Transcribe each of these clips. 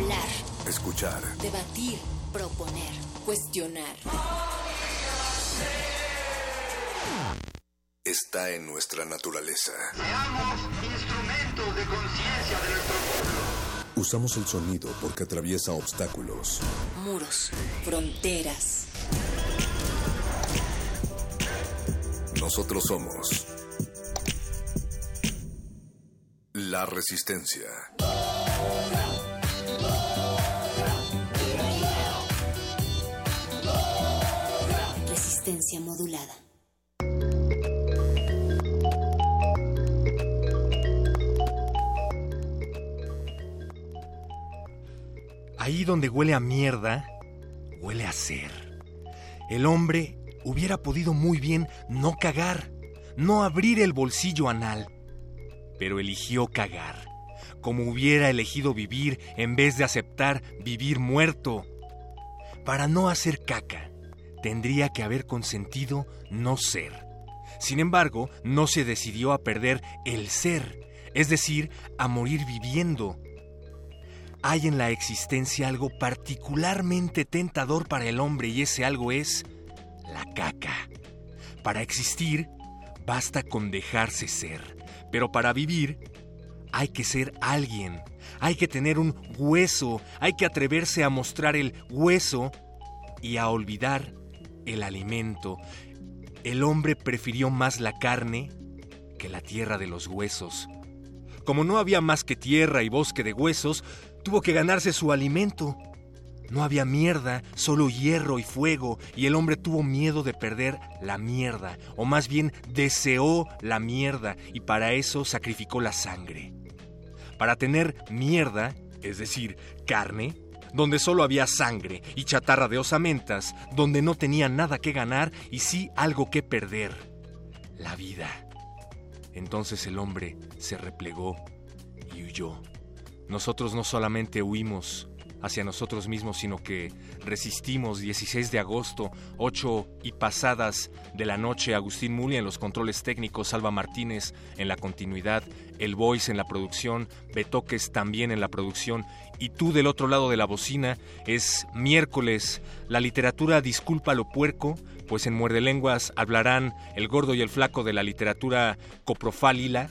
Hablar. Escuchar. Debatir. Proponer. Cuestionar. Está en nuestra naturaleza. Seamos instrumentos de conciencia de nuestro pueblo. Usamos el sonido porque atraviesa obstáculos. Muros. Fronteras. Nosotros somos la resistencia. Modulada. Ahí donde huele a mierda, huele a ser. El hombre hubiera podido muy bien no cagar, no abrir el bolsillo anal, pero eligió cagar, como hubiera elegido vivir en vez de aceptar vivir muerto. Para no hacer caca, tendría que haber consentido no ser. Sin embargo, no se decidió a perder el ser, es decir, a morir viviendo. Hay en la existencia algo particularmente tentador para el hombre y ese algo es la caca. Para existir, basta con dejarse ser, pero para vivir, hay que ser alguien, hay que tener un hueso, hay que atreverse a mostrar el hueso y a olvidar el alimento. El hombre prefirió más la carne que la tierra de los huesos. Como no había más que tierra y bosque de huesos, tuvo que ganarse su alimento. No había mierda, solo hierro y fuego, y el hombre tuvo miedo de perder la mierda, o más bien deseó la mierda, y para eso sacrificó la sangre. Para tener mierda, es decir, carne, donde solo había sangre y chatarra de osamentas, donde no tenía nada que ganar y sí algo que perder, la vida. Entonces el hombre se replegó y huyó. Nosotros no solamente huimos hacia nosotros mismos, sino que resistimos 16 de agosto, 8 y pasadas de la noche, Agustín Muli en los controles técnicos, Salva Martínez en la continuidad, El Voice en la producción, Betoques también en la producción, y tú del otro lado de la bocina, es miércoles, la literatura disculpa lo puerco, pues en Muerde Lenguas hablarán el gordo y el flaco de la literatura coprofálila,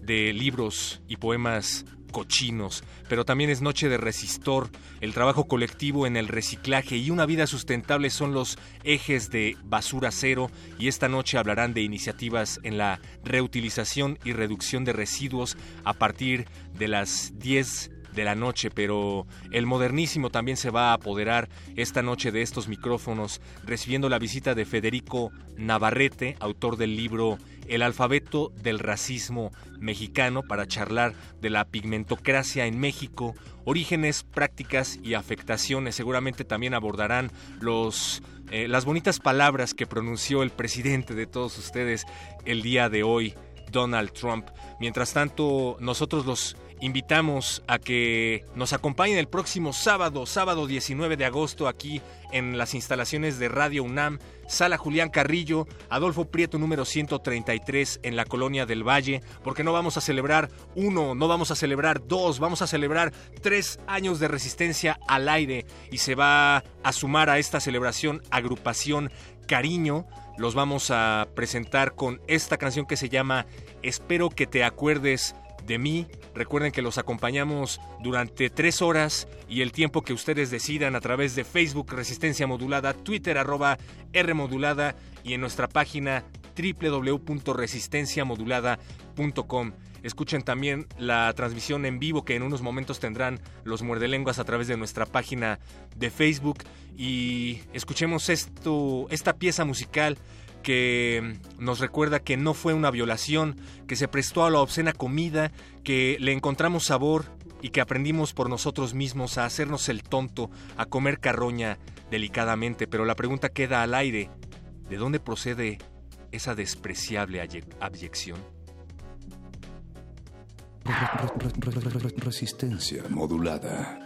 de libros y poemas cochinos, pero también es noche de resistor, el trabajo colectivo en el reciclaje y una vida sustentable son los ejes de basura cero. Y esta noche hablarán de iniciativas en la reutilización y reducción de residuos a partir de las 10 de la noche, pero el modernísimo también se va a apoderar esta noche de estos micrófonos, recibiendo la visita de Federico Navarrete, autor del libro El alfabeto del racismo mexicano, para charlar de la pigmentocracia en México, orígenes, prácticas y afectaciones. Seguramente también abordarán los eh, las bonitas palabras que pronunció el presidente de todos ustedes el día de hoy, Donald Trump. Mientras tanto, nosotros los invitamos a que nos acompañen el próximo sábado, sábado 19 de agosto, aquí en las instalaciones de Radio UNAM, Sala Julián Carrillo, Adolfo Prieto número 133 en la Colonia del Valle, porque no vamos a celebrar uno, no vamos a celebrar dos, vamos a celebrar tres años de resistencia al aire y se va a sumar a esta celebración agrupación Cariño. Los vamos a presentar con esta canción que se llama Espero que te acuerdes de mí. Recuerden que los acompañamos durante tres horas y el tiempo que ustedes decidan a través de Facebook Resistencia Modulada, Twitter arroba R Modulada y en nuestra página www.resistenciamodulada.com. Escuchen también la transmisión en vivo que en unos momentos tendrán los muerdelenguas a través de nuestra página de Facebook y escuchemos esto, esta pieza musical que nos recuerda que no fue una violación, que se prestó a la obscena comida, que le encontramos sabor y que aprendimos por nosotros mismos a hacernos el tonto, a comer carroña delicadamente, pero la pregunta queda al aire. ¿De dónde procede esa despreciable abyección? Resistencia modulada.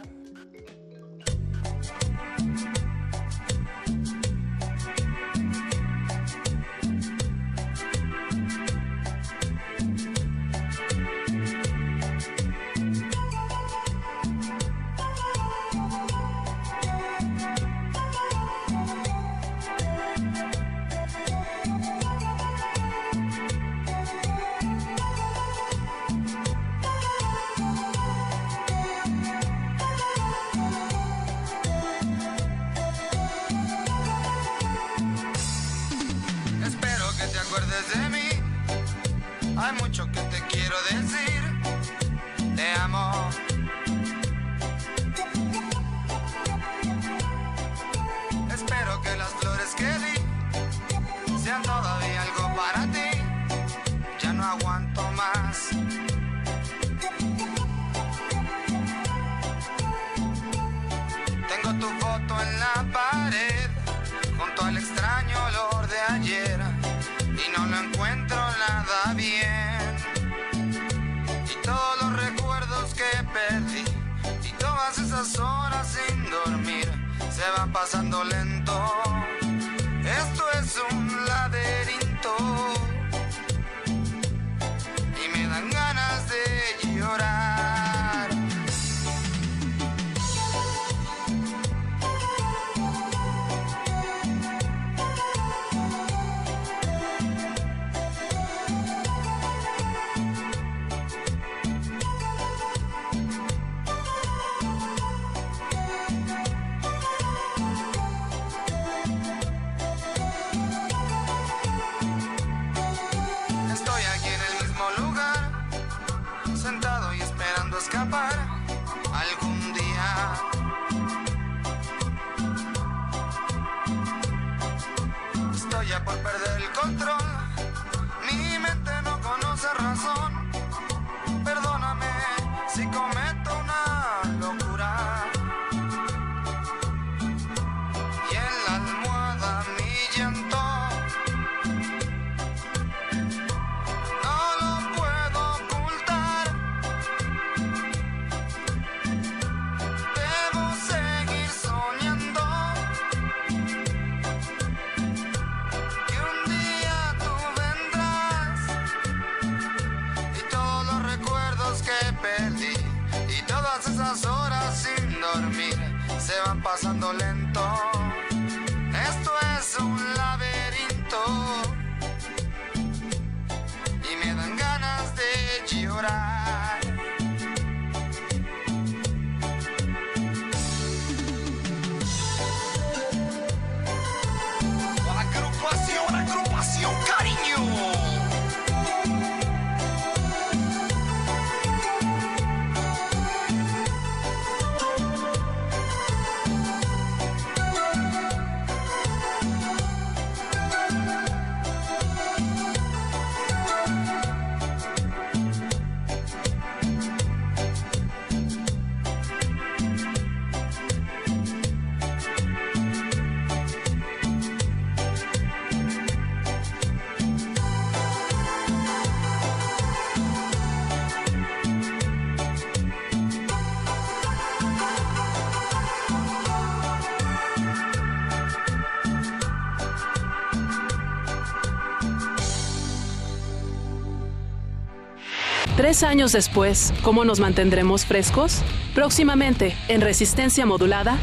Tres años después, ¿cómo nos mantendremos frescos? Próximamente, en resistencia modulada.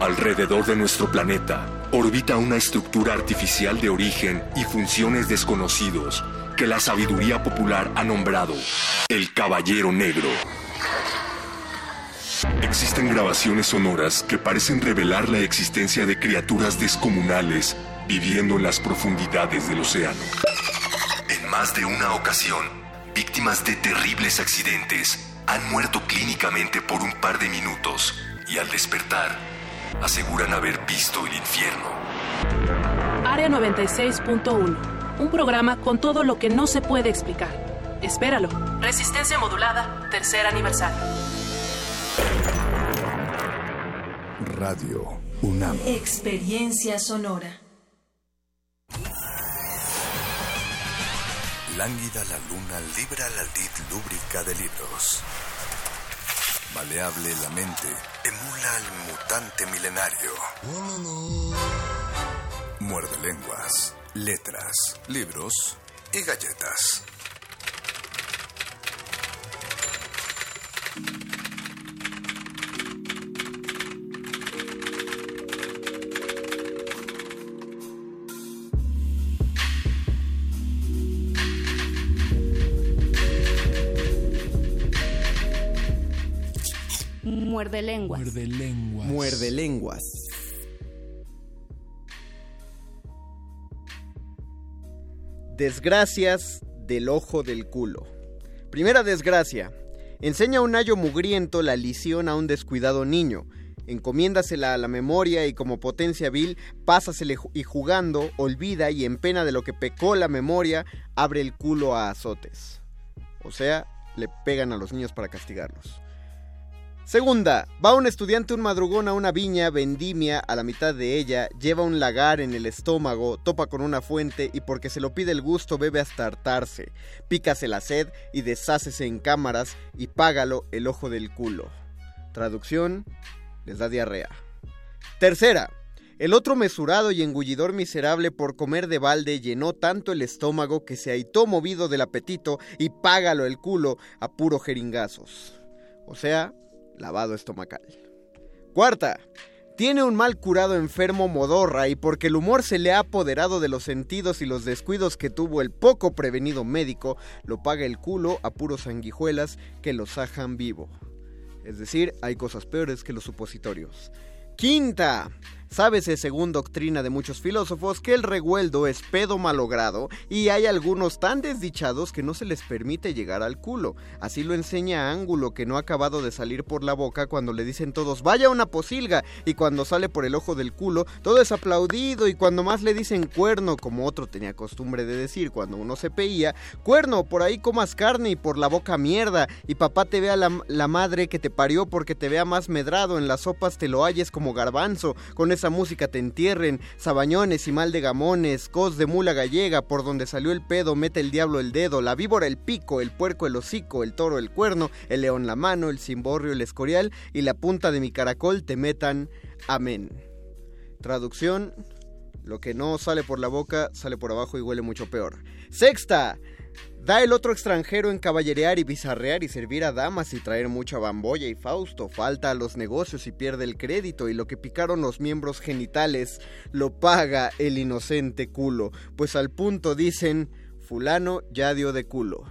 Alrededor de nuestro planeta orbita una estructura artificial de origen y funciones desconocidos que la sabiduría popular ha nombrado el Caballero Negro. Existen grabaciones sonoras que parecen revelar la existencia de criaturas descomunales viviendo en las profundidades del océano. En más de una ocasión, víctimas de terribles accidentes han muerto clínicamente por un par de minutos y al despertar aseguran haber visto el infierno. Área 96.1, un programa con todo lo que no se puede explicar. Espéralo, Resistencia modulada, tercer aniversario. Radio UNAM. Experiencia sonora. Lánguida la luna libra la lúbrica de libros. Maleable la mente emula al mutante milenario. Muerde lenguas, letras, libros y galletas. Muerde lenguas. Muerde lenguas. Muerde lenguas. Desgracias del ojo del culo. Primera desgracia. Enseña a un ayo mugriento la lisión a un descuidado niño. Encomiéndasela a la memoria y como potencia vil, pásasele y jugando, olvida y en pena de lo que pecó la memoria, abre el culo a azotes. O sea, le pegan a los niños para castigarlos. Segunda, va un estudiante un madrugón a una viña, vendimia a la mitad de ella, lleva un lagar en el estómago, topa con una fuente y porque se lo pide el gusto bebe hasta hartarse. Pícase la sed y deshácese en cámaras y págalo el ojo del culo. Traducción, les da diarrea. Tercera, el otro mesurado y engullidor miserable por comer de balde llenó tanto el estómago que se aitó movido del apetito y págalo el culo a puro jeringazos. O sea, lavado estomacal. Cuarta, tiene un mal curado enfermo modorra y porque el humor se le ha apoderado de los sentidos y los descuidos que tuvo el poco prevenido médico, lo paga el culo a puros sanguijuelas que lo sajan vivo. Es decir, hay cosas peores que los supositorios. Quinta, Sábese, según doctrina de muchos filósofos, que el regueldo es pedo malogrado y hay algunos tan desdichados que no se les permite llegar al culo. Así lo enseña Ángulo, que no ha acabado de salir por la boca cuando le dicen todos vaya una posilga y cuando sale por el ojo del culo todo es aplaudido y cuando más le dicen cuerno, como otro tenía costumbre de decir cuando uno se peía, cuerno, por ahí comas carne y por la boca mierda y papá te vea la, la madre que te parió porque te vea más medrado, en las sopas te lo halles como garbanzo, con esa música te entierren, sabañones y mal de gamones, cos de mula gallega, por donde salió el pedo, mete el diablo el dedo, la víbora el pico, el puerco el hocico, el toro el cuerno, el león la mano, el cimborrio el escorial y la punta de mi caracol te metan. Amén. Traducción, lo que no sale por la boca sale por abajo y huele mucho peor. Sexta, Da el otro extranjero en caballerear y bizarrear y servir a damas y traer mucha bamboya y fausto. Falta a los negocios y pierde el crédito y lo que picaron los miembros genitales lo paga el inocente culo. Pues al punto dicen, fulano ya dio de culo.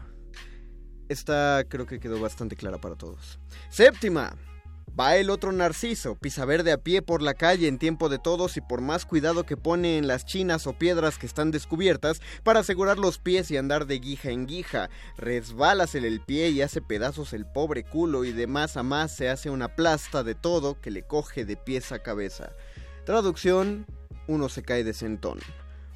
Esta creo que quedó bastante clara para todos. Séptima. Va el otro Narciso, pisa verde a pie por la calle en tiempo de todos y por más cuidado que pone en las chinas o piedras que están descubiertas para asegurar los pies y andar de guija en guija. Resbálasele el pie y hace pedazos el pobre culo y de más a más se hace una plasta de todo que le coge de pies a cabeza. Traducción, uno se cae de sentón.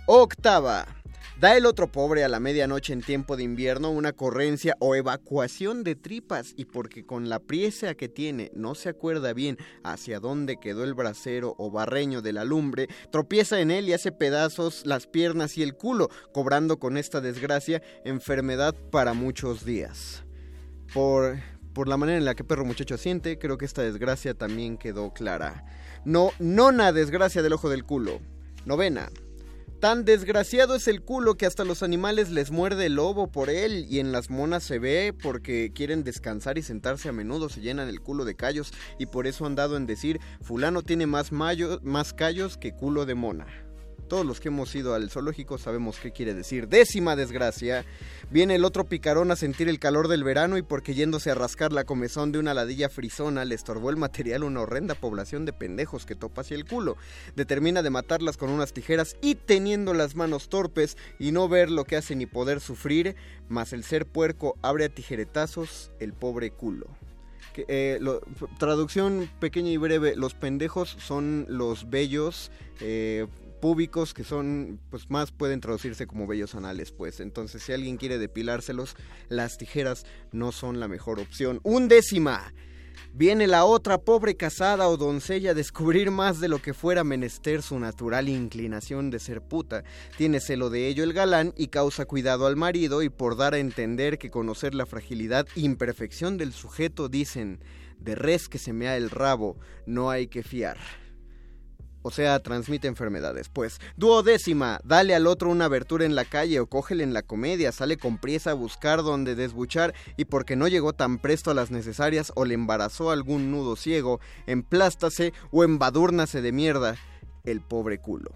Octava. Da el otro pobre a la medianoche en tiempo de invierno una correncia o evacuación de tripas y porque con la priesa que tiene no se acuerda bien hacia dónde quedó el brasero o barreño de la lumbre, tropieza en él y hace pedazos las piernas y el culo, cobrando con esta desgracia enfermedad para muchos días. Por, por la manera en la que perro muchacho siente, creo que esta desgracia también quedó clara. No, nona desgracia del ojo del culo. Novena. Tan desgraciado es el culo que hasta los animales les muerde el lobo por él y en las monas se ve porque quieren descansar y sentarse a menudo se llenan el culo de callos y por eso han dado en decir fulano tiene más, mayo, más callos que culo de mona. Todos los que hemos ido al zoológico sabemos qué quiere decir. Décima desgracia. Viene el otro picarón a sentir el calor del verano y porque yéndose a rascar la comezón de una ladilla frisona le estorbó el material una horrenda población de pendejos que topa hacia el culo. Determina de matarlas con unas tijeras y teniendo las manos torpes y no ver lo que hace ni poder sufrir, mas el ser puerco abre a tijeretazos el pobre culo. Eh, traducción pequeña y breve, los pendejos son los bellos, eh, púbicos que son, pues más pueden traducirse como vellos anales, pues. Entonces, si alguien quiere depilárselos, las tijeras no son la mejor opción. Undécima. Viene la otra pobre casada o doncella a descubrir más de lo que fuera menester su natural inclinación de ser puta. Tiene celo de ello el galán y causa cuidado al marido y por dar a entender que conocer la fragilidad e imperfección del sujeto dicen, de res que se mea el rabo, no hay que fiar o sea, transmite enfermedades. Pues, duodécima, dale al otro una abertura en la calle o cógele en la comedia, sale con priesa a buscar donde desbuchar y porque no llegó tan presto a las necesarias o le embarazó algún nudo ciego, emplástase o embadúrnase de mierda el pobre culo.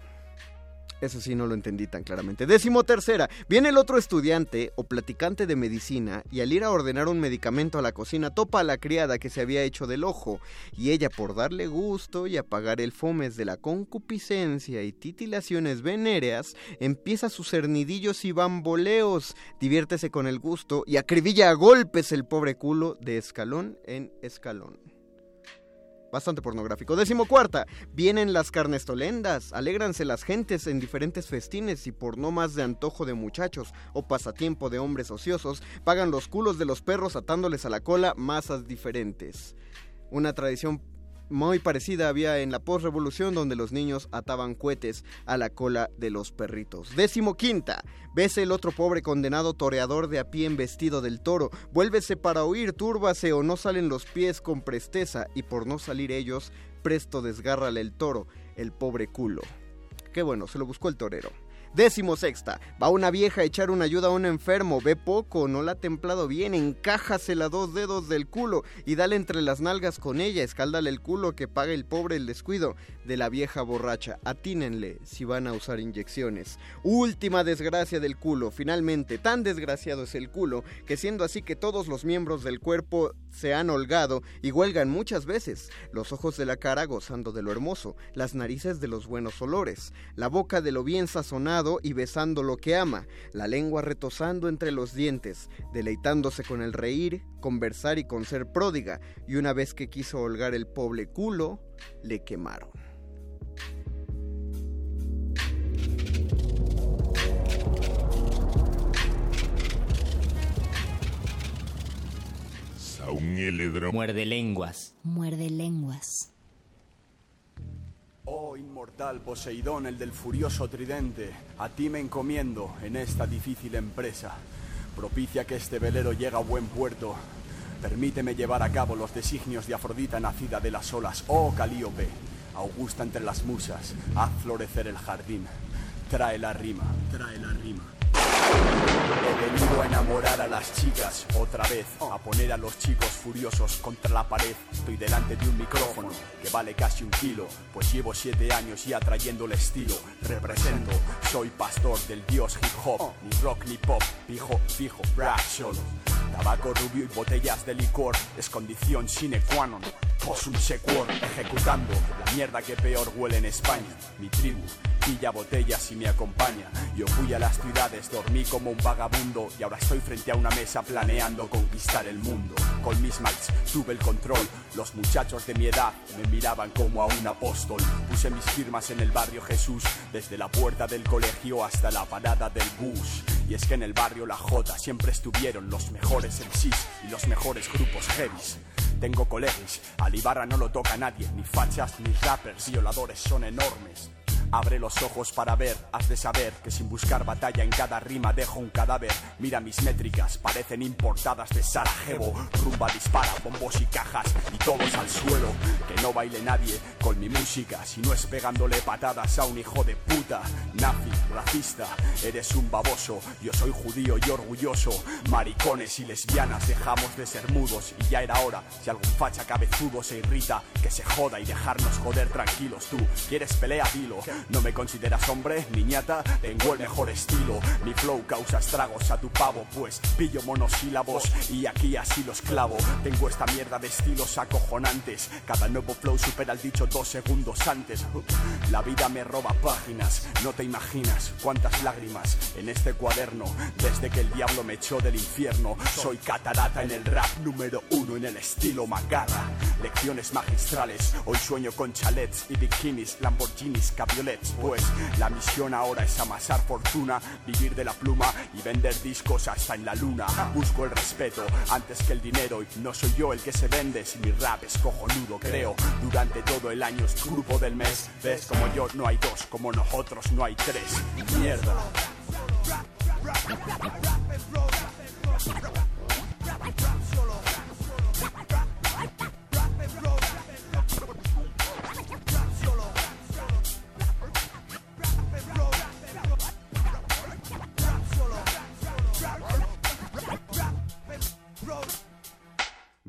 Eso sí, no lo entendí tan claramente. Décimo tercera, viene el otro estudiante o platicante de medicina y al ir a ordenar un medicamento a la cocina topa a la criada que se había hecho del ojo. Y ella por darle gusto y apagar el fomes de la concupiscencia y titilaciones venéreas empieza sus cernidillos y bamboleos, diviértese con el gusto y acribilla a golpes el pobre culo de escalón en escalón bastante pornográfico. Décimo cuarta, vienen las carnestolendas, alégranse las gentes en diferentes festines y por no más de antojo de muchachos o pasatiempo de hombres ociosos, pagan los culos de los perros atándoles a la cola masas diferentes. Una tradición muy parecida había en la postrevolución donde los niños ataban cohetes a la cola de los perritos. Décimo quinta, ves el otro pobre condenado toreador de a pie en vestido del toro, vuélvese para huir, túrbase o no salen los pies con presteza y por no salir ellos, presto desgárrale el toro, el pobre culo. Qué bueno, se lo buscó el torero. Décimo sexta, va una vieja a echar una ayuda a un enfermo, ve poco, no la ha templado bien, encájasela dos dedos del culo y dale entre las nalgas con ella, escáldale el culo que paga el pobre el descuido de la vieja borracha. Atínenle si van a usar inyecciones. Última desgracia del culo, finalmente, tan desgraciado es el culo que siendo así que todos los miembros del cuerpo se han holgado y huelgan muchas veces, los ojos de la cara gozando de lo hermoso, las narices de los buenos olores, la boca de lo bien sazonado, y besando lo que ama, la lengua retosando entre los dientes, deleitándose con el reír, conversar y con ser pródiga, y una vez que quiso holgar el pobre culo, le quemaron. Muerde lenguas. Muerde lenguas. Oh inmortal Poseidón, el del furioso tridente, a ti me encomiendo en esta difícil empresa. Propicia que este velero llegue a buen puerto. Permíteme llevar a cabo los designios de Afrodita nacida de las olas. Oh Calíope, augusta entre las musas, haz florecer el jardín. Trae la rima, trae la rima. He venido a enamorar a las chicas otra vez, a poner a los chicos furiosos contra la pared. Estoy delante de un micrófono que vale casi un kilo, pues llevo siete años ya trayendo el estilo. Represento, soy pastor del dios hip hop, ni rock ni pop, fijo, fijo, rap solo. Tabaco rubio y botellas de licor es condición sine qua non. un secuor ejecutando la mierda que peor huele en España. Mi tribu pilla botellas y me acompaña. Yo fui a las ciudades, dormí como un vagabundo y ahora estoy frente a una mesa planeando conquistar el mundo. Con mis mates tuve el control. Los muchachos de mi edad me miraban como a un apóstol. Puse mis firmas en el barrio Jesús, desde la puerta del colegio hasta la parada del bus. Y es que en el barrio La Jota siempre estuvieron los mejores MCs y los mejores grupos heavies. Tengo colegios, al Ibarra no lo toca nadie, ni fachas ni rappers, violadores son enormes. Abre los ojos para ver, has de saber que sin buscar batalla en cada rima dejo un cadáver. Mira mis métricas, parecen importadas de Sarajevo. Rumba dispara, bombos y cajas y todos al suelo. Que no baile nadie con mi música, si no es pegándole patadas a un hijo de puta. Nazi, racista, eres un baboso. Yo soy judío y orgulloso. Maricones y lesbianas, dejamos de ser mudos y ya era hora. Si algún facha cabezudo se irrita, que se joda y dejarnos joder tranquilos. Tú quieres pelea, dilo. No me consideras hombre, niñata, tengo el mejor estilo. Mi flow causa estragos a tu pavo, pues pillo monosílabos y aquí así los clavo. Tengo esta mierda de estilos acojonantes. Cada nuevo flow supera el dicho dos segundos antes. La vida me roba páginas, no te imaginas cuántas lágrimas en este cuaderno. Desde que el diablo me echó del infierno, soy catarata en el rap número uno en el estilo macarra. lecciones magistrales. Hoy sueño con chalets y bikinis, Lamborghinis, cabriolets. Pues la misión ahora es amasar fortuna, vivir de la pluma y vender discos hasta en la luna. Busco el respeto antes que el dinero y no soy yo el que se vende. Si mi rap es cojonudo, creo. Durante todo el año es grupo del mes. Ves como yo no hay dos, como nosotros no hay tres. Mierda.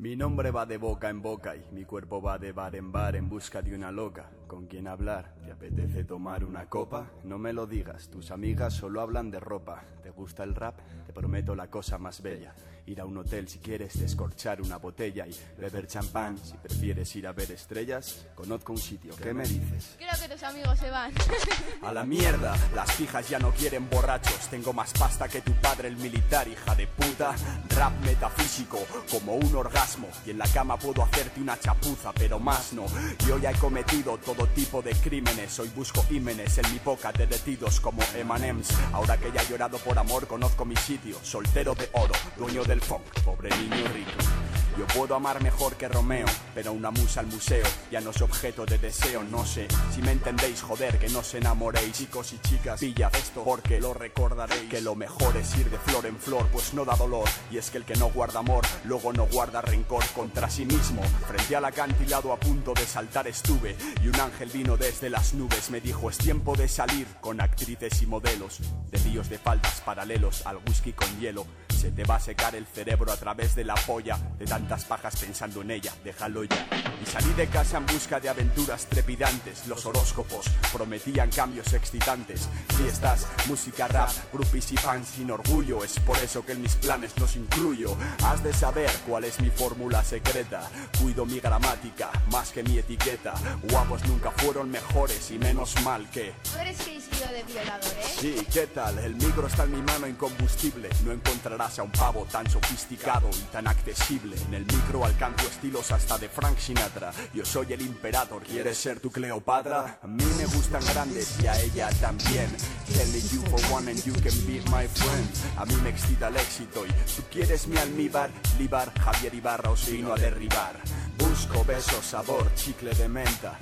Mi nombre va de boca en boca y mi cuerpo va de bar en bar en busca de una loca. ¿Con quien hablar? ¿Te apetece tomar una copa? No me lo digas, tus amigas solo hablan de ropa. ¿Te gusta el rap? Te prometo la cosa más bella. Ir a un hotel si quieres descorchar una botella y beber champán. Si prefieres ir a ver estrellas, conozco un sitio. ¿Qué me dices? Creo que tus amigos se van. A la mierda, las fijas ya no quieren borrachos. Tengo más pasta que tu padre, el militar, hija de puta. Rap metafísico, como un orgasmo. Y en la cama puedo hacerte una chapuza, pero más no. Yo ya he cometido todo tipo de crímenes. Hoy busco ímenes en mi boca derretidos como Emanems. Ahora que ya he llorado por amor, conozco mi sitio. Soltero de oro, dueño pobre niño rico. Yo puedo amar mejor que Romeo, pero una musa al museo ya no es objeto de deseo, no sé. Si me entendéis, joder, que no os enamoréis, chicos y chicas, pilla esto porque lo recordaréis, que lo mejor es ir de flor en flor, pues no da dolor, y es que el que no guarda amor, luego no guarda rencor contra sí mismo, frente al acantilado a punto de saltar estuve, y un ángel vino desde las nubes, me dijo es tiempo de salir con actrices y modelos, de líos de faldas paralelos al whisky con hielo, se te va a secar el cerebro a través de la polla de tantas pajas pensando en ella, déjalo ya. Y salí de casa en busca de aventuras trepidantes. Los horóscopos prometían cambios excitantes. Fiestas, música rap, groupies y fans sin orgullo. Es por eso que en mis planes los incluyo. Has de saber cuál es mi fórmula secreta. Cuido mi gramática más que mi etiqueta. Guapos nunca fueron mejores y menos mal que. ¿Tú eres Cristo de violador, eh? Sí, ¿qué tal? El micro está en mi mano incombustible. No encontrarás a un pavo tan sofisticado y tan accesible. En el micro alcanzo estilos hasta de Frank Sinatra. Yo soy el imperador, ¿quieres ser tu Cleopatra? A mí me gustan grandes y a ella también. Telling you for one and you can be my friend. A mí me excita el éxito y tú quieres mi almíbar. Libar, Javier Ibarra os vino a derribar. Busco besos, sabor, chicle de menta.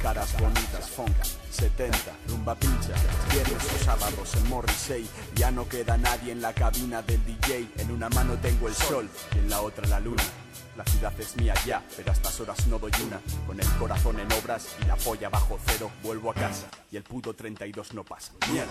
Caras bonitas, funk, 70, rumba pincha, viernes o sábados en Morrissey, ya no queda nadie en la cabina del DJ, en una mano tengo el sol y en la otra la luna. La ciudad es mía ya, pero a estas horas no doy una. Con el corazón en obras y la polla bajo cero, vuelvo a casa y el puto 32 no pasa. Mierda.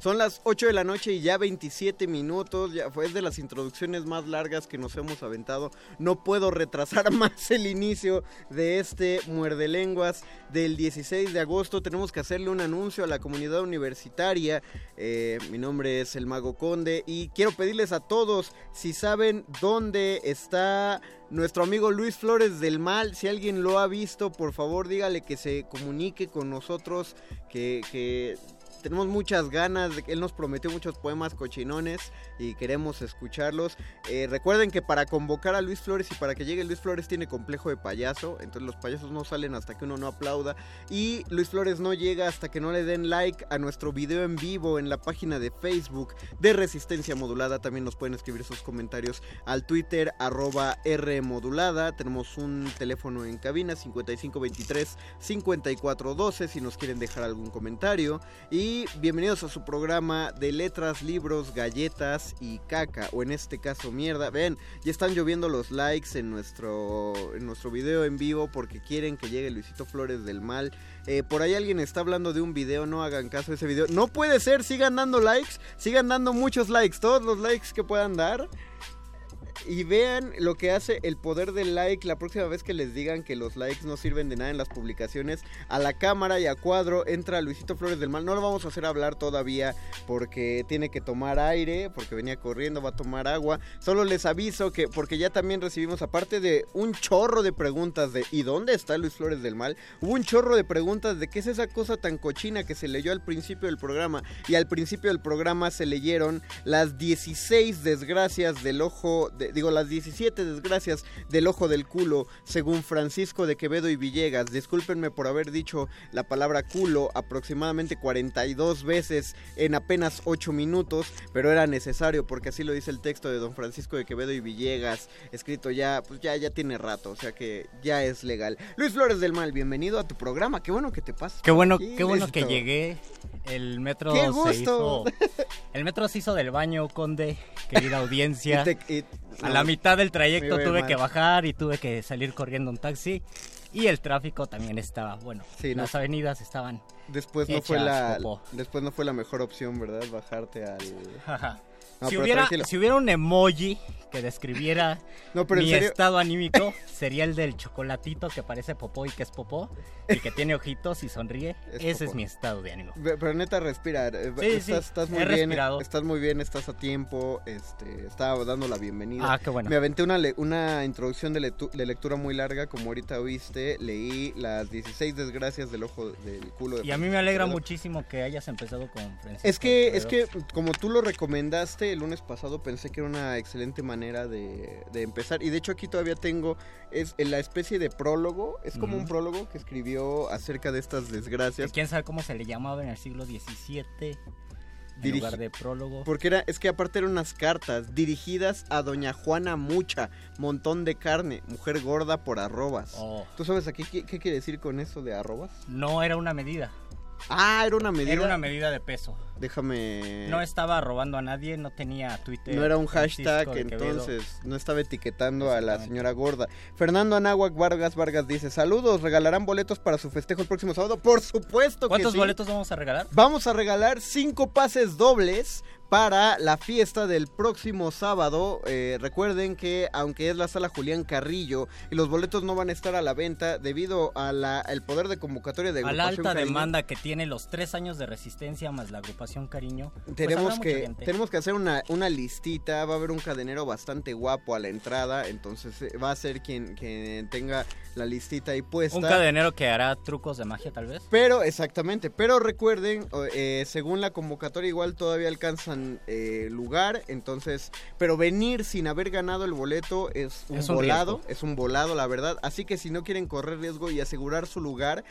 Son las 8 de la noche y ya 27 minutos. Ya fue de las introducciones más largas que nos hemos aventado. No puedo retrasar más el inicio de este Muerde Lenguas del 16 de agosto. Tenemos que hacerle un anuncio a la comunidad universitaria. Eh, mi nombre es el Mago Conde y quiero pedirles a todos si saben dónde está nuestro amigo Luis Flores del Mal. Si alguien lo ha visto, por favor dígale que se comunique con nosotros. Que, que tenemos muchas ganas, él nos prometió muchos poemas cochinones y queremos escucharlos. Eh, recuerden que para convocar a Luis Flores y para que llegue Luis Flores tiene complejo de payaso, entonces los payasos no salen hasta que uno no aplauda y Luis Flores no llega hasta que no le den like a nuestro video en vivo en la página de Facebook de Resistencia Modulada. También nos pueden escribir sus comentarios al Twitter arroba R modulada. Tenemos un teléfono en cabina 5523 5412 si nos quieren dejar algún comentario y bienvenidos a su programa de letras, libros, galletas y caca, o en este caso mierda. Ven, ya están lloviendo los likes en nuestro, en nuestro video en vivo porque quieren que llegue Luisito Flores del Mal. Eh, por ahí alguien está hablando de un video, no hagan caso de ese video. No puede ser, sigan dando likes, sigan dando muchos likes, todos los likes que puedan dar y vean lo que hace el poder del like la próxima vez que les digan que los likes no sirven de nada en las publicaciones. A la cámara y a cuadro entra Luisito Flores del Mal. No lo vamos a hacer hablar todavía porque tiene que tomar aire, porque venía corriendo, va a tomar agua. Solo les aviso que, porque ya también recibimos, aparte de un chorro de preguntas de ¿y dónde está Luis Flores del Mal? Hubo un chorro de preguntas de qué es esa cosa tan cochina que se leyó al principio del programa. Y al principio del programa se leyeron las 16 desgracias del ojo de digo, las 17 desgracias del ojo del culo, según Francisco de Quevedo y Villegas. Discúlpenme por haber dicho la palabra culo aproximadamente 42 veces en apenas 8 minutos, pero era necesario porque así lo dice el texto de don Francisco de Quevedo y Villegas, escrito ya, pues ya, ya tiene rato, o sea que ya es legal. Luis Flores del Mal, bienvenido a tu programa, qué bueno que te pasas. Qué bueno, qué bueno que llegué. El metro se hizo. El metro se hizo del baño, Conde, querida audiencia. a la mitad del trayecto tuve que bajar y tuve que salir corriendo un taxi. Y el tráfico también estaba, bueno, las avenidas estaban. Después no fue la después no fue la mejor opción, ¿verdad? Bajarte al si, hubiera, si hubiera un emoji que describiera mi estado anímico, sería el del chocolatito que parece popó y que es popó, y que tiene ojitos y sonríe. Ese es mi estado de ánimo. Pero neta, respira. Eh, estás, muy bien. Estás muy bien, estás a tiempo. Este, estaba dando la bienvenida. Ah, qué bueno. Me aventé una, una introducción de, lectura muy larga, como ahorita oíste. Leí las 16 desgracias del ojo del culo. y a mí me alegra muchísimo que hayas empezado con Francisco. Es que, es que, como tú lo recomendaste, el lunes pasado pensé que era una excelente manera de, empezar. Y de hecho aquí todavía tengo es la especie de prólogo. Es como un prólogo que escribió acerca de estas desgracias. ¿Quién sabe cómo se le llamaba en el siglo XVII? En lugar de prólogo. Porque era, es que aparte eran unas cartas dirigidas a doña Juana Mucha, montón de carne, mujer gorda por arrobas. Oh. ¿Tú sabes aquí qué, qué quiere decir con eso de arrobas? No, era una medida. Ah, era una medida. Era una medida de peso. Déjame. No estaba robando a nadie, no tenía Twitter. No era un hashtag, entonces no estaba etiquetando a la señora gorda. Fernando Anáhuac Vargas Vargas dice: Saludos, ¿regalarán boletos para su festejo el próximo sábado? Por supuesto que ¿Cuántos boletos vamos a regalar? Vamos a regalar cinco pases dobles para la fiesta del próximo sábado. Eh, recuerden que aunque es la sala Julián Carrillo y los boletos no van a estar a la venta debido al poder de convocatoria de a la alta demanda que tiene los tres años de resistencia más la agrupación Cariño. Pues tenemos que tenemos que hacer una, una listita. Va a haber un cadenero bastante guapo a la entrada, entonces eh, va a ser quien, quien tenga la listita ahí puesta. Un cadenero que hará trucos de magia tal vez. Pero exactamente, pero recuerden, eh, según la convocatoria igual todavía alcanzan eh, lugar, entonces, pero venir sin haber ganado el boleto es un, volado, es un volado, la verdad. Así que si no quieren correr riesgo y asegurar su lugar,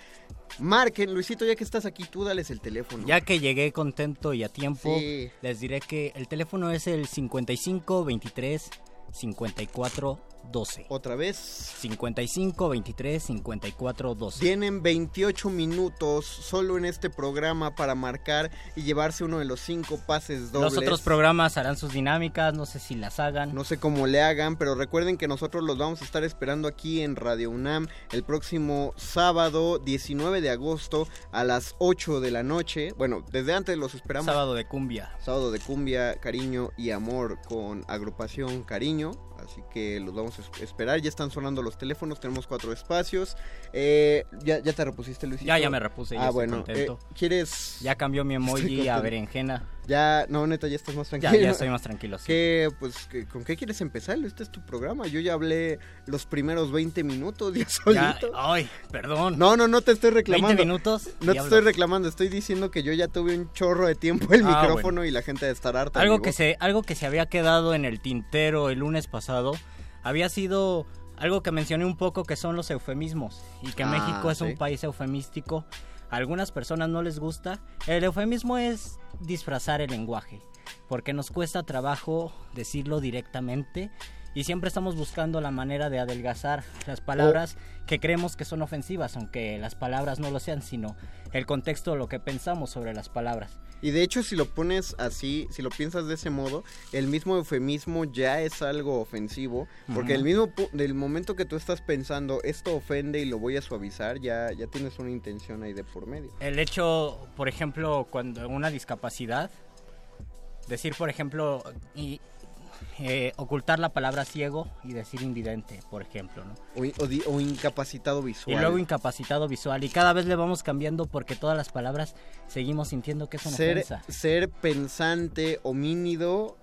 marquen, Luisito, ya que estás aquí, tú dales el teléfono. Ya que llegué contento y a tiempo, les diré que el teléfono es el 55 23 54 12. Otra vez. 55 23 54 12. Tienen 28 minutos solo en este programa para marcar y llevarse uno de los cinco pases dobles. Los otros programas harán sus dinámicas, no sé si las hagan. No sé cómo le hagan, pero recuerden que nosotros los vamos a estar esperando aquí en Radio UNAM el próximo sábado 19 de agosto a las 8 de la noche. Bueno, desde antes los esperamos. Sábado de cumbia. Sábado de cumbia, cariño y amor con agrupación Cariño así que los vamos a esperar. Ya están sonando los teléfonos, tenemos cuatro espacios. Eh, ¿ya, ¿Ya te repusiste, Luisito? Ya, ya me repuse, ya ah, bueno, eh, ¿Quieres...? Ya cambió mi emoji a berenjena. Ya, no, neta, ya estás más tranquilo. Ya, ya estoy más tranquilo, sí. ¿Qué, pues, ¿Con qué quieres empezar? Este es tu programa. Yo ya hablé los primeros 20 minutos ya solito. ay, perdón. No, no, no te estoy reclamando. 20 minutos. No te estoy reclamando, estoy diciendo que yo ya tuve un chorro de tiempo el ah, micrófono y la gente de estar harta. Algo que, se, algo que se había quedado en el tintero el lunes pasado había sido algo que mencioné un poco que son los eufemismos y que ah, México es un país eufemístico. Algunas personas no les gusta. El eufemismo es disfrazar el lenguaje, porque nos cuesta trabajo decirlo directamente y siempre estamos buscando la manera de adelgazar las palabras que creemos que son ofensivas, aunque las palabras no lo sean, sino el contexto, lo que pensamos sobre las palabras. Y de hecho, si lo pones así, si lo piensas de ese modo, el mismo eufemismo ya es algo ofensivo, porque el mismo del momento que tú estás pensando esto ofende y lo voy a suavizar, ya ya tienes una intención ahí de por medio. El hecho, por ejemplo, cuando una discapacidad decir, por ejemplo, y eh, ocultar la palabra ciego y decir invidente, por ejemplo, ¿no? O, incapacitado visual. Y luego incapacitado visual. Y cada vez le vamos cambiando porque todas las palabras seguimos sintiendo que es una ser, Ser pensante, homínido...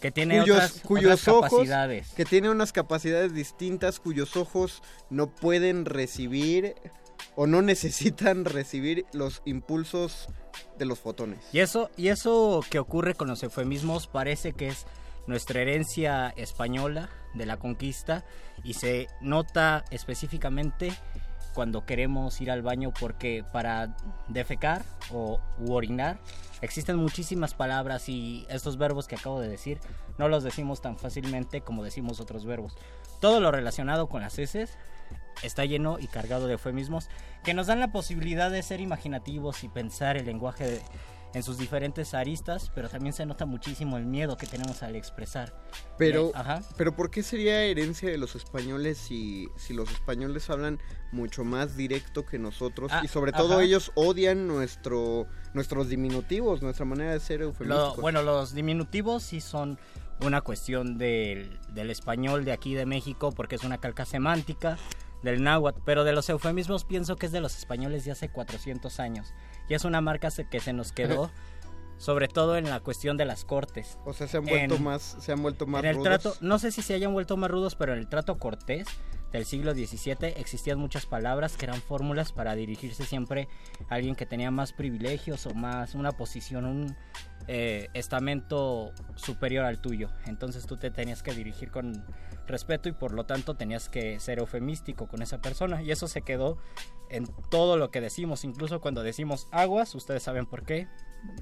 Que tiene otras, cuyos ojos, capacidades. Que tiene unas capacidades distintas cuyos ojos no pueden recibir o no necesitan recibir los impulsos de los fotones. Y eso, y eso que ocurre con los eufemismos parece que es nuestra herencia española de la conquista y se nota específicamente cuando queremos ir al baño porque para defecar o orinar existen muchísimas palabras y estos verbos que acabo de decir no los decimos tan fácilmente como decimos otros verbos. Todo lo relacionado con las heces está lleno y cargado de eufemismos que nos dan la posibilidad de ser imaginativos y pensar el lenguaje de, en sus diferentes aristas, pero también se nota muchísimo el miedo que tenemos al expresar. Pero, eh, pero ¿por qué sería herencia de los españoles si, si los españoles hablan mucho más directo que nosotros ah, y sobre todo ellos odian nuestro nuestros diminutivos, nuestra manera de ser eufemísticos? bueno, los diminutivos sí son una cuestión del, del español de aquí de México porque es una calca semántica del náhuatl, pero de los eufemismos pienso que es de los españoles de hace 400 años y es una marca que se nos quedó. sobre todo en la cuestión de las cortes. O sea, se han vuelto más, se han vuelto más en el rudos. Trato, no sé si se hayan vuelto más rudos, pero en el trato cortés del siglo XVII existían muchas palabras que eran fórmulas para dirigirse siempre a alguien que tenía más privilegios o más una posición, un eh, estamento superior al tuyo. Entonces tú te tenías que dirigir con respeto y por lo tanto tenías que ser eufemístico con esa persona y eso se quedó en todo lo que decimos, incluso cuando decimos aguas, ustedes saben por qué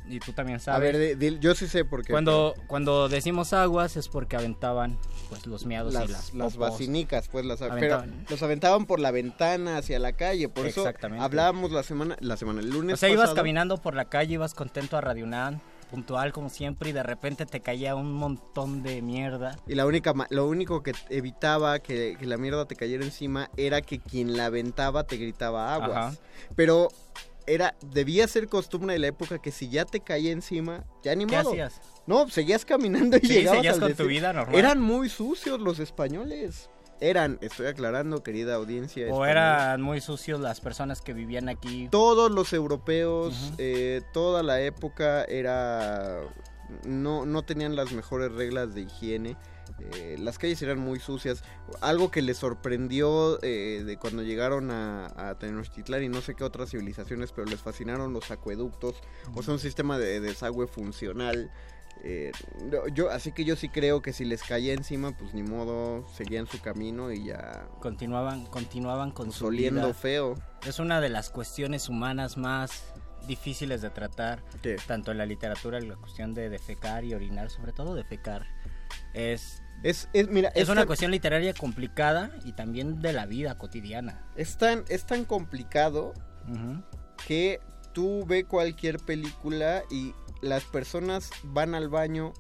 y tú también sabes. A ver, yo sí sé por qué. Cuando cuando decimos aguas es porque aventaban pues los miados las, y las las basinicas, pues las aventaban. los aventaban por la ventana hacia la calle, por eso hablábamos la semana la semana el lunes O sea, ibas caminando por la calle, ibas contento a Radio puntual como siempre y de repente te caía un montón de mierda. Y la única, lo único que evitaba que, la mierda te cayera encima era que quien la aventaba te gritaba aguas. Pero era, debía ser costumbre de la época que si ya te caía encima, ya ni ¿Qué modo. hacías? No, seguías caminando y sí, llegabas seguías con tu vida normal. Eran muy sucios los españoles. Eran, estoy aclarando, querida audiencia. O eran muy sucios las personas que vivían aquí. Todos los europeos, eh, toda la época era... No, no tenían las mejores reglas de higiene. Eh, las calles eran muy sucias. Algo que les sorprendió eh, de cuando llegaron a, a, Tenochtitlán y no sé qué otras civilizaciones, pero les fascinaron los acueductos. O sea, un sistema de desagüe funcional. Eh, yo, así que yo sí creo que si les caía encima, pues ni modo, seguían su camino y ya... Continuaban, continuaban con su oliendo feo. Es una de las cuestiones humanas más difíciles de tratar, tanto en la literatura, la cuestión de defecar y orinar, sobre todo defecar. Es es, es, mira, es una cuestión literaria complicada y también de la vida cotidiana. Es tan, es tan complicado que tú ve cualquier película y las personas van al baño,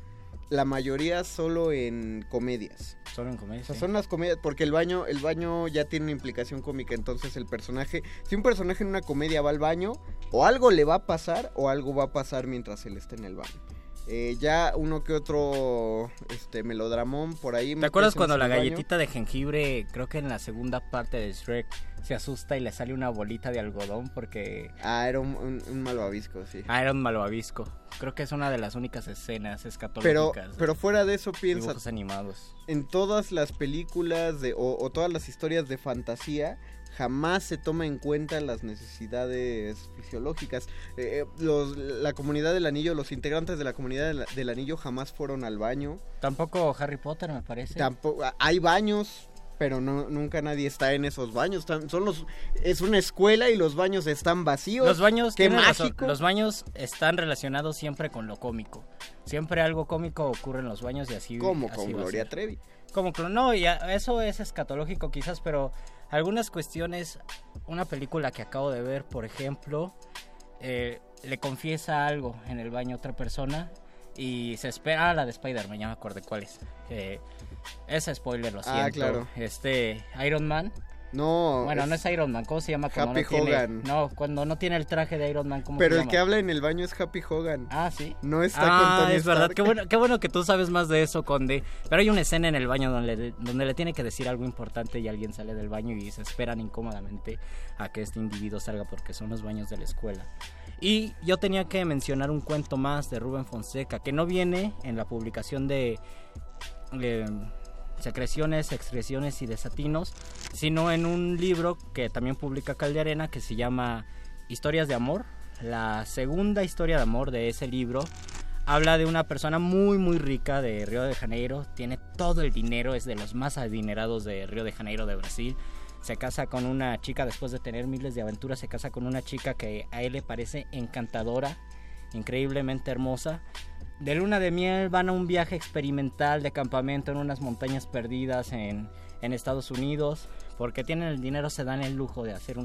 la mayoría solo en comedias. Solo en comedias. son las comedias, porque el baño, el baño ya tiene una implicación cómica, entonces el personaje, si un personaje en una comedia va al baño, o algo le va a pasar, o algo va a pasar mientras él está en el baño. Eh, ya uno que otro este melodramón por ahí. ¿Te acuerdas cuando la galletita de jengibre, creo que en la segunda parte de Shrek, se asusta y le sale una bolita de algodón porque... Ah, era un, malvavisco, sí. Ah, era un malvavisco. Creo que es una de las únicas escenas escatológicas. Pero, pero fuera de eso piensa... animados. En todas las películas de, o todas las historias de fantasía jamás se toma en cuenta las necesidades fisiológicas. Eh, eh, la comunidad del anillo, los integrantes de la comunidad del, anillo jamás fueron al baño. Tampoco Harry Potter, me parece. Tampoco, hay baños Pero no, nunca nadie está en esos baños. Son los, es una escuela y los baños están vacíos. Los baños, qué mágico. Los baños están relacionados siempre con lo cómico. Siempre algo cómico ocurre en los baños y así. Como con Gloria Trevi. Como no, eso es escatológico quizás, pero algunas cuestiones. Una película que acabo de ver, por ejemplo, eh, le confiesa algo en el baño a otra persona y se espera ah, la de Spider-Man, ya me acuerdo cuál es. Eh, ese spoiler, lo ah, siento. Ah, claro. Este, Iron Man. No. Bueno, no es Iron Man, ¿cómo se llama? Happy no Hogan. no, cuando no tiene el traje de Iron Man, ¿cómo Pero se el que habla en el baño es Happy Hogan. Ah, sí. No está ah, con es verdad. Qué bueno, qué bueno que tú sabes más de eso, Conde. Pero hay una escena en el baño donde, donde le tiene que decir algo importante y alguien sale del baño y se esperan incómodamente a que este individuo salga porque son los baños de la escuela. Y yo tenía que mencionar un cuento más de Rubén Fonseca, que no viene en la publicación de, Secreciones, Excreciones y Desatinos, sino en un libro que también publica Calderena que se llama Historias de Amor. La segunda historia de amor de ese libro habla de una persona muy muy rica de Río de Janeiro, tiene todo el dinero, es de los más adinerados de Río de Janeiro de Brasil se casa con una chica después de tener miles de aventuras, se casa con una chica que a él le parece encantadora, increíblemente hermosa. De luna de miel van a un viaje experimental de campamento en unas montañas perdidas en, Estados Unidos, porque tienen el dinero, se dan el lujo de hacer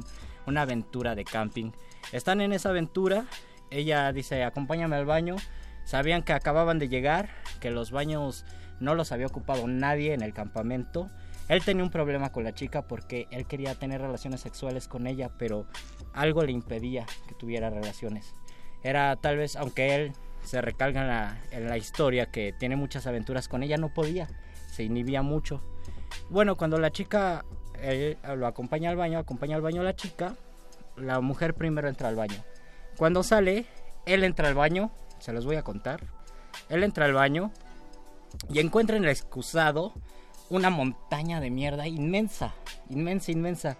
una aventura de camping. Están en esa aventura, ella dice, acompáñame al baño, sabían que acababan de llegar, que los baños no los había ocupado nadie en el campamento él tenía un problema con la chica porque él quería tener relaciones sexuales con ella, pero algo le impedía que tuviera relaciones. Era tal vez, aunque él se recalca en la, historia que tiene muchas aventuras con ella, no podía, se inhibía mucho. Bueno, cuando la chica él lo acompaña al baño, acompaña al baño a la chica, la mujer primero entra al baño. Cuando sale, él entra al baño, se los voy a contar. Él entra al baño y encuentra en el excusado una montaña de mierda inmensa, inmensa, inmensa.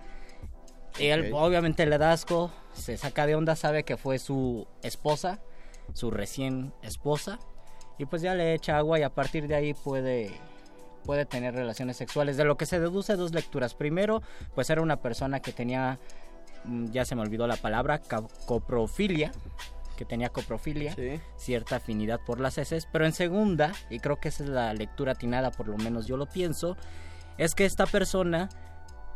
Él obviamente le da asco, se saca de onda, sabe que fue su esposa, su recién esposa, y pues ya le echa agua y a partir de ahí puede puede tener relaciones sexuales. De lo que se deduce dos lecturas. Primero, pues era una persona que tenía, mm, ya se me olvidó la palabra, coprofilia, que tenía coprofilia, cierta afinidad por las heces, pero en segunda, y creo que esa es la lectura atinada, por lo menos yo lo pienso, es que esta persona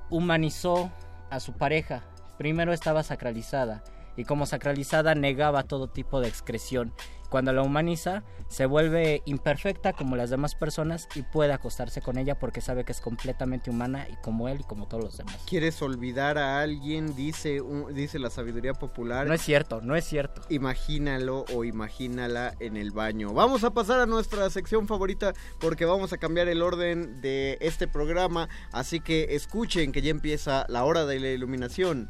humanizó a su pareja. Primero estaba sacralizada y como sacralizada negaba todo tipo de excreción cuando la humaniza, se vuelve imperfecta como las demás personas y puede acostarse con ella porque sabe que es completamente humana y como él y como todos los demás. ¿Quieres olvidar a alguien? Dice, dice la sabiduría popular. No es cierto, no es cierto. Imagínalo o imagínala en el baño. Vamos a pasar a nuestra sección favorita porque vamos a cambiar el orden de este programa. Así que escuchen que ya empieza la hora de la iluminación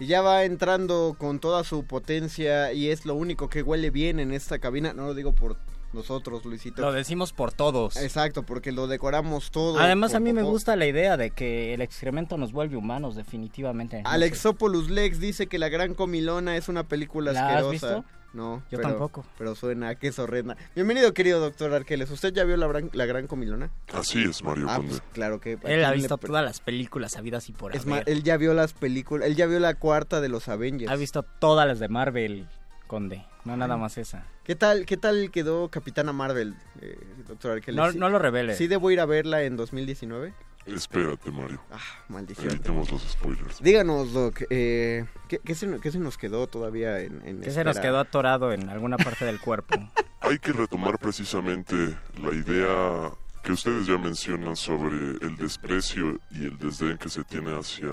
Y ya va entrando con toda su potencia y es lo único que huele bien en esta cabina. No lo digo por nosotros, Luisito. Lo decimos por todos. Exacto, porque lo decoramos todo. Además, a mí me gusta la idea de que el excremento nos vuelve humanos, definitivamente. Alexopoulos Lex dice que La Gran Comilona es una película ¿La asquerosa. Has visto? No, yo tampoco. Pero suena que es horrenda. Bienvenido, querido doctor Arqueles. ¿Usted ya vio la, la Gran Comilona? Así es, Mario ah, pues, claro que. Él ha visto todas las películas habidas y por Es más, él ya vio las películas. Él ya vio la cuarta de los Avengers. Ha visto todas las de Marvel, Conde. No nada más esa. ¿Qué tal, qué tal quedó Capitana Marvel, eh, doctor Arqueles? No, no lo revele. ¿Sí debo ir a verla en 2019? Espérate, Mario. Ah, maldición. Evitemos los spoilers. Díganos, Doc, eh, ¿qué, se, nos quedó todavía en, en ¿Qué se nos quedó atorado en alguna parte del cuerpo? Hay que retomar precisamente la idea que ustedes ya mencionan sobre el desprecio y el desdén que se tiene hacia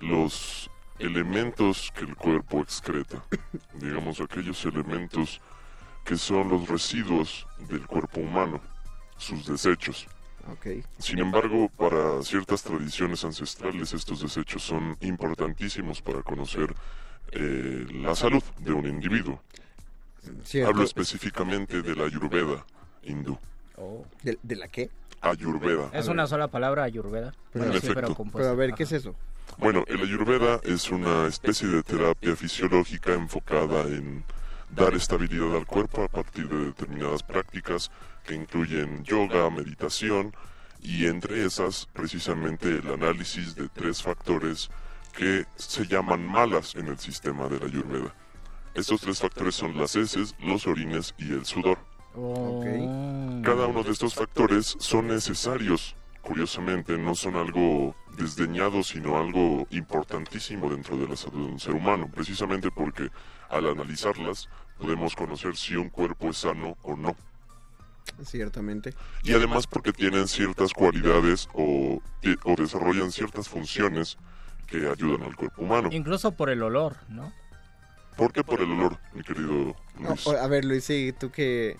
los elementos que el cuerpo excreta. Digamos, aquellos elementos que son los residuos del cuerpo humano sus desechos. Sin embargo, para ciertas tradiciones ancestrales estos desechos son importantísimos para conocer eh, la salud de un individuo. Hablo específicamente de la ayurveda hindú. Oh. ¿De, la qué? Ayurveda. Es una sola palabra, ayurveda. Pero, pero a ver, ¿qué es eso? Bueno, el ayurveda es una especie de terapia fisiológica enfocada en dar estabilidad al cuerpo a partir de determinadas prácticas que incluyen yoga, meditación y entre esas precisamente el análisis de tres factores que se llaman malas en el sistema de la Ayurveda. Estos tres factores son las heces, los orines y el sudor. Cada uno de estos factores son necesarios. Curiosamente, no son algo desdeñado, sino algo importantísimo dentro de la salud de un ser humano, precisamente porque al analizarlas podemos conocer si un cuerpo es sano o no. Ciertamente. Y además porque tienen ciertas cualidades o, o desarrollan ciertas funciones que ayudan al cuerpo humano. Incluso por el olor, ¿no? ¿Por qué por el olor, mi querido Luis? a ver, Luis, sí, tú que...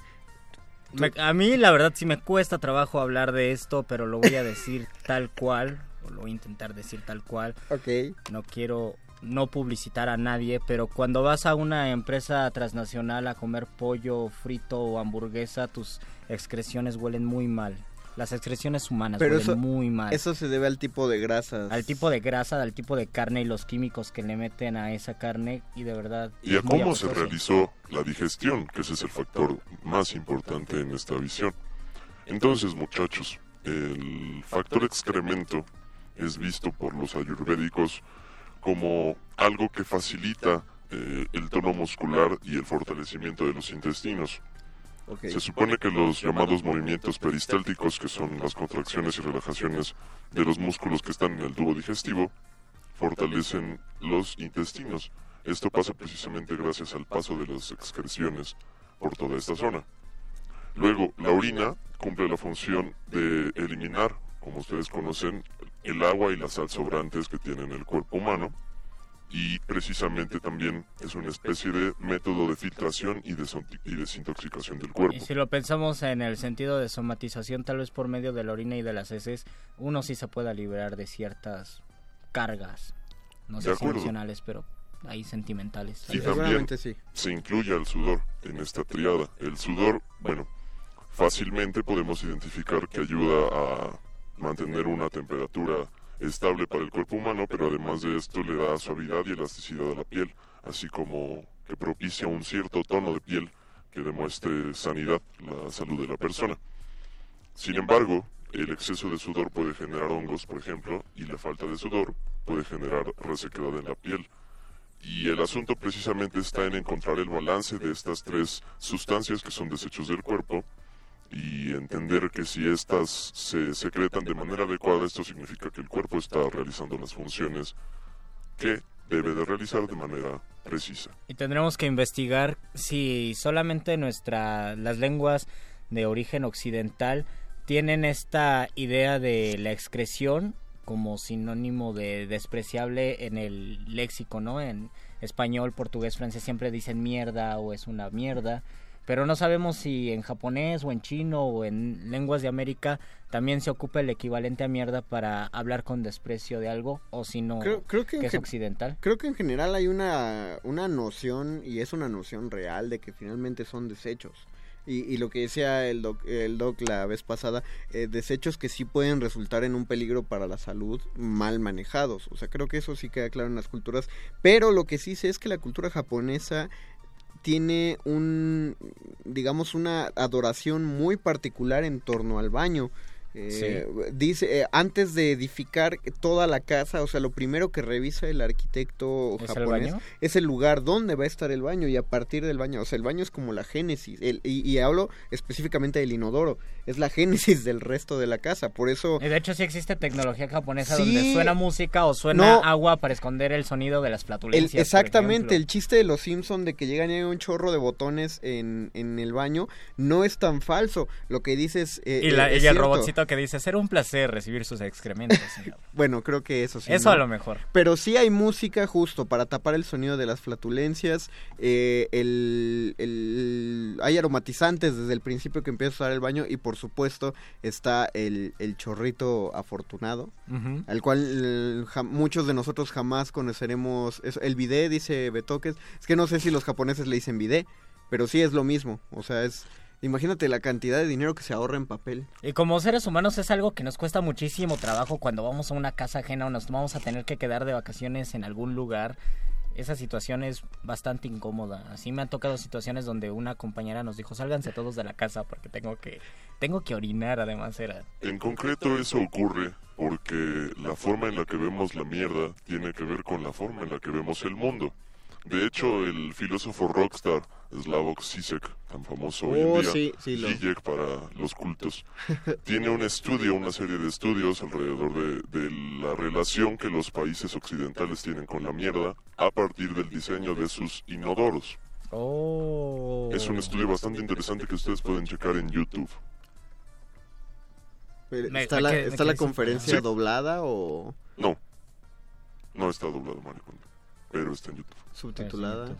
a mí la verdad sí me cuesta trabajo hablar de esto, pero lo voy a decir tal cual, o lo voy a intentar decir tal cual. Ok. No quiero no publicitar a nadie, pero cuando vas a una empresa transnacional a comer pollo frito o hamburguesa, tus excreciones huelen muy mal. Las excreciones humanas huelen muy mal. Eso se debe al tipo de grasas. Al tipo de grasa, al tipo de carne y los químicos que le meten a esa carne y de verdad... Y a cómo se realizó la digestión, que ese es el factor más importante en esta visión. Entonces, muchachos, el factor excremento es visto por los ayurvédicos como algo que facilita eh, el tono muscular y el fortalecimiento de los intestinos. Se supone que los llamados movimientos peristálticos, que son las contracciones y relajaciones de los músculos que están en el tubo digestivo, fortalecen los intestinos. Esto pasa precisamente gracias al paso de las excreciones por toda esta zona. Luego, la orina cumple la función de eliminar, como ustedes conocen, el agua y la sal sobrantes que tiene el cuerpo humano y precisamente también es una especie de método de filtración y, desintoxicación del cuerpo. Y si lo pensamos en el sentido de somatización, tal vez por medio de la orina y de las heces, uno sí se pueda liberar de ciertas cargas, no sé si emocionales, pero ahí sentimentales. Y también se incluye el sudor en esta triada. El sudor, bueno, fácilmente podemos identificar que ayuda a mantener una temperatura estable para el cuerpo humano, pero además de esto le da suavidad y elasticidad a la piel, así como que propicia un cierto tono de piel que demuestre sanidad, la salud de la persona. Sin embargo, el exceso de sudor puede generar hongos, por ejemplo, y la falta de sudor puede generar resequedad en la piel. Y el asunto precisamente está en encontrar el balance de estas tres sustancias que son desechos del cuerpo y entender que si éstas se secretan de manera adecuada, esto significa que el cuerpo está realizando las funciones que debe de realizar de manera precisa. Y tendremos que investigar si solamente nuestra, las lenguas de origen occidental tienen esta idea de la excreción como sinónimo de despreciable en el léxico, ¿no? En español, portugués, francés siempre dicen mierda o es una mierda pero no sabemos si en japonés o en chino o en lenguas de América también se ocupa el equivalente a mierda para hablar con desprecio de algo o si no creo, que, es occidental. Creo que en general hay una, una noción y es una noción real de que finalmente son desechos. Y, lo que decía el doc, el doc la vez pasada, eh, desechos que sí pueden resultar en un peligro para la salud mal manejados. O sea, creo que eso sí queda claro en las culturas. Pero lo que sí sé es que la cultura japonesa tiene un, digamos, una adoración muy particular en torno al baño. Eh, dice, eh, antes de edificar toda la casa, o sea, lo primero que revisa el arquitecto japonés es el lugar donde va a estar el baño y a partir del baño, o sea, el baño es como la génesis, el, y, hablo específicamente del inodoro, es la génesis del resto de la casa, por eso... De hecho, sí existe tecnología japonesa donde suena música o suena agua para esconder el sonido de las flatulencias. exactamente, el chiste de los Simpson de que llegan y hay un chorro de botones en, en el baño no es tan falso, lo que dices... Eh, y, la, y el robotcito que dice, será un placer recibir sus excrementos. bueno, creo que eso sí. Eso a lo mejor. Pero sí hay música justo para tapar el sonido de las flatulencias. Eh, el, hay aromatizantes desde el principio que empieza a usar el baño y por supuesto está el, el chorrito afortunado, al cual muchos de nosotros jamás conoceremos. el bidet, dice Betoques. Es que no sé si los japoneses le dicen bidet, pero sí es lo mismo. O sea, es Imagínate la cantidad de dinero que se ahorra en papel. Y como seres humanos es algo que nos cuesta muchísimo trabajo cuando vamos a una casa ajena o nos vamos a tener que quedar de vacaciones en algún lugar. Esa situación es bastante incómoda. Así me han tocado situaciones donde una compañera nos dijo, sálganse todos de la casa porque tengo que, tengo que orinar, además era. En concreto eso ocurre porque la forma en la que vemos la mierda tiene que ver con la forma en la que vemos el mundo. De hecho, el filósofo rockstar Slavoj Zizek, tan famoso hoy en oh, día, para los cultos, tiene un estudio, una serie de estudios alrededor de, la relación que los países occidentales tienen con la mierda a partir del diseño de sus inodoros. Oh. Es un estudio bastante interesante que ustedes pueden checar en YouTube. ¿Está, la, ¿está la conferencia doblada o...? No, no está doblado, Mario pero está en YouTube. ¿Subtitulada?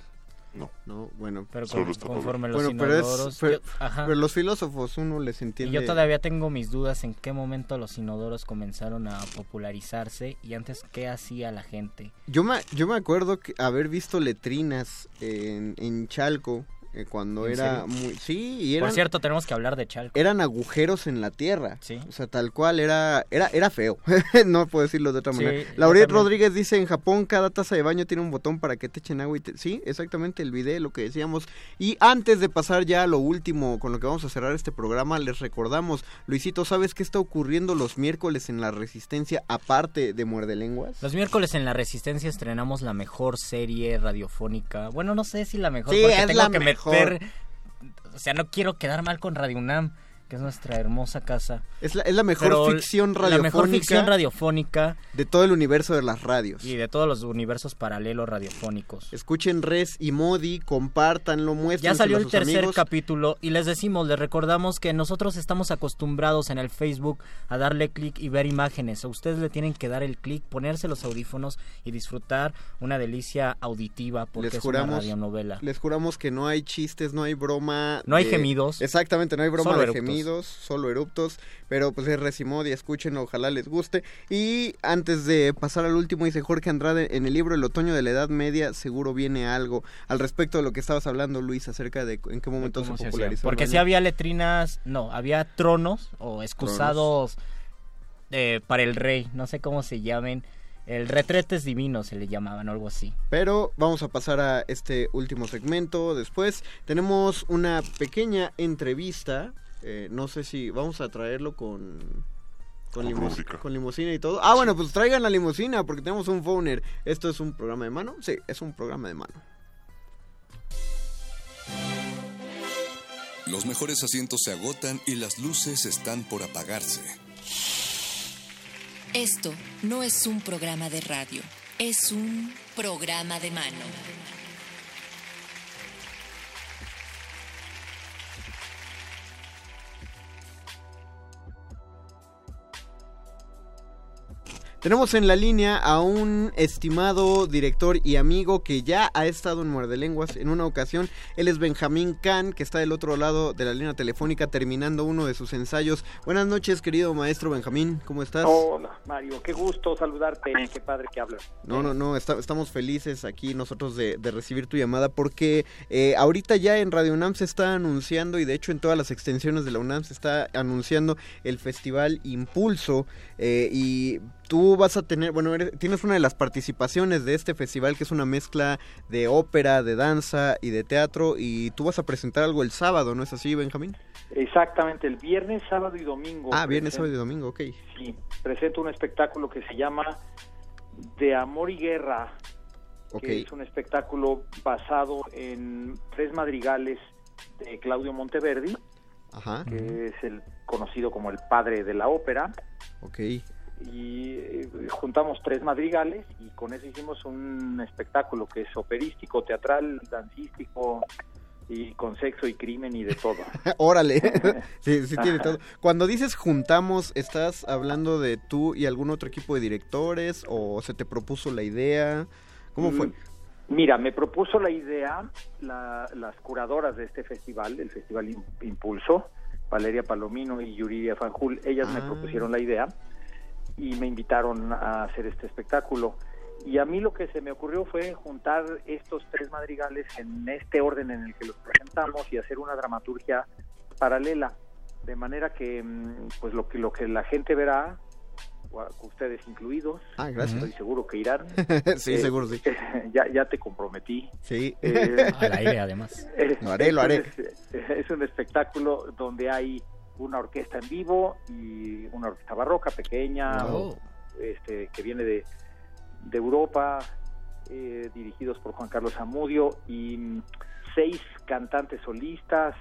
No. No, bueno. Pero conforme los bueno, pero, pero, los filósofos uno les entiende. Y yo todavía tengo mis dudas en qué momento los inodoros comenzaron a popularizarse y antes qué hacía la gente. Yo me, yo me acuerdo que haber visto letrinas en, en Chalco eh, cuando era muy sí y eran, por cierto tenemos que hablar de Chalco. eran agujeros en la tierra. Sí. O sea tal cual era era era feo. No puedo decirlo de otra manera. Lauriet Rodríguez dice en Japón cada taza de baño tiene un botón para que te echen agua y sí exactamente el video lo que decíamos. Y antes de pasar ya a lo último con lo que vamos a cerrar este programa les recordamos Luisito sabes qué está ocurriendo los miércoles en la Resistencia aparte de Muerde Lenguas los miércoles en la Resistencia estrenamos la mejor serie radiofónica. Bueno no sé si la mejor porque tengo que o sea, no quiero quedar mal con Radio UNAM que es nuestra hermosa casa. Es la, es la mejor ficción radiofónica. La mejor ficción radiofónica. De todo el universo de las radios. Y de todos los universos paralelos radiofónicos. Escuchen Res y Modi, compártanlo, muestren. Ya salió el tercer capítulo y les decimos, les recordamos que nosotros estamos acostumbrados en el Facebook a darle clic y ver imágenes. A ustedes le tienen que dar el clic, ponerse los audífonos y disfrutar una delicia auditiva porque es una radionovela. Les juramos que no hay chistes, no hay broma. No hay gemidos. Exactamente, no hay broma de gemidos solo eruptos, pero pues es Recimodi, escuchen, ojalá les guste. Y antes de pasar al último, dice Jorge Andrade, en el libro El otoño de la Edad Media seguro viene algo al respecto de lo que estabas hablando, Luis, acerca de en qué momento se popularizó. Porque si había letrinas, no, había tronos o excusados eh, para el rey, no sé cómo se llamen. El retretes divino se le llamaban o algo así. Pero vamos a pasar a este último segmento. Después tenemos una pequeña entrevista eh, no sé si vamos a traerlo con con, con limusina y todo. Ah, bueno, pues traigan la limusina porque tenemos un phoner. ¿Esto es un programa de mano? Sí, es un programa de mano. Los mejores asientos se agotan y las luces están por apagarse. Esto no es un programa de radio, es un programa de mano. Tenemos en la línea a un estimado director y amigo que ya ha estado en Muerde Lenguas en una ocasión. Él es Benjamín Kahn, que está del otro lado de la línea telefónica terminando uno de sus ensayos. Buenas noches, querido maestro Benjamín, ¿cómo estás? Hola, Mario, qué gusto saludarte, qué padre que hablas. No, no, no, estamos felices aquí nosotros de, recibir tu llamada porque eh, ahorita ya en Radio UNAM se está anunciando y de hecho en todas las extensiones de la UNAM se está anunciando el Festival Impulso eh, y tú vas a tener, bueno, tienes una de las participaciones de este festival que es una mezcla de ópera, de danza y de teatro y tú vas a presentar algo el sábado, ¿no es así, Benjamín? Exactamente, el viernes, sábado y domingo. Ah, viernes, sábado y domingo, ok. Sí, presento un espectáculo que se llama De Amor y Guerra, que es un espectáculo basado en tres madrigales de Claudio Monteverdi, que es el conocido como el padre de la ópera. Ok y eh, juntamos tres madrigales y con eso hicimos un espectáculo que es operístico, teatral, dancístico y con sexo y crimen y de todo. Órale, sí, sí tiene todo. Cuando dices juntamos, ¿estás hablando de tú y algún otro equipo de directores o se te propuso la idea? ¿Cómo fue? Mm, Mira, me propuso la idea las curadoras de este festival, el Festival Impulso, Valeria Palomino y Yuridia Fanjul, ellas me ah. propusieron la idea y me invitaron a hacer este espectáculo. Y a mí lo que se me ocurrió fue juntar estos tres madrigales en este orden en el que los presentamos y hacer una dramaturgia paralela, de manera que mm, pues lo que lo que la gente verá ustedes incluidos. Ah, gracias. Estoy seguro que irán. sí, seguro, sí. ya, ya te comprometí. Sí. Eh, Al aire, además. lo haré, lo haré. Es, un espectáculo donde hay una orquesta en vivo y una orquesta barroca pequeña, este, que viene de, de Europa, eh, dirigidos por Juan Carlos Amudio, y seis cantantes solistas,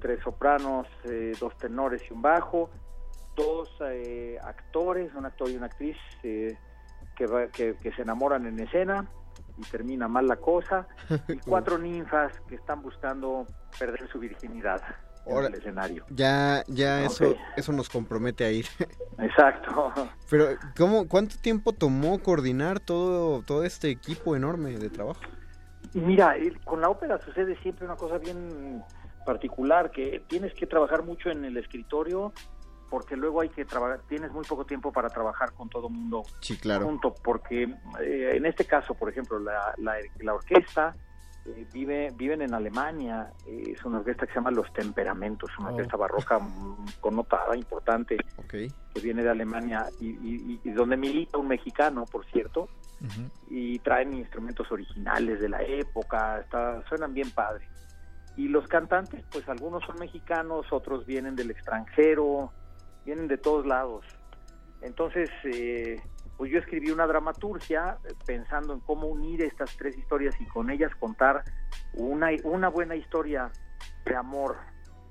tres sopranos, eh, dos tenores y un bajo, dos eh, actores, un actor y una actriz que, que, se enamoran en escena y termina mal la cosa, y cuatro ninfas que están buscando perder su virginidad en el escenario. Ya, ya eso, eso nos compromete a ir. Exacto. Pero, ¿cómo, ¿cuánto tiempo tomó coordinar todo, todo este equipo enorme de trabajo? Mira, con la ópera sucede siempre una cosa bien particular, que tienes que trabajar mucho en el escritorio porque luego hay que trabajar, tienes muy poco tiempo para trabajar con todo mundo sí, claro. junto, porque eh, en este caso, por ejemplo, la, la, orquesta eh, vive, viven en Alemania, eh, es una orquesta que se llama Los Temperamentos, una oh. orquesta barroca connotada, importante, que viene de Alemania y, y, donde milita un mexicano, por cierto, y traen instrumentos originales de la época, está, suenan bien padres. Y los cantantes, pues algunos son mexicanos, otros vienen del extranjero, vienen de todos lados. Entonces, eh, pues yo escribí una dramaturgia eh, pensando en cómo unir estas tres historias y con ellas contar una, una buena historia de amor.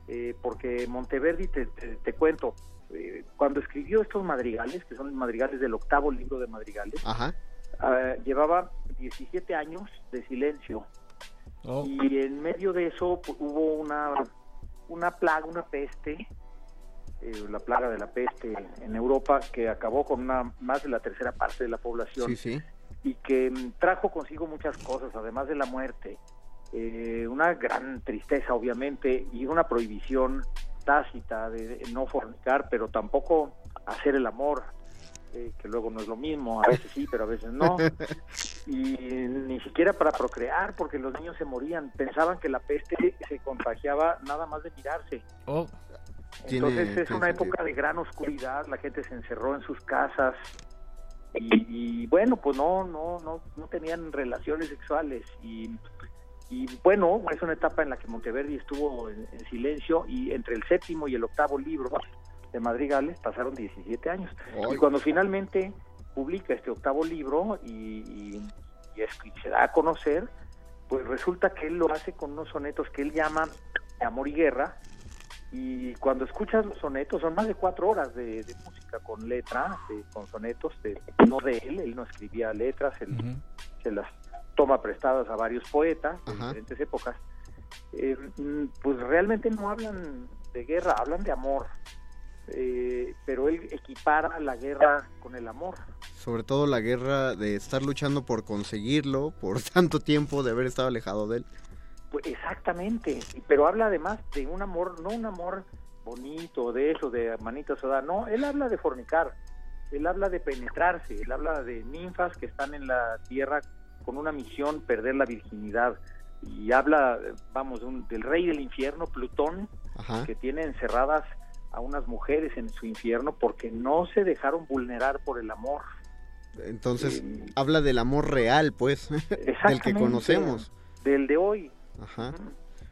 Eh, porque Monteverdi, te, te, cuento, cuando escribió estos madrigales, que son los madrigales del octavo libro de madrigales, ah, llevaba 17 años de silencio. Oh. Y en medio de eso pues, hubo una, una plaga, una peste, eh, la plaga de la peste en Europa que acabó con una más de la tercera parte de la población y que mm, trajo consigo muchas cosas, además de la muerte, eh, una gran tristeza obviamente y una prohibición tácita de, no fornicar, pero tampoco hacer el amor. Eh, que luego no es lo mismo, a veces sí, pero a veces no, y ni siquiera para procrear, porque los niños se morían, pensaban que la peste se contagiaba nada más de mirarse. Oh. Entonces es una época de gran oscuridad, la gente se encerró en sus casas y, bueno, pues no, no, no, no tenían relaciones sexuales y, y, bueno, es una etapa en la que Monteverdi estuvo en, silencio y entre el séptimo y el octavo libro de Madrigales pasaron 17 años. Y cuando finalmente publica este octavo libro y, y, se da a conocer, pues resulta que él lo hace con unos sonetos que él llama Amor y Guerra, y cuando escuchas los sonetos son más de cuatro horas de, música con letra, con sonetos, de, no de él, él no escribía letras, él se las toma prestadas a varios poetas de diferentes épocas, eh, pues realmente no hablan de guerra, hablan de amor, eh, pero él equipara la guerra con el amor. Sobre todo la guerra de estar luchando por conseguirlo, por tanto tiempo de haber estado alejado de él. Pues exactamente, pero habla además de un amor, no un amor bonito, de eso, de manita soda, no, él habla de fornicar, él habla de penetrarse, él habla de ninfas que están en la tierra con una misión, perder la virginidad, y habla, vamos, del rey del infierno, Plutón, que tiene encerradas a unas mujeres en su infierno porque no se dejaron vulnerar por el amor. Entonces, eh, habla del amor real, pues, del que conocemos. Del de hoy, Ajá.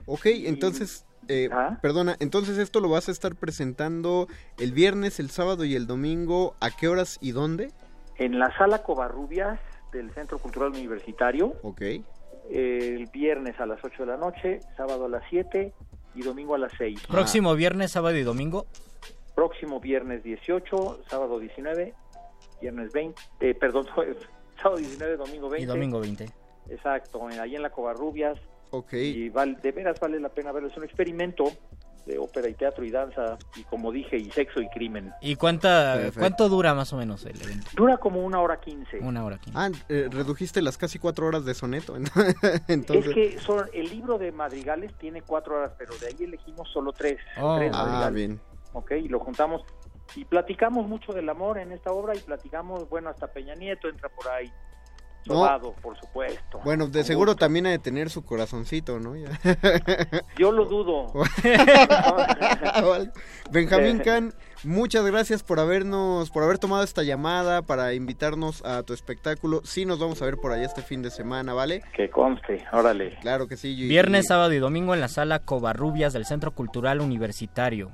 Ok, entonces, eh, perdona, entonces esto lo vas a estar presentando el viernes, el sábado y el domingo, ¿a qué horas y dónde? En la sala Covarrubias del Centro Cultural Universitario. Ok. el viernes a las 8 de la noche, sábado a las 7 y domingo a las 6. ¿Próximo viernes, sábado y domingo? Próximo viernes 18, sábado 19, viernes 20, eh, perdón, sábado 19, domingo 20. Y domingo 20. Exacto, ahí en la Covarrubias, Ok. Y vale, de veras vale la pena verlo. Es un experimento de ópera y teatro y danza y como dije y sexo y crimen. ¿Y cuánta cuánto dura más o menos el evento? Dura como una hora quince. Una hora quince. Ah, eh, redujiste las casi cuatro horas de soneto. Entonces... Es que son, el libro de madrigales tiene cuatro horas, pero de ahí elegimos solo tres. Oh. tres ah, bien. Ok, y lo juntamos y platicamos mucho del amor en esta obra y platicamos, bueno, hasta Peña Nieto entra por ahí. Sobado, por supuesto. Bueno, de seguro también ha de tener su corazoncito, ¿no? Yo lo dudo. Benjamín Can, muchas gracias por habernos, por haber tomado esta llamada para invitarnos a tu espectáculo. Sí nos vamos a ver por allá este fin de semana, ¿vale? Que conste, órale. Claro que sí. Viernes, sábado y domingo en la sala Covarrubias del Centro Cultural Universitario.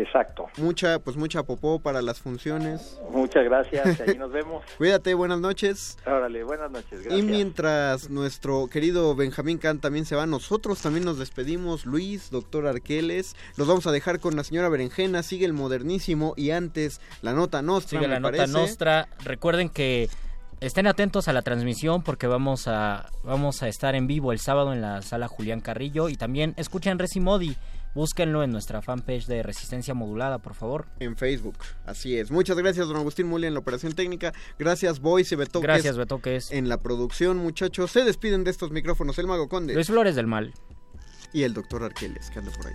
Exacto. Mucha, pues mucha popó para las funciones. Muchas gracias, ahí nos vemos. Cuídate, buenas noches. Órale, buenas noches, gracias. Y mientras nuestro querido Benjamín Can también se va, nosotros también nos despedimos, Luis, doctor Arqueles, los vamos a dejar con la señora Berenjena, sigue el modernísimo y antes la nota nostra. Sigue la nota nostra, recuerden que estén atentos a la transmisión porque vamos a, vamos a estar en vivo el sábado en la sala Julián Carrillo y también escuchen Resimodi Búsquenlo en nuestra fanpage de Resistencia Modulada, por favor. En Facebook, así es. Muchas gracias, don Agustín Muli, en la operación técnica. Gracias, Boys y Betoques. Gracias, Betoques. En la producción, muchachos. Se despiden de estos micrófonos el Mago Conde. Luis Flores del Mal. Y el doctor Arqueles, que anda por ahí.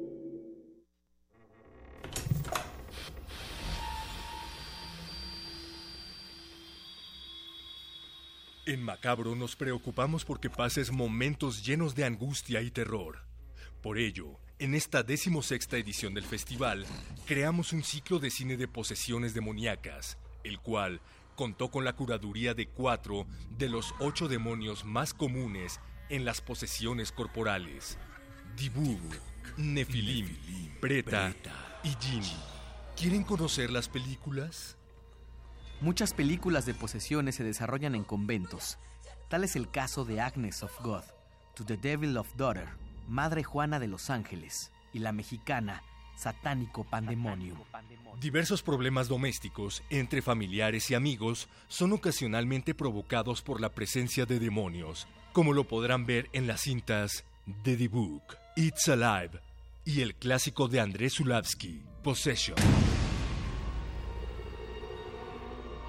En Macabro nos preocupamos porque pases momentos llenos de angustia y terror. Por ello, en esta decimosexta edición del festival, creamos un ciclo de cine de posesiones demoníacas, el cual contó con la curaduría de cuatro de los ocho demonios más comunes en las posesiones corporales: Dibug, Nefilim, Preta y Jin. ¿Quieren conocer las películas? Muchas películas de posesiones se desarrollan en conventos. Tal es el caso de Agnes of God, To the Devil of Daughter, Madre Juana de los Ángeles, y la mexicana Satánico Pandemonium. Diversos problemas domésticos entre familiares y amigos son ocasionalmente provocados por la presencia de demonios, como lo podrán ver en las cintas The Book, It's Alive y el clásico de Andrés Zulavsky, Possession.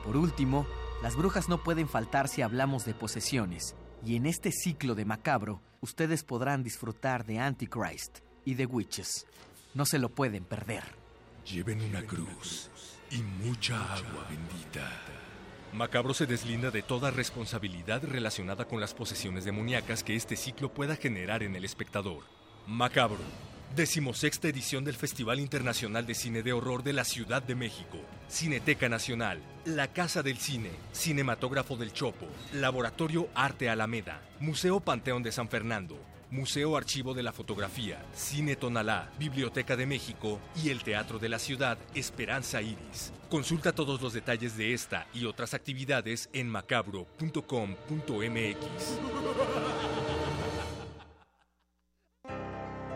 Por último, las brujas no pueden faltar si hablamos de posesiones, y en este ciclo de macabro, ustedes podrán disfrutar de Antichrist y de Witches. No se lo pueden perder. Lleven una cruz y mucha agua bendita. Macabro se deslinda de toda responsabilidad relacionada con las posesiones demoníacas que este ciclo pueda generar en el espectador. Macabro Decimosexta edición del Festival Internacional de Cine de Horror de la Ciudad de México. Cineteca Nacional, La Casa del Cine, Cinematógrafo del Chopo, Laboratorio Arte Alameda, Museo Panteón de San Fernando, Museo Archivo de la Fotografía, Cine Tonalá, Biblioteca de México y el Teatro de la Ciudad Esperanza Iris. Consulta todos los detalles de esta y otras actividades en macabro.com.mx.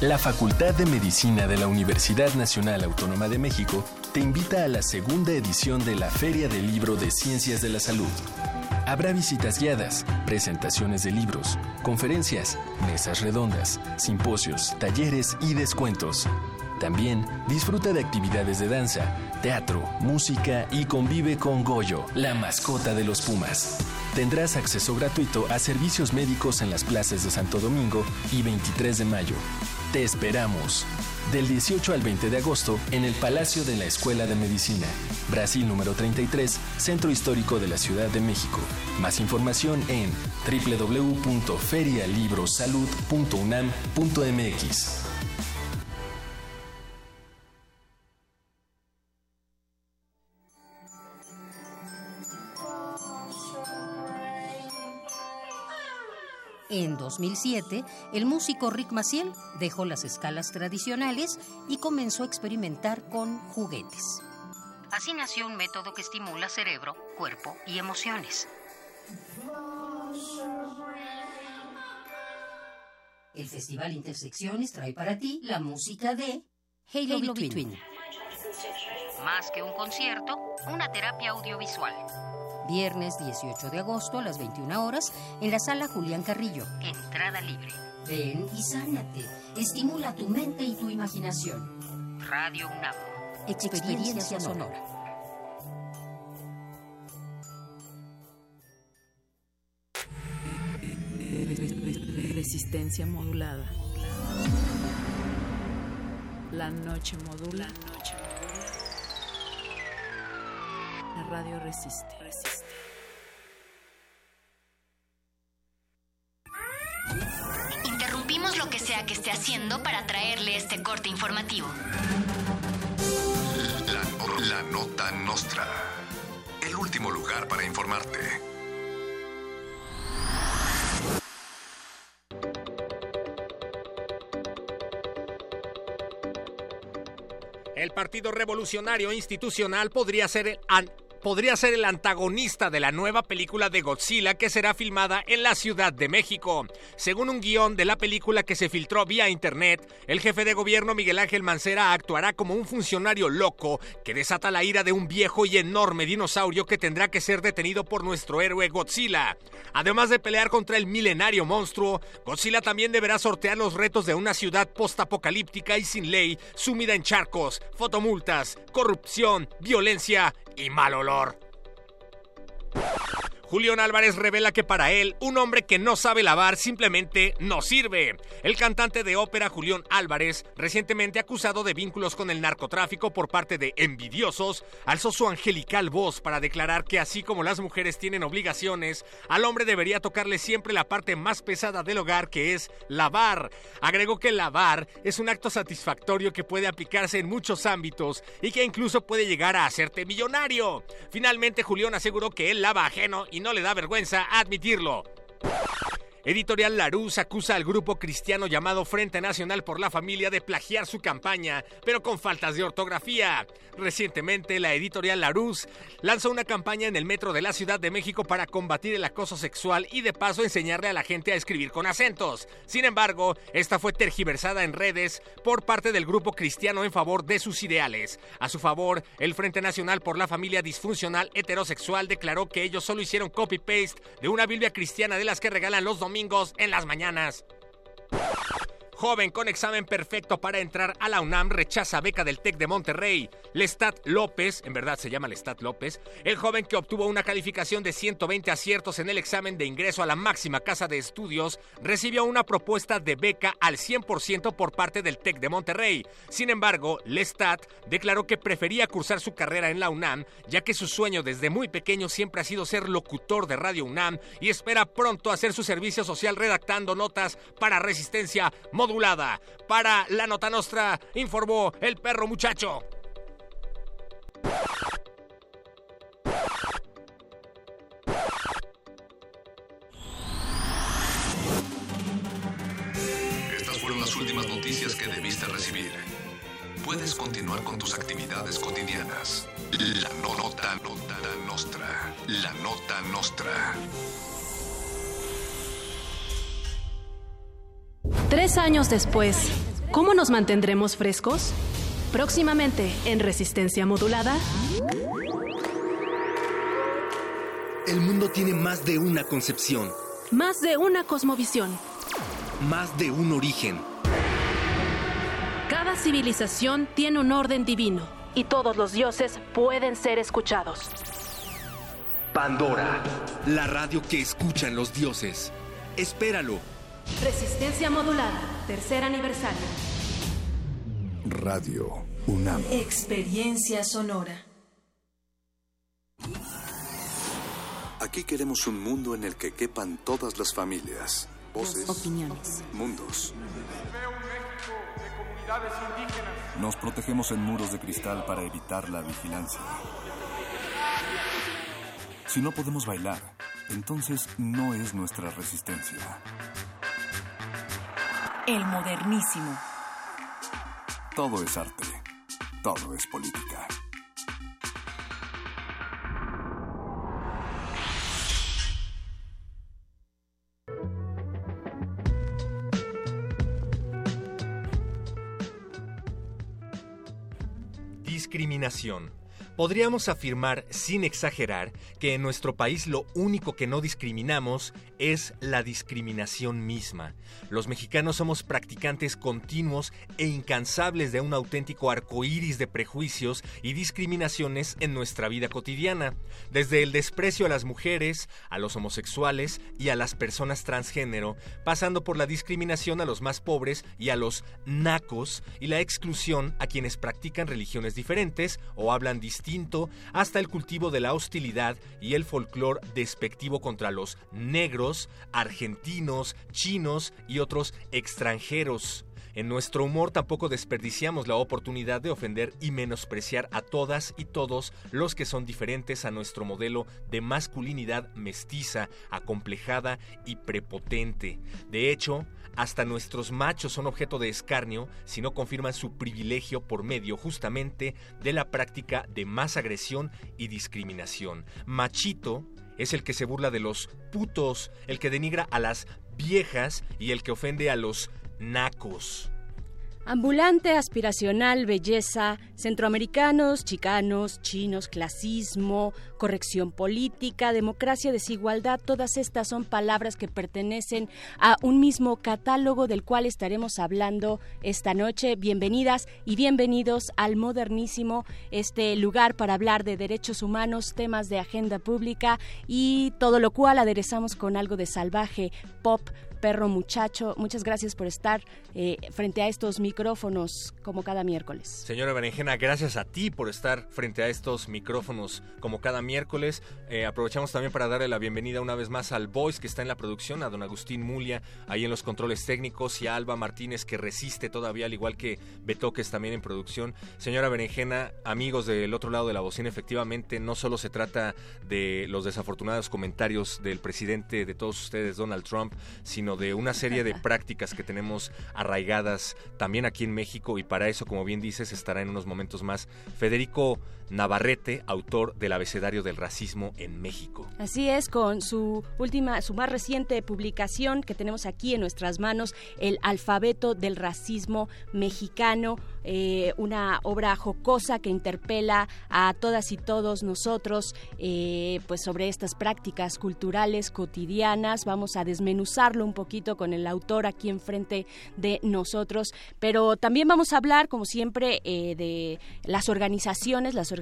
La Facultad de Medicina de la Universidad Nacional Autónoma de México te invita a la segunda edición de la Feria del Libro de Ciencias de la Salud. Habrá visitas guiadas, presentaciones de libros, conferencias, mesas redondas, simposios, talleres y descuentos. También disfruta de actividades de danza, teatro, música y convive con Goyo, la mascota de los Pumas. tendrás acceso gratuito a servicios médicos en las plazas de Santo Domingo y 23 de mayo. Te esperamos. Del 18 al 20 de agosto en el Palacio de la Escuela de Medicina, Brasil número 33, Centro Histórico de la Ciudad de México. Más información en www.ferialibrosalud.unam.mx. En 2007, el músico Rick Maciel dejó las escalas tradicionales y comenzó a experimentar con juguetes. Así nació un método que estimula cerebro, cuerpo y emociones. El Festival Intersecciones trae para ti la música de Halo, Between. Más que un concierto, una terapia audiovisual viernes 18 de agosto a las 21 horas en la sala Julián Carrillo. Entrada libre. Ven y sánate. Estimula tu mente y tu imaginación. Radio UNAM. Experiencia, sonora. Resistencia modulada. La noche modula. La noche modula. La radio resiste. Haciendo para traerle este corte informativo. La, nota nostra. El último lugar para informarte. El Partido Revolucionario Institucional podría ser podría ser el antagonista de la nueva película de Godzilla que será filmada en la Ciudad de México. Según un guion de la película que se filtró vía internet, el jefe de gobierno Miguel Ángel Mancera actuará como un funcionario loco que desata la ira de un viejo y enorme dinosaurio que tendrá que ser detenido por nuestro héroe Godzilla. Además de pelear contra el milenario monstruo, Godzilla también deberá sortear los retos de una ciudad postapocalíptica y sin ley, sumida en charcos, fotomultas, corrupción, violencia y mal olor. Julián Álvarez revela que para él, un hombre que no sabe lavar simplemente no sirve. El cantante de ópera Julián Álvarez, recientemente acusado de vínculos con el narcotráfico por parte de envidiosos, alzó su angelical voz para declarar que así como las mujeres tienen obligaciones, al hombre debería tocarle siempre la parte más pesada del hogar que es lavar. Agregó que lavar es un acto satisfactorio que puede aplicarse en muchos ámbitos y que incluso puede llegar a hacerte millonario. Finalmente Julián aseguró que él lava ajeno y no le da vergüenza admitirlo. Editorial Larus acusa al grupo cristiano llamado Frente Nacional por la Familia de plagiar su campaña, pero con faltas de ortografía. Recientemente, la editorial Larus lanzó una campaña en el metro de la Ciudad de México para combatir el acoso sexual y de paso enseñarle a la gente a escribir con acentos. Sin embargo, esta fue tergiversada en redes por parte del grupo cristiano en favor de sus ideales. A su favor, el Frente Nacional por la Familia Disfuncional Heterosexual declaró que ellos solo hicieron copy-paste de una Biblia cristiana de las que regalan los domingos en las mañanas. Joven con examen perfecto para entrar a la UNAM rechaza beca del TEC de Monterrey. Lestat López, en verdad se llama Lestat López, el joven que obtuvo una calificación de 120 aciertos en el examen de ingreso a la máxima casa de estudios, recibió una propuesta de beca al 100% por parte del TEC de Monterrey. Sin embargo, Lestat declaró que prefería cursar su carrera en la UNAM, ya que su sueño desde muy pequeño siempre ha sido ser locutor de Radio UNAM y espera pronto hacer su servicio social redactando notas para resistencia para la nota nostra, informó el perro muchacho. Estas fueron las últimas noticias que debiste recibir. Puedes continuar con tus actividades cotidianas. La nota, nota nostra. La nota nostra. Tres años después, ¿cómo nos mantendremos frescos? Próximamente en Resistencia Modulada. El mundo tiene más de una concepción. Más de una cosmovisión. Más de un origen. Cada civilización tiene un orden divino y todos los dioses pueden ser escuchados. Pandora, la radio que escuchan los dioses. Espéralo. Resistencia modulada, tercer aniversario. Radio UNAM. Experiencia sonora. Aquí queremos un mundo en el que quepan todas las familias, voces, opiniones, mundos. Nos protegemos en muros de cristal para evitar la vigilancia. Si no podemos bailar, entonces no es nuestra resistencia. El modernísimo. Todo es arte. Todo es política. Discriminación. Podríamos afirmar, sin exagerar, que en nuestro país lo único que no discriminamos es la discriminación misma. Los mexicanos somos practicantes continuos e incansables de un auténtico arcoíris de prejuicios y discriminaciones en nuestra vida cotidiana, desde el desprecio a las mujeres, a los homosexuales y a las personas transgénero, pasando por la discriminación a los más pobres y a los nacos y la exclusión a quienes practican religiones diferentes o hablan distinto hasta el cultivo de la hostilidad y el folclor despectivo contra los negros, argentinos, chinos y otros extranjeros. En nuestro humor tampoco desperdiciamos la oportunidad de ofender y menospreciar a todas y todos los que son diferentes a nuestro modelo de masculinidad mestiza, acomplejada y prepotente. De hecho, hasta nuestros machos son objeto de escarnio si no confirman su privilegio por medio justamente de la práctica de más agresión y discriminación. Machito es el que se burla de los putos, el que denigra a las viejas y el que ofende a los nacos. Ambulante, aspiracional, belleza, centroamericanos, chicanos, chinos, clasismo, corrección política, democracia, desigualdad, todas estas son palabras que pertenecen a un mismo catálogo del cual estaremos hablando esta noche. Bienvenidas y bienvenidos al Modernísimo, este lugar para hablar de derechos humanos, temas de agenda pública y todo lo cual aderezamos con algo de salvaje, pop, perro muchacho. Muchas gracias por estar eh, frente a estos micrófonos como cada miércoles. Señora Berenjena, gracias a ti por estar frente a estos micrófonos como cada miércoles. Eh, aprovechamos también para darle la bienvenida una vez más al Voice que está en la producción, a don Agustín Mulia ahí en los controles técnicos y a Alba Martínez que resiste todavía, al igual que Betoques también en producción. Señora Berenjena, amigos del otro lado de la bocina, efectivamente no solo se trata de los desafortunados comentarios del presidente de todos ustedes, Donald Trump, sino de una serie de prácticas que tenemos arraigadas también aquí en México. Y para eso, como bien dices, estará en unos momentos más. Federico Navarrete, autor del abecedario del racismo en México. Así es, con su última, su más reciente publicación que tenemos aquí en nuestras manos, El alfabeto del racismo mexicano, eh, una obra jocosa que interpela a todas y todos nosotros, eh, pues sobre estas prácticas culturales cotidianas. Vamos a desmenuzarlo un poquito con el autor aquí enfrente de nosotros, pero también vamos a hablar, como siempre, eh, de las organizaciones, las organizaciones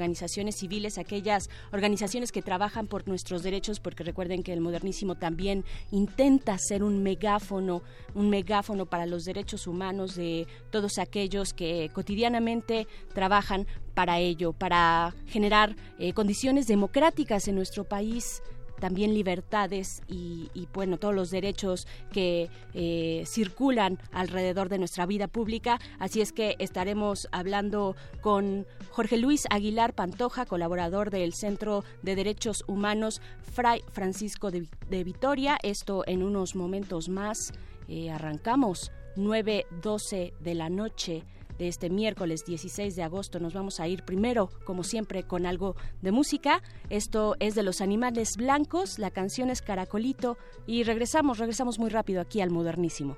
civiles, aquellas organizaciones que trabajan por nuestros derechos, porque recuerden que el modernísimo también intenta ser un megáfono, un megáfono para los derechos humanos de todos aquellos que cotidianamente trabajan para ello, para generar eh, condiciones democráticas en nuestro país también libertades y, bueno, todos los derechos que eh, circulan alrededor de nuestra vida pública. Así es que estaremos hablando con Jorge Luis Aguilar Pantoja, colaborador del Centro de Derechos Humanos Fray Francisco de, Vitoria. Esto en unos momentos más. Eh, arrancamos 9.12 de la noche de este miércoles 16 de agosto. Nos vamos a ir primero, como siempre, con algo de música. Esto es de los animales blancos, la canción es Caracolito y regresamos, regresamos muy rápido aquí al modernísimo.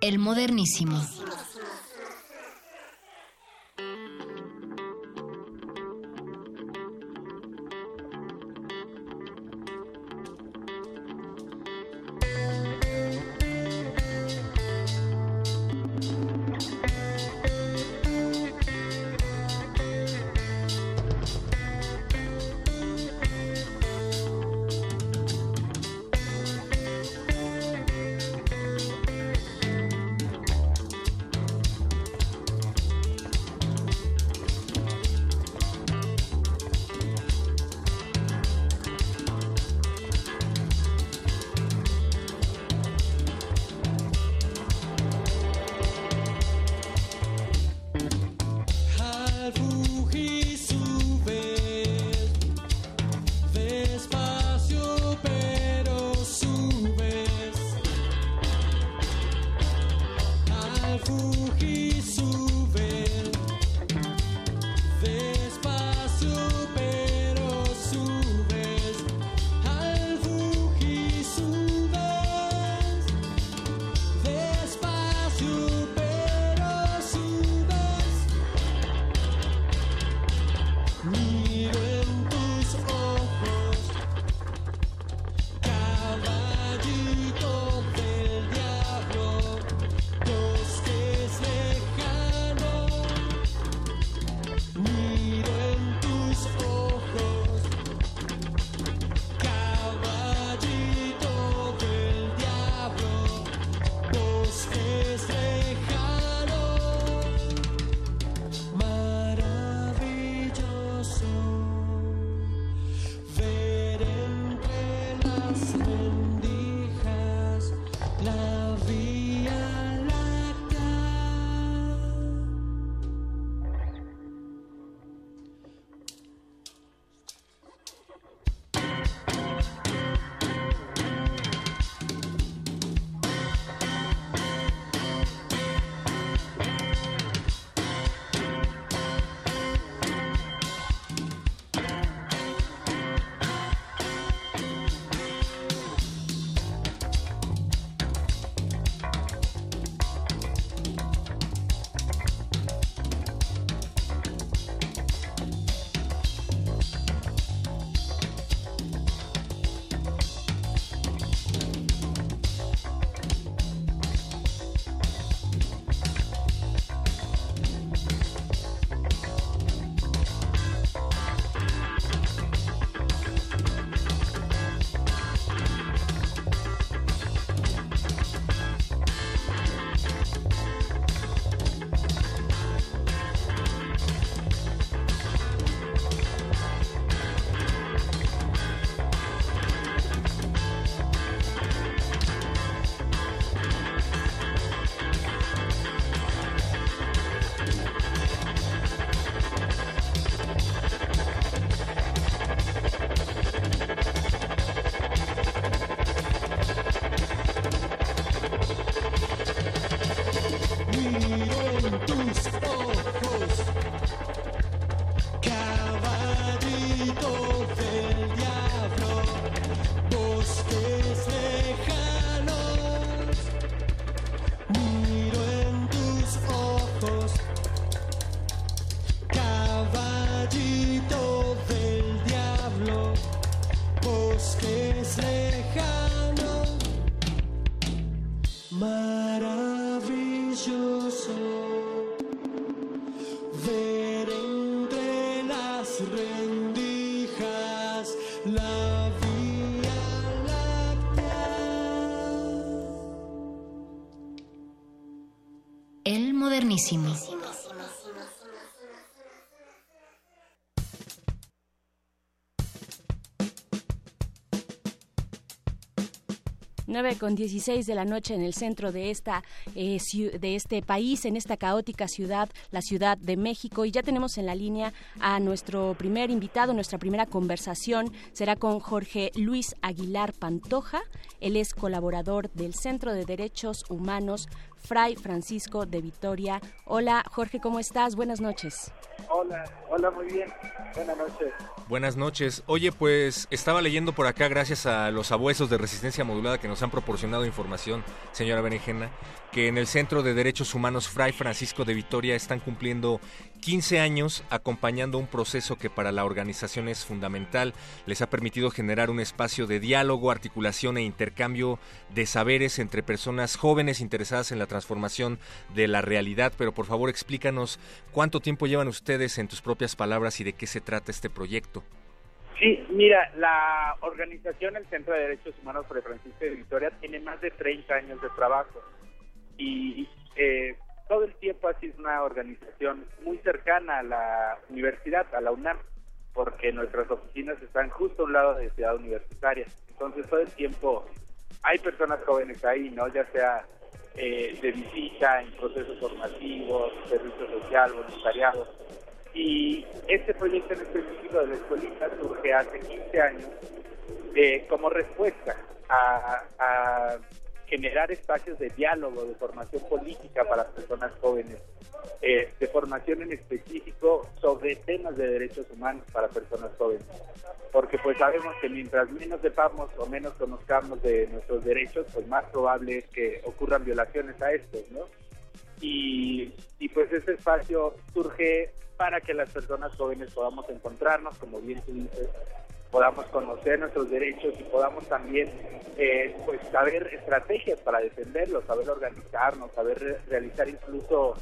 El modernísimo. buenísimo. 9 con 16 de la noche en el centro de esta eh, de este país, en esta caótica ciudad, la Ciudad de México. Y ya tenemos en la línea a nuestro primer invitado, nuestra primera conversación será con Jorge Luis Aguilar Pantoja. Él es colaborador del Centro de Derechos Humanos Fray Francisco de Vitoria. Hola Jorge, ¿cómo estás? Buenas noches. Hola, hola, muy bien. Buenas noches. Buenas noches. Oye, pues estaba leyendo por acá, gracias a los abuesos de resistencia modulada que nos han proporcionado información, señora Berenjena, que en el Centro de Derechos Humanos Fray Francisco de Vitoria están cumpliendo 15 años acompañando un proceso que para la organización es fundamental. Les ha permitido generar un espacio de diálogo, articulación e intercambio de saberes entre personas jóvenes interesadas en la transformación de la realidad. Pero por favor explícanos cuánto tiempo llevan ustedes en tus propias palabras y de qué se trata este proyecto. Sí, mira, la organización, el Centro de Derechos Humanos Fray Francisco de Vitoria, tiene más de 30 años de trabajo. Y eh, todo el tiempo ha sido una organización muy cercana a la universidad, a la UNAM, porque nuestras oficinas están justo a un lado de Ciudad Universitaria. Entonces todo el tiempo hay personas jóvenes ahí, ¿no? Ya sea eh, de visita, en procesos formativos, servicio social, voluntariado. Y este proyecto en específico de la escuelita surge hace 15 años eh, como respuesta a generar espacios de diálogo, de formación política para personas jóvenes, eh, de formación en específico sobre temas de derechos humanos para personas jóvenes. Porque pues sabemos que mientras menos sepamos o menos conozcamos de nuestros derechos, pues más probable es que ocurran violaciones a estos, ¿no? Y, pues este espacio surge para que las personas jóvenes podamos encontrarnos, como bien tú dices, podamos conocer nuestros derechos y podamos también eh, pues saber estrategias para defenderlos, saber organizarnos, saber realizar incluso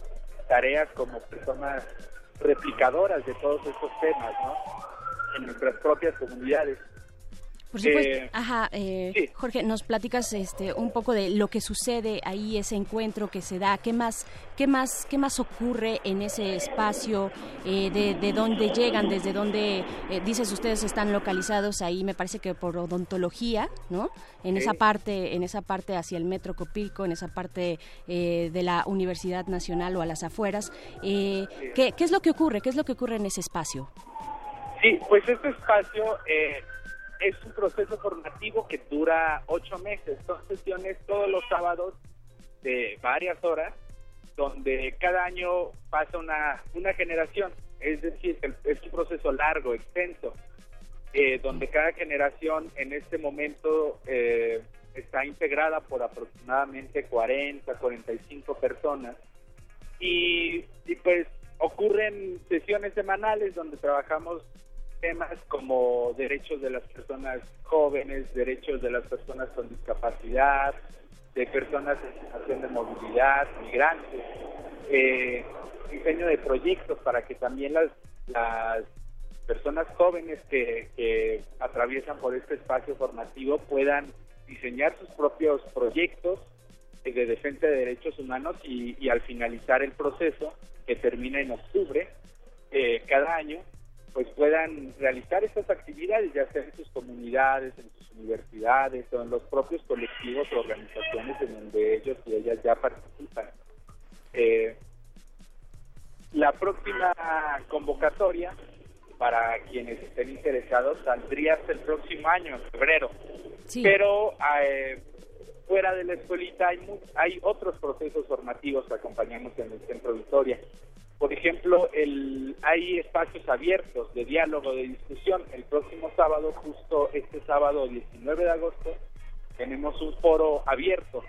tareas como personas replicadoras de todos estos temas, ¿no? En nuestras propias comunidades. Por supuesto. Eh, Ajá, eh, Jorge, nos platicas este un poco de lo que sucede ahí, ese encuentro que se da. ¿Qué más, qué más, qué más ocurre en ese espacio? Eh, de, de, dónde llegan, desde dónde dices ustedes están localizados ahí. Me parece que por odontología, ¿no? En esa parte, en esa parte hacia el Metro Copilco, en esa parte de la Universidad Nacional o a las afueras. ¿qué, ¿Qué es lo que ocurre? ¿Qué es lo que ocurre en ese espacio? Sí, pues este espacio es un proceso formativo que dura ocho meses. Son sesiones todos los sábados de varias horas, donde cada año pasa una, una generación. Es decir, es un proceso largo, extenso, eh, donde cada generación en este momento eh, está integrada por aproximadamente 40, 45 personas. Y, y pues ocurren sesiones semanales donde trabajamos temas como derechos de las personas jóvenes, derechos de las personas con discapacidad, de personas en situación de movilidad, migrantes, eh, diseño de proyectos para que también las, las personas jóvenes que, que atraviesan por este espacio formativo puedan diseñar sus propios proyectos de defensa de derechos humanos y, y al finalizar el proceso, que termina en octubre eh, cada año, pues puedan realizar estas actividades, ya sea en sus comunidades, en sus universidades o en los propios colectivos o organizaciones en donde ellos y ellas ya participan. Eh, la próxima convocatoria para quienes estén interesados saldría hasta el próximo año, en febrero. Pero eh, fuera de la escuelita hay, hay otros procesos formativos que acompañamos en el Centro Victoria. Por ejemplo, el, hay espacios abiertos de diálogo, de discusión. El próximo sábado, justo este sábado 19 de agosto, tenemos un foro abierto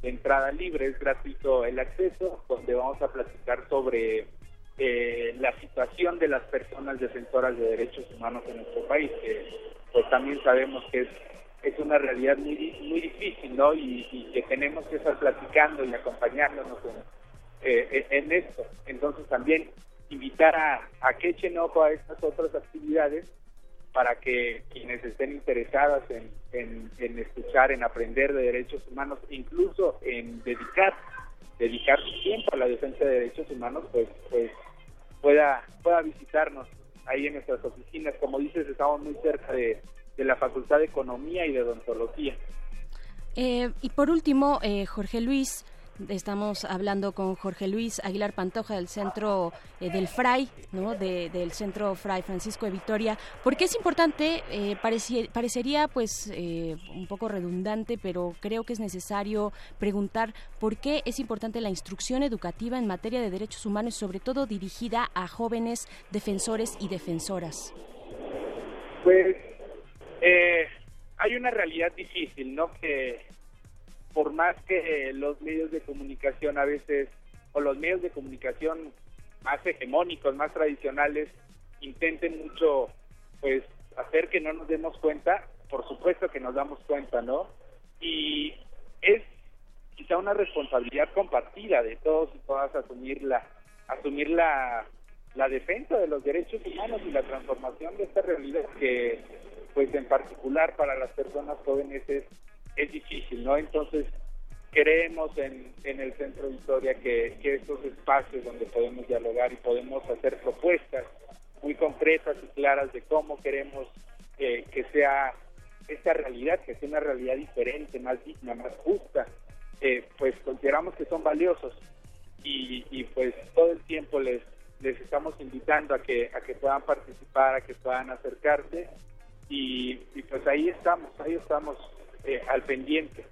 de entrada libre, es gratuito el acceso, donde vamos a platicar sobre eh, la situación de las personas defensoras de derechos humanos en nuestro país, que pues también sabemos que es, es una realidad muy, muy difícil, ¿no? Y, y que tenemos que estar platicando y acompañándonos en eh, en esto. Entonces también invitar a, a que echen ojo a estas otras actividades para que quienes estén interesadas en, en, escuchar, en aprender de derechos humanos, incluso en dedicar dedicar su tiempo a la defensa de derechos humanos, pues, pues pueda pueda visitarnos ahí en nuestras oficinas. Como dices, estamos muy cerca de, de la Facultad de Economía y de Odontología. Eh, y por último, eh, Jorge Luis, Estamos hablando con Jorge Luis Aguilar Pantoja del centro eh, del FRAI, ¿no? del centro FRAI Francisco de Vitoria. porque es importante? Eh, parecería pues eh, un poco redundante, pero creo que es necesario preguntar por qué es importante la instrucción educativa en materia de derechos humanos, sobre todo dirigida a jóvenes defensores y defensoras. Pues hay una realidad difícil, ¿no? Que por más que los medios de comunicación a veces, o los medios de comunicación más hegemónicos, más tradicionales, intenten mucho, pues, hacer que no nos demos cuenta, por supuesto que nos damos cuenta, ¿no? Y es quizá una responsabilidad compartida de todos y todas asumir la, asumir la, la defensa de los derechos humanos y la transformación de esta realidad que, pues, en particular para las personas jóvenes es es difícil, ¿no? Entonces, creemos en, en el Centro de Historia que, que estos espacios donde podemos dialogar y podemos hacer propuestas muy concretas y claras de cómo queremos eh, que sea esta realidad, que sea una realidad diferente, más digna, más justa, eh, pues consideramos que son valiosos y, y pues todo el tiempo les les estamos invitando a que a que puedan participar, a que puedan acercarse y, y pues ahí estamos, ahí estamos eh, al pendiente.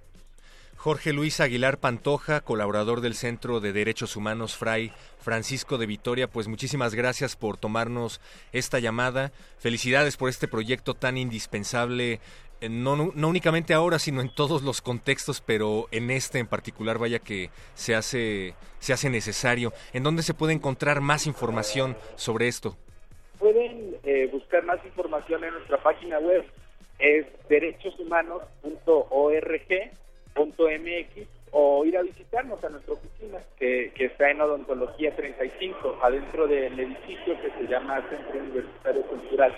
Jorge Luis Aguilar Pantoja, colaborador del Centro de Derechos Humanos Fray Francisco de Vitoria, pues muchísimas gracias por tomarnos esta llamada. Felicidades por este proyecto tan indispensable, eh, no, no, únicamente ahora, sino en todos los contextos, pero en este en particular, vaya que se hace, se hace necesario. ¿En dónde se puede encontrar más información sobre esto? Pueden eh, buscar más información en nuestra página web es derechoshumanos.org.mx o ir a visitarnos a nuestra oficina que, que está en Odontología 35, adentro del edificio que se llama Centro Universitario Cultural.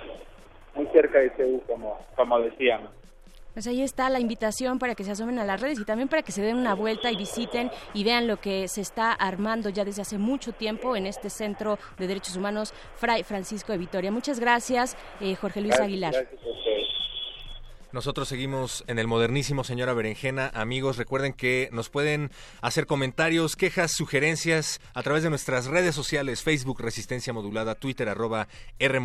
muy cerca de CEU, como, como decíamos. Pues ahí está la invitación para que se asomen a las redes y también para que se den una vuelta y visiten y vean lo que se está armando ya desde hace mucho tiempo en este Centro de Derechos Humanos Fray Francisco de Vitoria. Muchas gracias, eh, Jorge Luis Aguilar. Nosotros seguimos en el modernísimo, señora Berenjena. Amigos, recuerden que nos pueden hacer comentarios, quejas, sugerencias a través de nuestras redes sociales, Facebook Resistencia Modulada, Twitter arroba R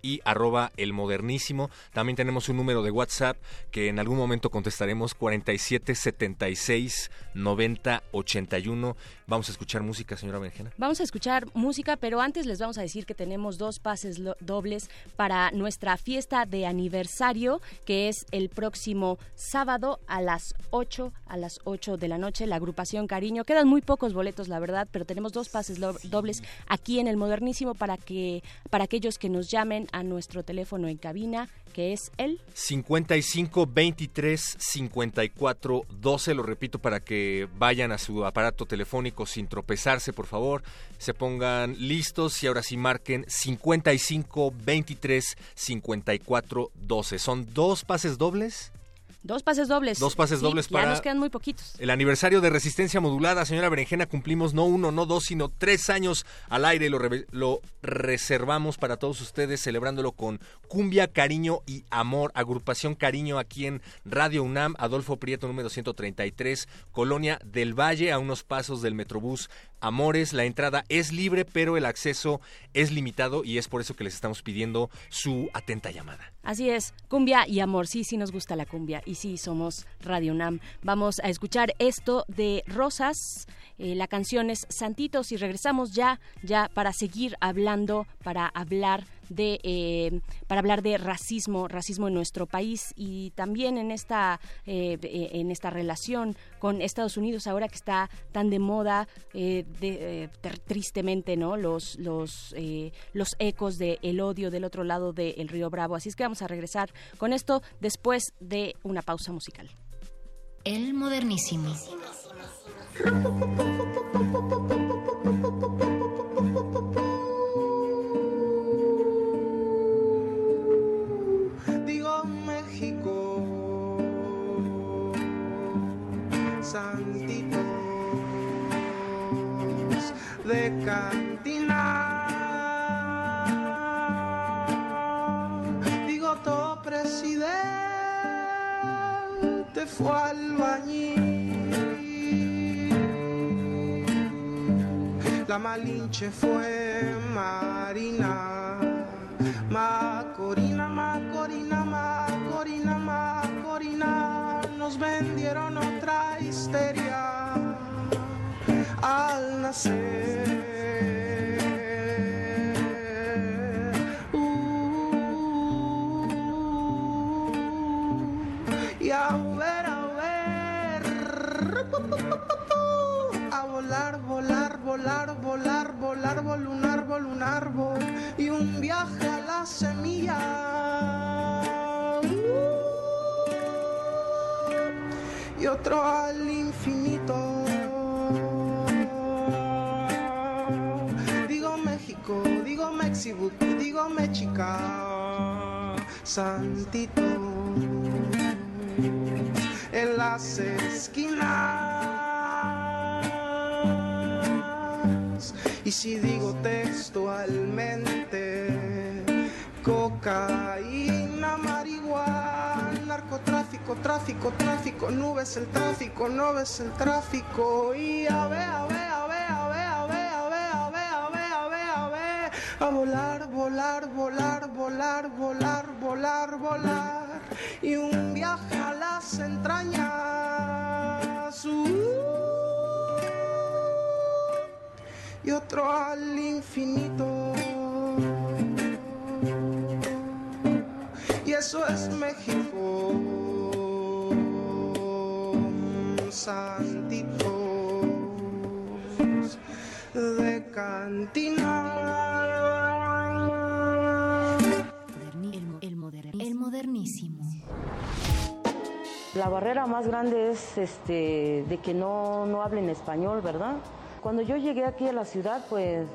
y arroba El Modernísimo. También tenemos un número de WhatsApp que en algún momento contestaremos, 4776 90 81. Vamos a escuchar música, señora Berenjena. Vamos a escuchar música, pero antes les vamos a decir que tenemos dos pases dobles para nuestra fiesta de aniversario, que es el próximo sábado a las 8, a las 8 de la noche, la agrupación Cariño. Quedan muy pocos boletos, la verdad, pero tenemos dos pases dobles aquí en el Modernísimo para que para aquellos que nos llamen a nuestro teléfono en cabina que es el 55 23 54 12. Lo repito para que vayan a su aparato telefónico sin tropezarse, por favor. Se pongan listos y ahora sí marquen 55 23 54 12. Son dos pases dobles Dos pases dobles. Dos pases dobles para. Ya nos quedan muy poquitos. El aniversario de Resistencia Modulada, señora Berenjena, cumplimos no uno, no dos, sino tres años al aire. Lo, lo reservamos para todos ustedes, celebrándolo con Cumbia, Cariño y Amor. Agrupación Cariño aquí en Radio UNAM, Adolfo Prieto, número 133, Colonia del Valle, a unos pasos del Metrobús Amores. La entrada es libre, pero el acceso es limitado y es por eso que les estamos pidiendo su atenta llamada. Así es, cumbia y amor, sí, sí nos gusta la cumbia y sí somos Radio Nam. Vamos a escuchar esto de Rosas, eh, la canción es Santitos y regresamos ya, ya para seguir hablando, para hablar de eh, para hablar de racismo, racismo en nuestro país y también en esta eh, en esta relación con Estados Unidos ahora que está tan de moda de, tristemente no los los los ecos del odio del otro lado del río Bravo. Así es que vamos a regresar con esto después de una pausa musical. El modernísimo. Santitos de cantina. Digo todo presidente fue albañil. La Malinche fue Marina, Macorina, Nos vendieron otra histeria al nacer. Uh, y a ver, a ver a volar, volar, volar, volar, volar, vol un árbol, un árbol y un viaje a la semilla. Y otro al infinito. Digo México, digo México, digo Mexica, Santito en las esquinas. Y si digo textualmente, cocaína, narcotráfico, tráfico, tráfico, nubes el tráfico, no ves el tráfico. Y a ver, a ver, a ver, a ver, a ver, a ver, a ver, a ver, a ver, a ver, a volar, volar, volar, volar, volar, volar, volar. Y un viaje a las entrañas. y otro al infinito. Y eso es México, santitos de cantina. El, el modernísimo. La barrera más grande es este, de que no, no hablen español, ¿verdad? Cuando yo llegué aquí a la ciudad, pues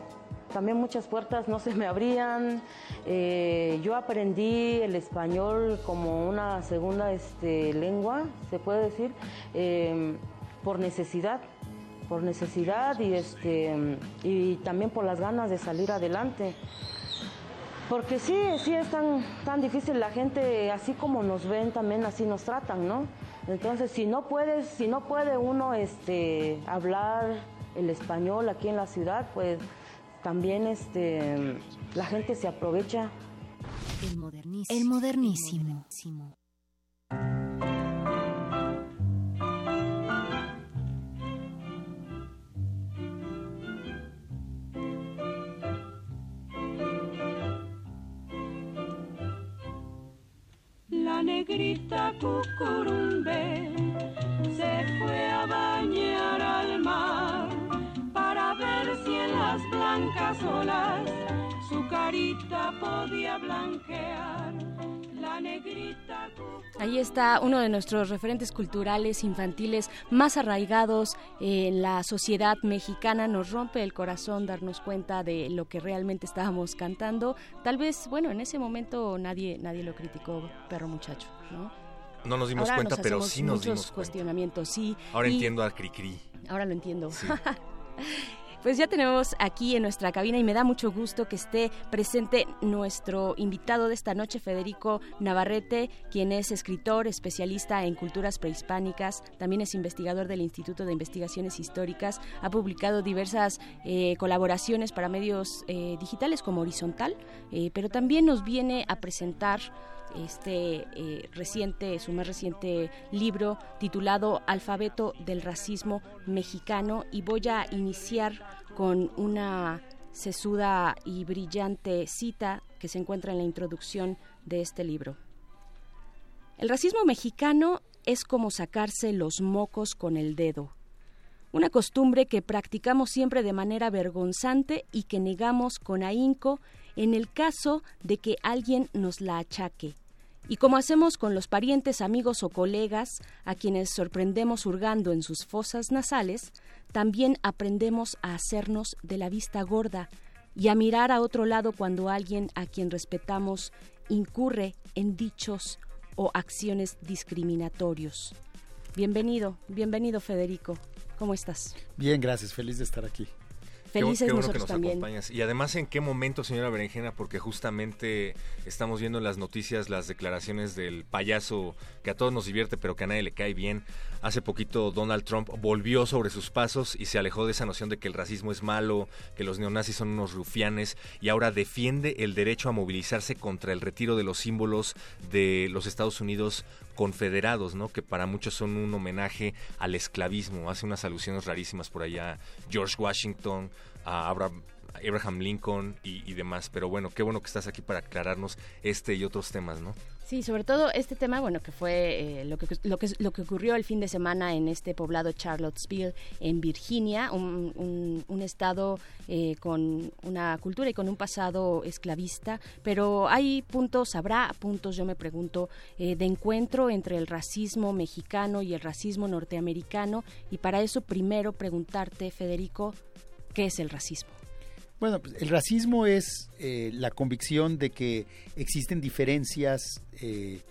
también muchas puertas no se me abrían. Eh, yo aprendí el español como una segunda este, lengua, se puede decir, em, por necesidad, por necesidad y, este, y también por las ganas de salir adelante. Porque sí, sí es tan, tan difícil la gente, así como nos ven, también así nos tratan, ¿no? Entonces, si no puedes, si no puede uno este, hablar el español aquí en la ciudad, pues también este, la gente se aprovecha. El modernísimo. El modernísimo. La negrita cucurumbe blancas olas su carita podía blanquear. La negrita Ahí está uno de nuestros referentes culturales infantiles más arraigados en la sociedad mexicana. Nos rompe el corazón darnos cuenta de lo que realmente estábamos cantando. Tal vez, bueno, en ese momento nadie, nadie lo criticó, perro muchacho, ¿no? No nos dimos cuenta, pero sí nos dimos cuenta. sí. Ahora entiendo a Cricri. Ahora lo entiendo. Pues ya tenemos aquí en nuestra cabina y me da mucho gusto que esté presente nuestro invitado de esta noche, Federico Navarrete, quien es escritor, especialista en culturas prehispánicas, también es investigador del Instituto de Investigaciones Históricas, ha publicado diversas eh, colaboraciones para medios eh, digitales como Horizontal, eh, pero también nos viene a presentar este eh, reciente, su más reciente libro titulado Alfabeto del Racismo Mexicano y voy a iniciar con una sesuda y brillante cita que se encuentra en la introducción de este libro. El racismo mexicano es como sacarse los mocos con el dedo, una costumbre que practicamos siempre de manera vergonzante y que negamos con ahínco en el caso de que alguien nos la achaque. Y como hacemos con los parientes, amigos o colegas a quienes sorprendemos hurgando en sus fosas nasales, también aprendemos a hacernos de la vista gorda y a mirar a otro lado cuando alguien a quien respetamos incurre en dichos o acciones discriminatorios. Bienvenido, bienvenido Federico. ¿Cómo estás? Bien, gracias, feliz de estar aquí. Felices qué, bueno nosotros que nos también. acompañas. Y además, ¿en qué momento, señora Berenjena? Porque justamente estamos viendo en las noticias las declaraciones del payaso que a todos nos divierte, pero que a nadie le cae bien. Hace poquito Donald Trump volvió sobre sus pasos y se alejó de esa noción de que el racismo es malo, que los neonazis son unos rufianes y ahora defiende el derecho a movilizarse contra el retiro de los símbolos de los Estados Unidos confederados, ¿no? Que para muchos son un homenaje al esclavismo. Hace unas alusiones rarísimas por allá. George Washington, a Abraham, Lincoln y, demás. Pero bueno, qué bueno que estás aquí para aclararnos este y otros temas, ¿no? Sí, sobre todo este tema, bueno, que fue eh, lo, que, lo, que, ocurrió el fin de semana en este poblado Charlottesville, en Virginia, un estado eh, con una cultura y con un pasado esclavista, pero hay puntos, habrá puntos, yo me pregunto, eh, de encuentro entre el racismo mexicano y el racismo norteamericano, y para eso primero preguntarte, Federico, ¿qué es el racismo? Bueno, pues el racismo es eh, la convicción de que existen diferencias eh,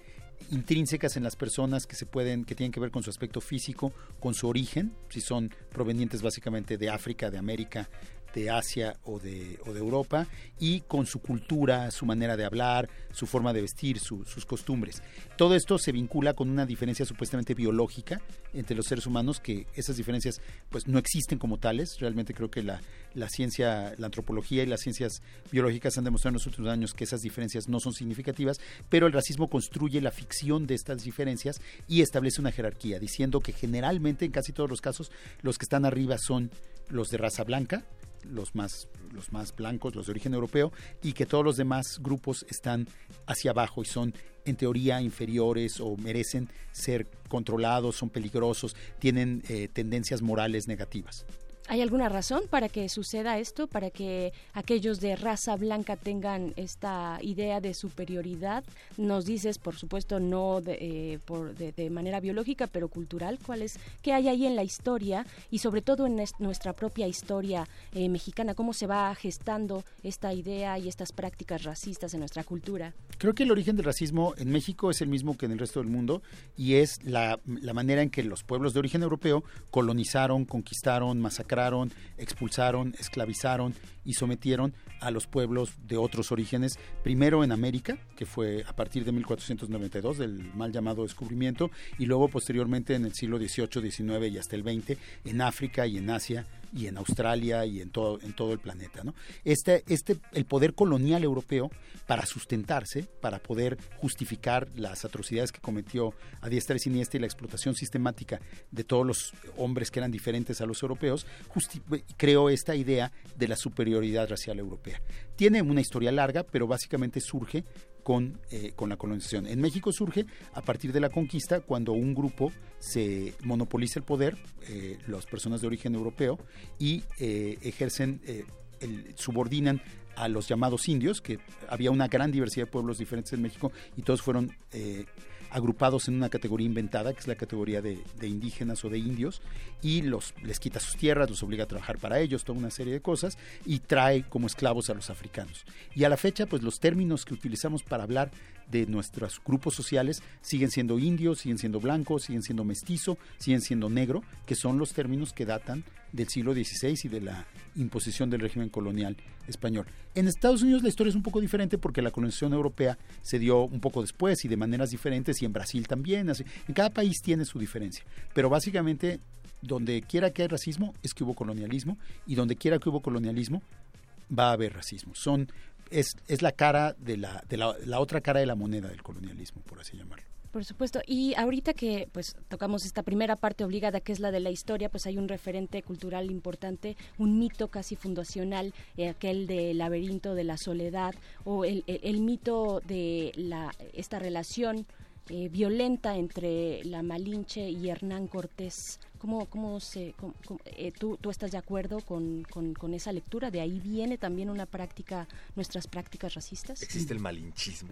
intrínsecas en las personas que se pueden, que tienen que ver con su aspecto físico, con su origen, si son provenientes básicamente de África, de América, de Asia o de, o de Europa, y con su cultura, su manera de hablar, su forma de vestir, su, sus costumbres. Todo esto se vincula con una diferencia supuestamente biológica entre los seres humanos, que esas diferencias pues no existen como tales. Realmente creo que la, la ciencia, la antropología y las ciencias biológicas han demostrado en los últimos años que esas diferencias no son significativas, pero el racismo construye la ficción de estas diferencias y establece una jerarquía, diciendo que generalmente en casi todos los casos los que están arriba son los de raza blanca, los más, los más blancos, los de origen europeo, y que todos los demás grupos están hacia abajo y son en teoría inferiores o merecen ser controlados, son peligrosos, tienen eh, tendencias morales negativas. ¿Hay alguna razón para que suceda esto, para que aquellos de raza blanca tengan esta idea de superioridad? Nos dices, por supuesto, no de, eh, por, de, manera biológica, pero cultural. ¿Cuál es, ¿Qué hay ahí en la historia y sobre todo en nuestra propia historia eh, mexicana? ¿Cómo se va gestando esta idea y estas prácticas racistas en nuestra cultura? Creo que el origen del racismo en México es el mismo que en el resto del mundo y es la, la manera en que los pueblos de origen europeo colonizaron, conquistaron, masacraron expulsaron, esclavizaron y sometieron a los pueblos de otros orígenes, primero en América, que fue a partir de 1492, del mal llamado descubrimiento, y luego posteriormente en el siglo XVIII, XIX y hasta el XX, en África y en Asia y en Australia y en todo, en todo el planeta. ¿no? Este, este, el poder colonial europeo, para sustentarse, para poder justificar las atrocidades que cometió a diestra y siniestra y la explotación sistemática de todos los hombres que eran diferentes a los europeos, creó esta idea de la superioridad racial europea. Tiene una historia larga, pero básicamente surge con, eh, con, la colonización. En México surge a partir de la conquista cuando un grupo se monopoliza el poder, eh, las personas de origen europeo, y eh, ejercen, el, subordinan a los llamados indios, que había una gran diversidad de pueblos diferentes en México y todos fueron agrupados en una categoría inventada, que es la categoría de, indígenas o de indios, y los, les quita sus tierras, los obliga a trabajar para ellos, toda una serie de cosas, y trae como esclavos a los africanos. Y a la fecha, pues los términos que utilizamos para hablar de nuestros grupos sociales siguen siendo indios, siguen siendo blancos, siguen siendo mestizo, siguen siendo negro, que son los términos que datan del siglo XVI y de la imposición del régimen colonial español. En Estados Unidos la historia es un poco diferente porque la colonización europea se dio un poco después y de maneras diferentes y en Brasil también. Así. En cada país tiene su diferencia, pero básicamente donde quiera que hay racismo es que hubo colonialismo y donde quiera que hubo colonialismo va a haber racismo. Son es, es la cara de, la, de la, la otra cara de la moneda del colonialismo, por así llamarlo. Por supuesto. Y ahorita que pues tocamos esta primera parte obligada que es la de la historia, pues hay un referente cultural importante, un mito casi fundacional, eh, aquel del laberinto de la soledad o el, el, mito de la esta relación eh, violenta entre la Malinche y Hernán Cortés. ¿Cómo, cómo se, eh, tú, tú, estás de acuerdo con, con, esa lectura? ¿De ahí viene también una práctica, nuestras prácticas racistas? Existe el malinchismo.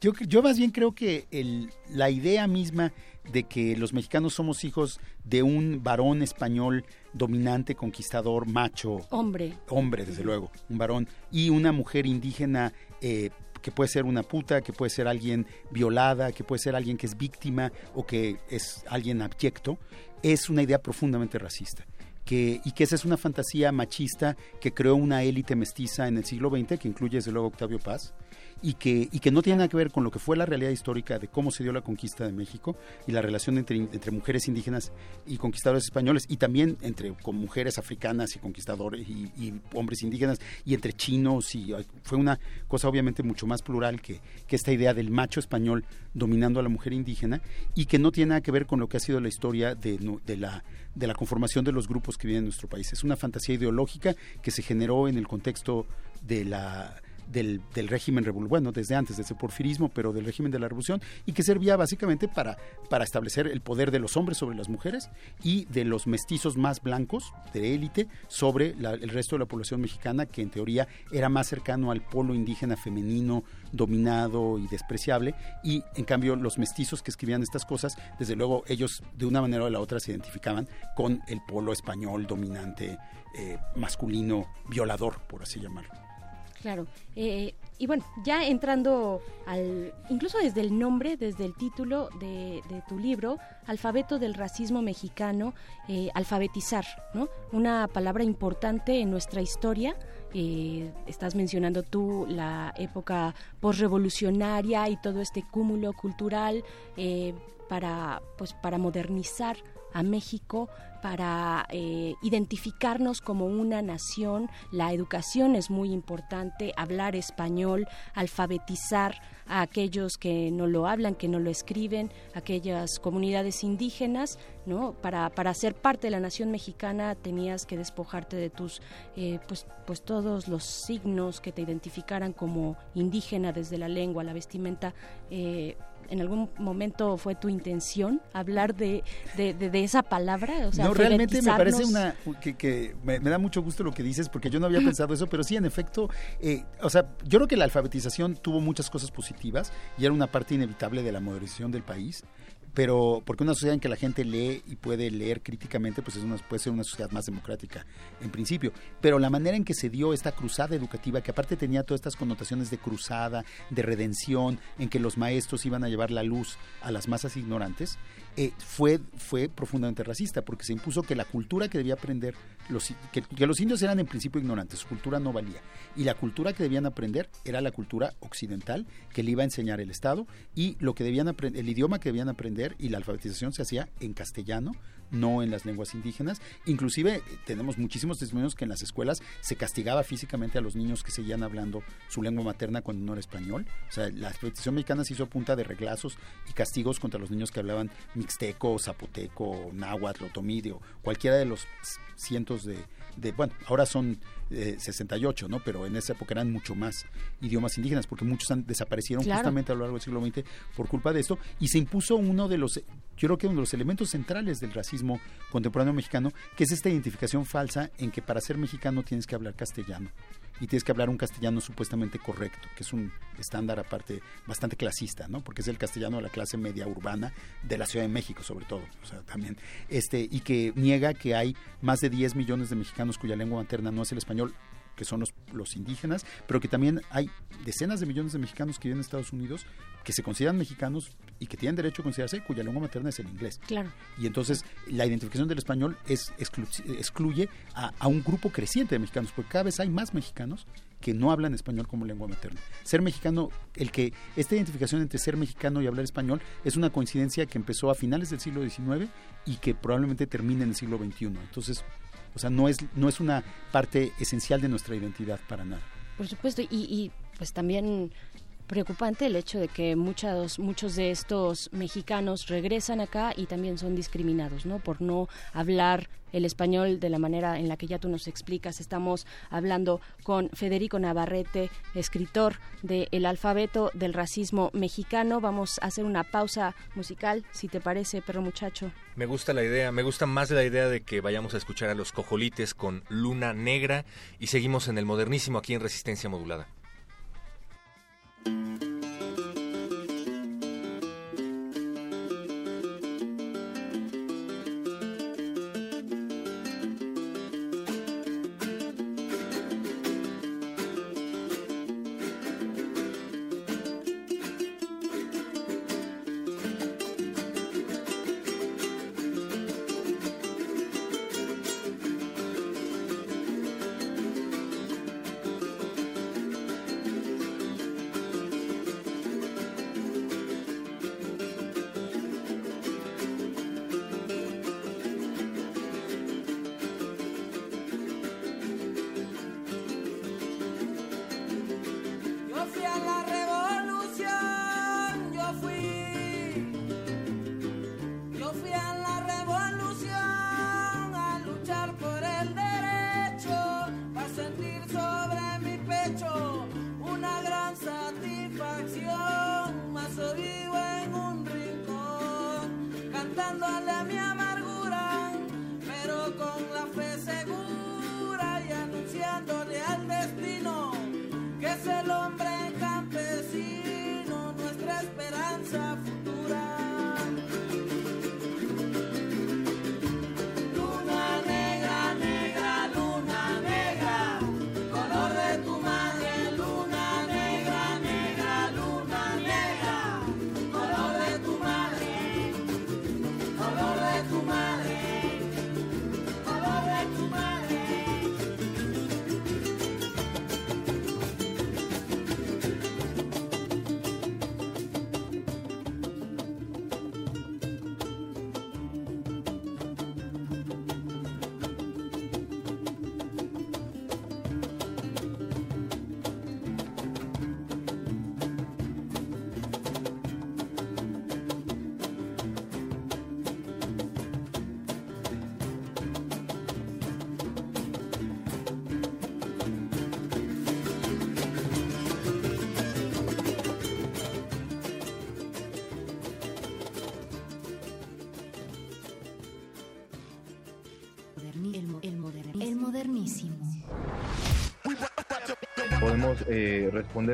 Yo, yo más bien creo que el, la idea misma de que los mexicanos somos hijos de un varón español dominante, conquistador, macho. Hombre. Hombre, desde luego, un varón. Y una mujer indígena eh, que puede ser una puta, que puede ser alguien violada, que puede ser alguien que es víctima o que es alguien abyecto, es una idea profundamente racista. Que, y que esa es una fantasía machista que creó una élite mestiza en el siglo XX, que incluye desde luego Octavio Paz, y que, y que no tiene nada que ver con lo que fue la realidad histórica de cómo se dio la conquista de México y la relación entre, entre mujeres indígenas y conquistadores españoles y también entre con mujeres africanas y conquistadores y, hombres indígenas y entre chinos y fue una cosa obviamente mucho más plural que, que esta idea del macho español dominando a la mujer indígena y que no tiene nada que ver con lo que ha sido la historia de, de la de la conformación de los grupos que viven en nuestro país. Es una fantasía ideológica que se generó en el contexto de la del, régimen revolucionario, bueno, desde antes, desde el porfirismo, pero del régimen de la revolución, y que servía básicamente para, para establecer el poder de los hombres sobre las mujeres y de los mestizos más blancos, de élite, sobre el resto de la población mexicana, que en teoría era más cercano al polo indígena femenino, dominado y despreciable, y en cambio los mestizos que escribían estas cosas, desde luego ellos de una manera o de la otra se identificaban con el polo español dominante, eh, masculino, violador, por así llamarlo. Claro. Eh, y bueno, ya entrando al, incluso desde el nombre, desde el título de, tu libro, Alfabeto del Racismo Mexicano, eh, alfabetizar, ¿no? Una palabra importante en nuestra historia. Eh, estás mencionando tú la época postrevolucionaria y todo este cúmulo cultural para, pues, para modernizar a México para eh, identificarnos como una nación. La educación es muy importante, hablar español, alfabetizar a aquellos que no lo hablan, que no lo escriben, aquellas comunidades indígenas, ¿no? Para, para ser parte de la nación mexicana tenías que despojarte de tus, eh, pues, pues todos los signos que te identificaran como indígena, desde la lengua, la vestimenta, eh, ¿En algún momento fue tu intención hablar de, de, esa palabra? no, realmente me parece una que, me, da mucho gusto lo que dices porque yo no había pensado eso, pero sí, en efecto, eh, o sea, yo creo que la alfabetización tuvo muchas cosas positivas y era una parte inevitable de la modernización del país pero porque una sociedad en que la gente lee y puede leer críticamente, pues es una, puede ser una sociedad más democrática en principio. Pero la manera en que se dio esta cruzada educativa, que aparte tenía todas estas connotaciones de cruzada, de redención, en que los maestros iban a llevar la luz a las masas ignorantes, eh, fue, fue profundamente racista, porque se impuso que la cultura que debía aprender, los, que, los indios eran en principio ignorantes, su cultura no valía, y la cultura que debían aprender era la cultura occidental que le iba a enseñar el Estado, y lo que debían aprender, el idioma que debían aprender y la alfabetización se hacía en castellano, no en las lenguas indígenas. Inclusive eh, tenemos muchísimos testimonios que en las escuelas se castigaba físicamente a los niños que seguían hablando su lengua materna cuando no era español. O sea, la alfabetización mexicana se hizo a punta de reglazos y castigos contra los niños que hablaban mixteco, zapoteco, náhuatl, otomidio, cualquiera de los cientos de bueno, ahora son 68, ¿no? Pero en esa época eran mucho más idiomas indígenas, porque muchos han, desaparecieron justamente a lo largo del siglo XX por culpa de esto, y se impuso uno de los, yo creo que uno de los elementos centrales del racismo contemporáneo mexicano, que es esta identificación falsa en que para ser mexicano tienes que hablar castellano y tienes que hablar un castellano supuestamente correcto, que es un estándar aparte bastante clasista, ¿no? Porque es el castellano de la clase media urbana de la Ciudad de México, sobre todo, o sea, también este y que niega que hay más de 10 millones de mexicanos cuya lengua materna no es el español que son los, los indígenas, pero que también hay decenas de millones de mexicanos que viven en Estados Unidos que se consideran mexicanos y que tienen derecho a considerarse cuya lengua materna es el inglés. Claro. Y entonces la identificación del español es excluye a, a, un grupo creciente de mexicanos, porque cada vez hay más mexicanos que no hablan español como lengua materna. Ser mexicano, el que esta identificación entre ser mexicano y hablar español es una coincidencia que empezó a finales del siglo XIX y que probablemente termine en el siglo XXI. Entonces, o sea, no es, no es una parte esencial de nuestra identidad para nada. Por supuesto, y, y pues también preocupante el hecho de que muchos muchos de estos mexicanos regresan acá y también son discriminados, ¿no? Por no hablar el español de la manera en la que ya tú nos explicas. Estamos hablando con Federico Navarrete, escritor de El alfabeto del racismo mexicano. Vamos a hacer una pausa musical, si te parece, perro muchacho. Me gusta la idea, me gusta más la idea de que vayamos a escuchar a los cojolites con Luna Negra y seguimos en el modernísimo aquí en Resistencia Modulada. Música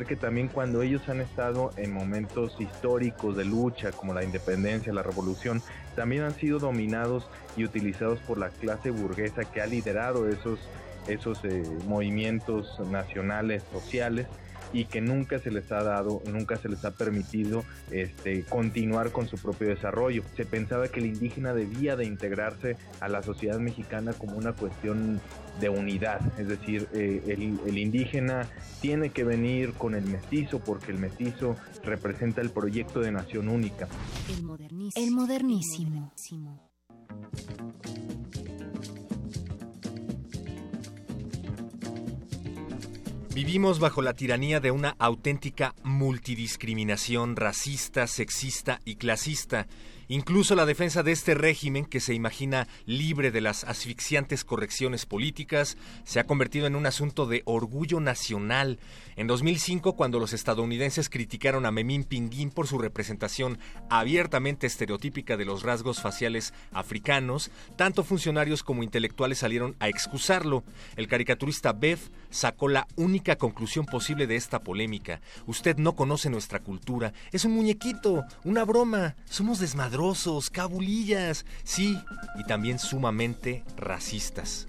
que también cuando ellos han estado en momentos históricos de lucha, como la independencia, la revolución, también han sido dominados y utilizados por la clase burguesa que ha liderado esos, esos eh, movimientos nacionales, sociales, y que nunca se les ha dado, nunca se les ha permitido este, continuar con su propio desarrollo. Se pensaba que el indígena debía de integrarse a la sociedad mexicana como una cuestión de unidad, es decir, eh, el, indígena tiene que venir con el mestizo porque el mestizo representa el proyecto de nación única. El modernísimo. El modernísimo. Vivimos bajo la tiranía de una auténtica multidiscriminación racista, sexista y clasista Incluso la defensa de este régimen, que se imagina libre de las asfixiantes correcciones políticas, se ha convertido en un asunto de orgullo nacional. En 2005, cuando los estadounidenses criticaron a Memín Pinguín por su representación abiertamente estereotípica de los rasgos faciales africanos, tanto funcionarios como intelectuales salieron a excusarlo. El caricaturista Bev sacó la única conclusión posible de esta polémica. Usted no conoce nuestra cultura. Es un muñequito, una broma. Somos desmadrosos cabulillas, sí, y también sumamente racistas.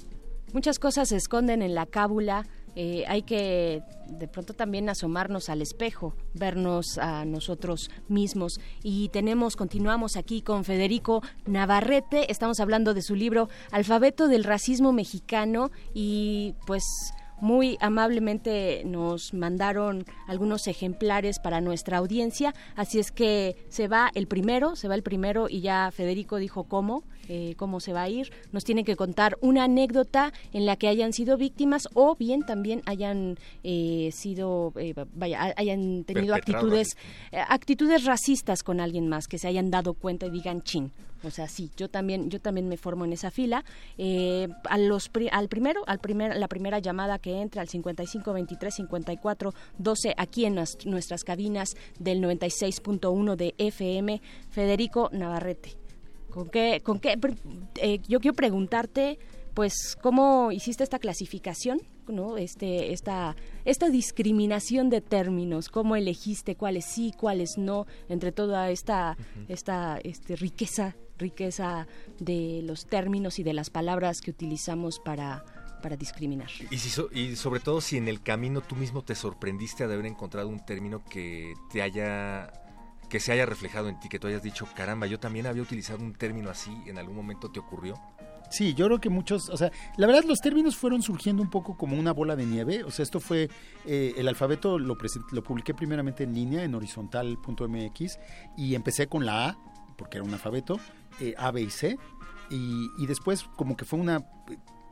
Muchas cosas se esconden en la cábula. Eh, hay que de pronto también asomarnos al espejo, vernos a nosotros mismos. Y tenemos, continuamos aquí con Federico Navarrete, estamos hablando de su libro Alfabeto del Racismo Mexicano y pues muy amablemente nos mandaron algunos ejemplares para nuestra audiencia, así es que se va el primero, se va el primero y ya Federico dijo cómo, eh, cómo se va a ir. Nos tienen que contar una anécdota en la que hayan sido víctimas o bien también hayan eh, sido, eh, vaya, hayan tenido actitudes, actitudes racistas con alguien más, que se hayan dado cuenta y digan chin. O sea, sí, yo también, yo también me formo en esa fila. Eh, a los al primero, al primer, la primera llamada que entra al 55 23 54 12 aquí en nuestras cabinas del 96.1 de FM, Federico Navarrete. ¿Con qué, con qué? Eh, yo quiero preguntarte, pues, ¿cómo hiciste esta clasificación? ¿no? Este, esta, esta discriminación de términos, cómo elegiste cuáles sí, cuáles no, entre toda esta, esta este, riqueza riqueza de los términos y de las palabras que utilizamos para, para discriminar. Y, y sobre todo si en el camino tú mismo te sorprendiste de haber encontrado un término que te haya que se haya reflejado en ti, que tú hayas dicho, caramba, yo también había utilizado un término así, ¿en algún momento te ocurrió? Sí, yo creo que muchos, o sea, la verdad los términos fueron surgiendo un poco como una bola de nieve, o sea, esto fue, eh, el alfabeto lo, lo publiqué primeramente en línea en horizontal.mx y empecé con la A, porque era un alfabeto, eh, A, B y C. Y, después como que fue una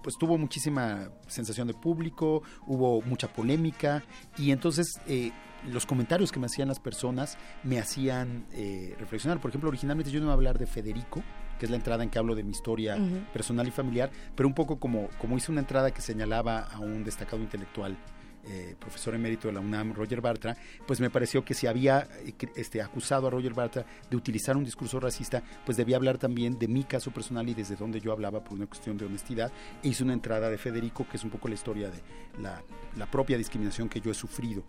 pues tuvo muchísima sensación de público, hubo mucha polémica y entonces eh, los comentarios que me hacían las personas me hacían eh, reflexionar. Por ejemplo, originalmente yo no iba a hablar de Federico, que es la entrada en que hablo de mi historia personal y familiar, pero un poco como, como hice una entrada que señalaba a un destacado intelectual eh, profesor emérito de la UNAM, Roger Bartra, pues me pareció que si había eh, este, acusado a Roger Bartra de utilizar un discurso racista, pues debía hablar también de mi caso personal y desde donde yo hablaba por una cuestión de honestidad. E hice una entrada de Federico, que es un poco la historia de la, propia discriminación que yo he sufrido.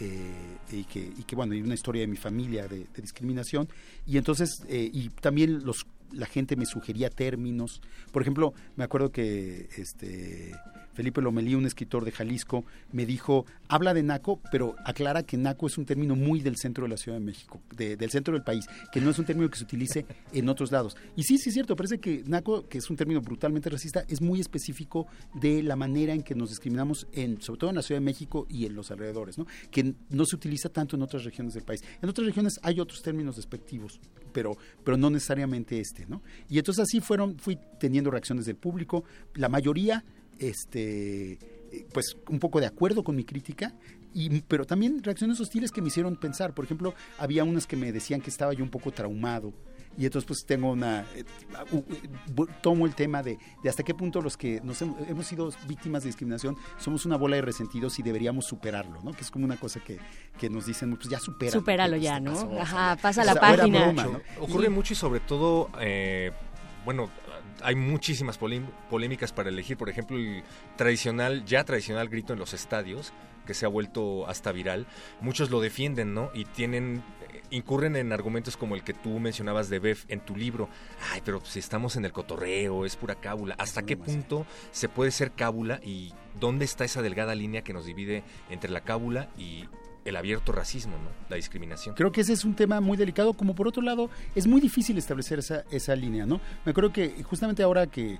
Eh, y, que, y que bueno, y una historia de mi familia de, discriminación. Y entonces, y también los, la gente me sugería términos. Por ejemplo, me acuerdo que este Felipe Lomelí, un escritor de Jalisco, me dijo, habla de naco, pero aclara que naco es un término muy del centro de la Ciudad de México, del centro del país, que no es un término que se utilice en otros lados. Y sí, sí es cierto, parece que naco, que es un término brutalmente racista, es muy específico de la manera en que nos discriminamos, en, sobre todo en la Ciudad de México y en los alrededores, ¿no? que no se utiliza tanto en otras regiones del país. En otras regiones hay otros términos despectivos, pero, pero no necesariamente este. ¿no? Y entonces así fueron, fui teniendo reacciones del público, la mayoría este pues un poco de acuerdo con mi crítica y, pero también reacciones hostiles que me hicieron pensar. Por ejemplo, había unas que me decían que estaba yo un poco traumado. Y entonces pues tengo una... Eh, tomo el tema de, de, hasta qué punto los que nos hemos, sido víctimas de discriminación somos una bola de resentidos y deberíamos superarlo, ¿no? Que es como una cosa que, que nos dicen, pues ya supera. Supéralo ya, ¿no? Ajá, pasa la página. Ocurre mucho y sobre todo... Eh, bueno, hay muchísimas polémicas para elegir. Por ejemplo, el tradicional, ya tradicional grito en los estadios, que se ha vuelto hasta viral. Muchos lo defienden, ¿no? Y tienen eh, incurren en argumentos como el que tú mencionabas de Bev en tu libro. Ay, pero si estamos en el cotorreo, es pura cábula. ¿Hasta qué punto se puede ser cábula y dónde está esa delgada línea que nos divide entre la cábula y el abierto racismo, ¿no? La discriminación. Creo que ese es un tema muy delicado, como por otro lado es muy difícil establecer esa, esa línea, ¿no? Me acuerdo que justamente ahora que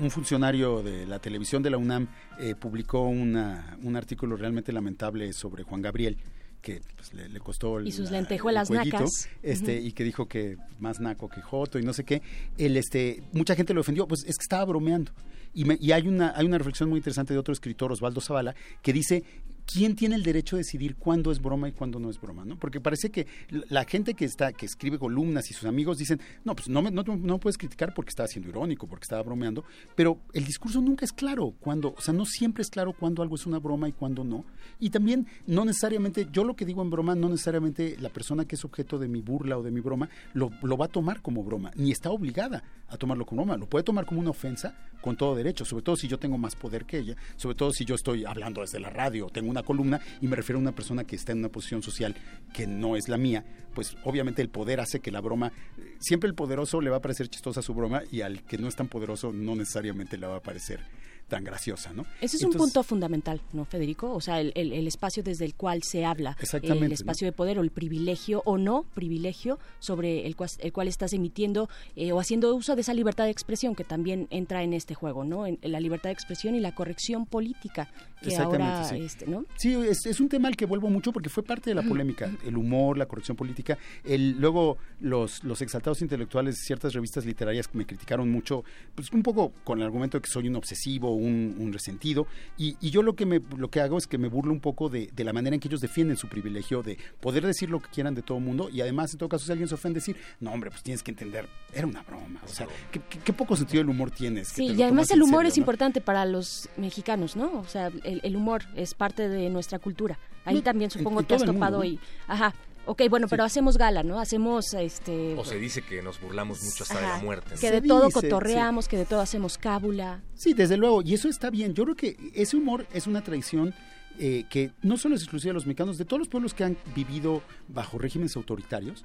un funcionario de la televisión de la UNAM eh, publicó una, un artículo realmente lamentable sobre Juan Gabriel que pues, le, costó y sus lentejuelas nacas este y que dijo que más naco que joto y no sé qué el este mucha gente lo ofendió pues es que estaba bromeando y, me, y hay una hay una reflexión muy interesante de otro escritor Osvaldo Zavala que dice ¿quién tiene el derecho a decidir cuándo es broma y cuándo no es broma? ¿no? Porque parece que la gente que está, que escribe columnas y sus amigos dicen, no, pues no, no, no puedes criticar porque estaba siendo irónico, porque estaba bromeando, pero el discurso nunca es claro cuando, o sea, no siempre es claro cuándo algo es una broma y cuándo no. Y también no necesariamente, yo lo que digo en broma, no necesariamente la persona que es objeto de mi burla o de mi broma lo, lo va a tomar como broma, ni está obligada a tomarlo como broma, lo puede tomar como una ofensa con todo derecho, sobre todo si yo tengo más poder que ella, sobre todo si yo estoy hablando desde la radio, tengo una columna y me refiero a una persona que está en una posición social que no es la mía, pues obviamente el poder hace que la broma, siempre el poderoso le va a parecer chistosa su broma y al que no es tan poderoso no necesariamente le va a parecer tan graciosa, ¿no? Ese es un punto fundamental, ¿no, Federico? O sea, el, espacio desde el cual se habla, el espacio de poder o el privilegio o no privilegio sobre el, cual, estás emitiendo eh, o haciendo uso de esa libertad de expresión que también entra en este juego, ¿no? En, la libertad de expresión y la corrección política que ahora, sí. Este, ¿no? Sí, es, un tema al que vuelvo mucho porque fue parte de la polémica, el humor, la corrección política, el luego los, los exaltados intelectuales de ciertas revistas literarias me criticaron mucho, pues un poco con el argumento de que soy un obsesivo, un, resentido. Y, yo lo que, me, lo que hago es que me burlo un poco de, la manera en que ellos defienden su privilegio de poder decir lo que quieran de todo el mundo. Y además, en todo caso, si alguien se ofende, decir, no, hombre, pues tienes que entender, era una broma. O sea, ¿qué, poco sentido del humor tienes? Sí, y además el humor es importante para los mexicanos, ¿no? O sea, el, humor es parte de nuestra cultura. Ahí también supongo que has topado y... Ajá, Ok, bueno, pero hacemos gala, ¿no? Hacemos este... O se dice que nos burlamos mucho hasta de la muerte. Que de todo cotorreamos, que de todo hacemos cábula. Sí, desde luego, y eso está bien. Yo creo que ese humor es una tradición eh, que no solo es exclusiva de los mexicanos, de todos los pueblos que han vivido bajo regímenes autoritarios,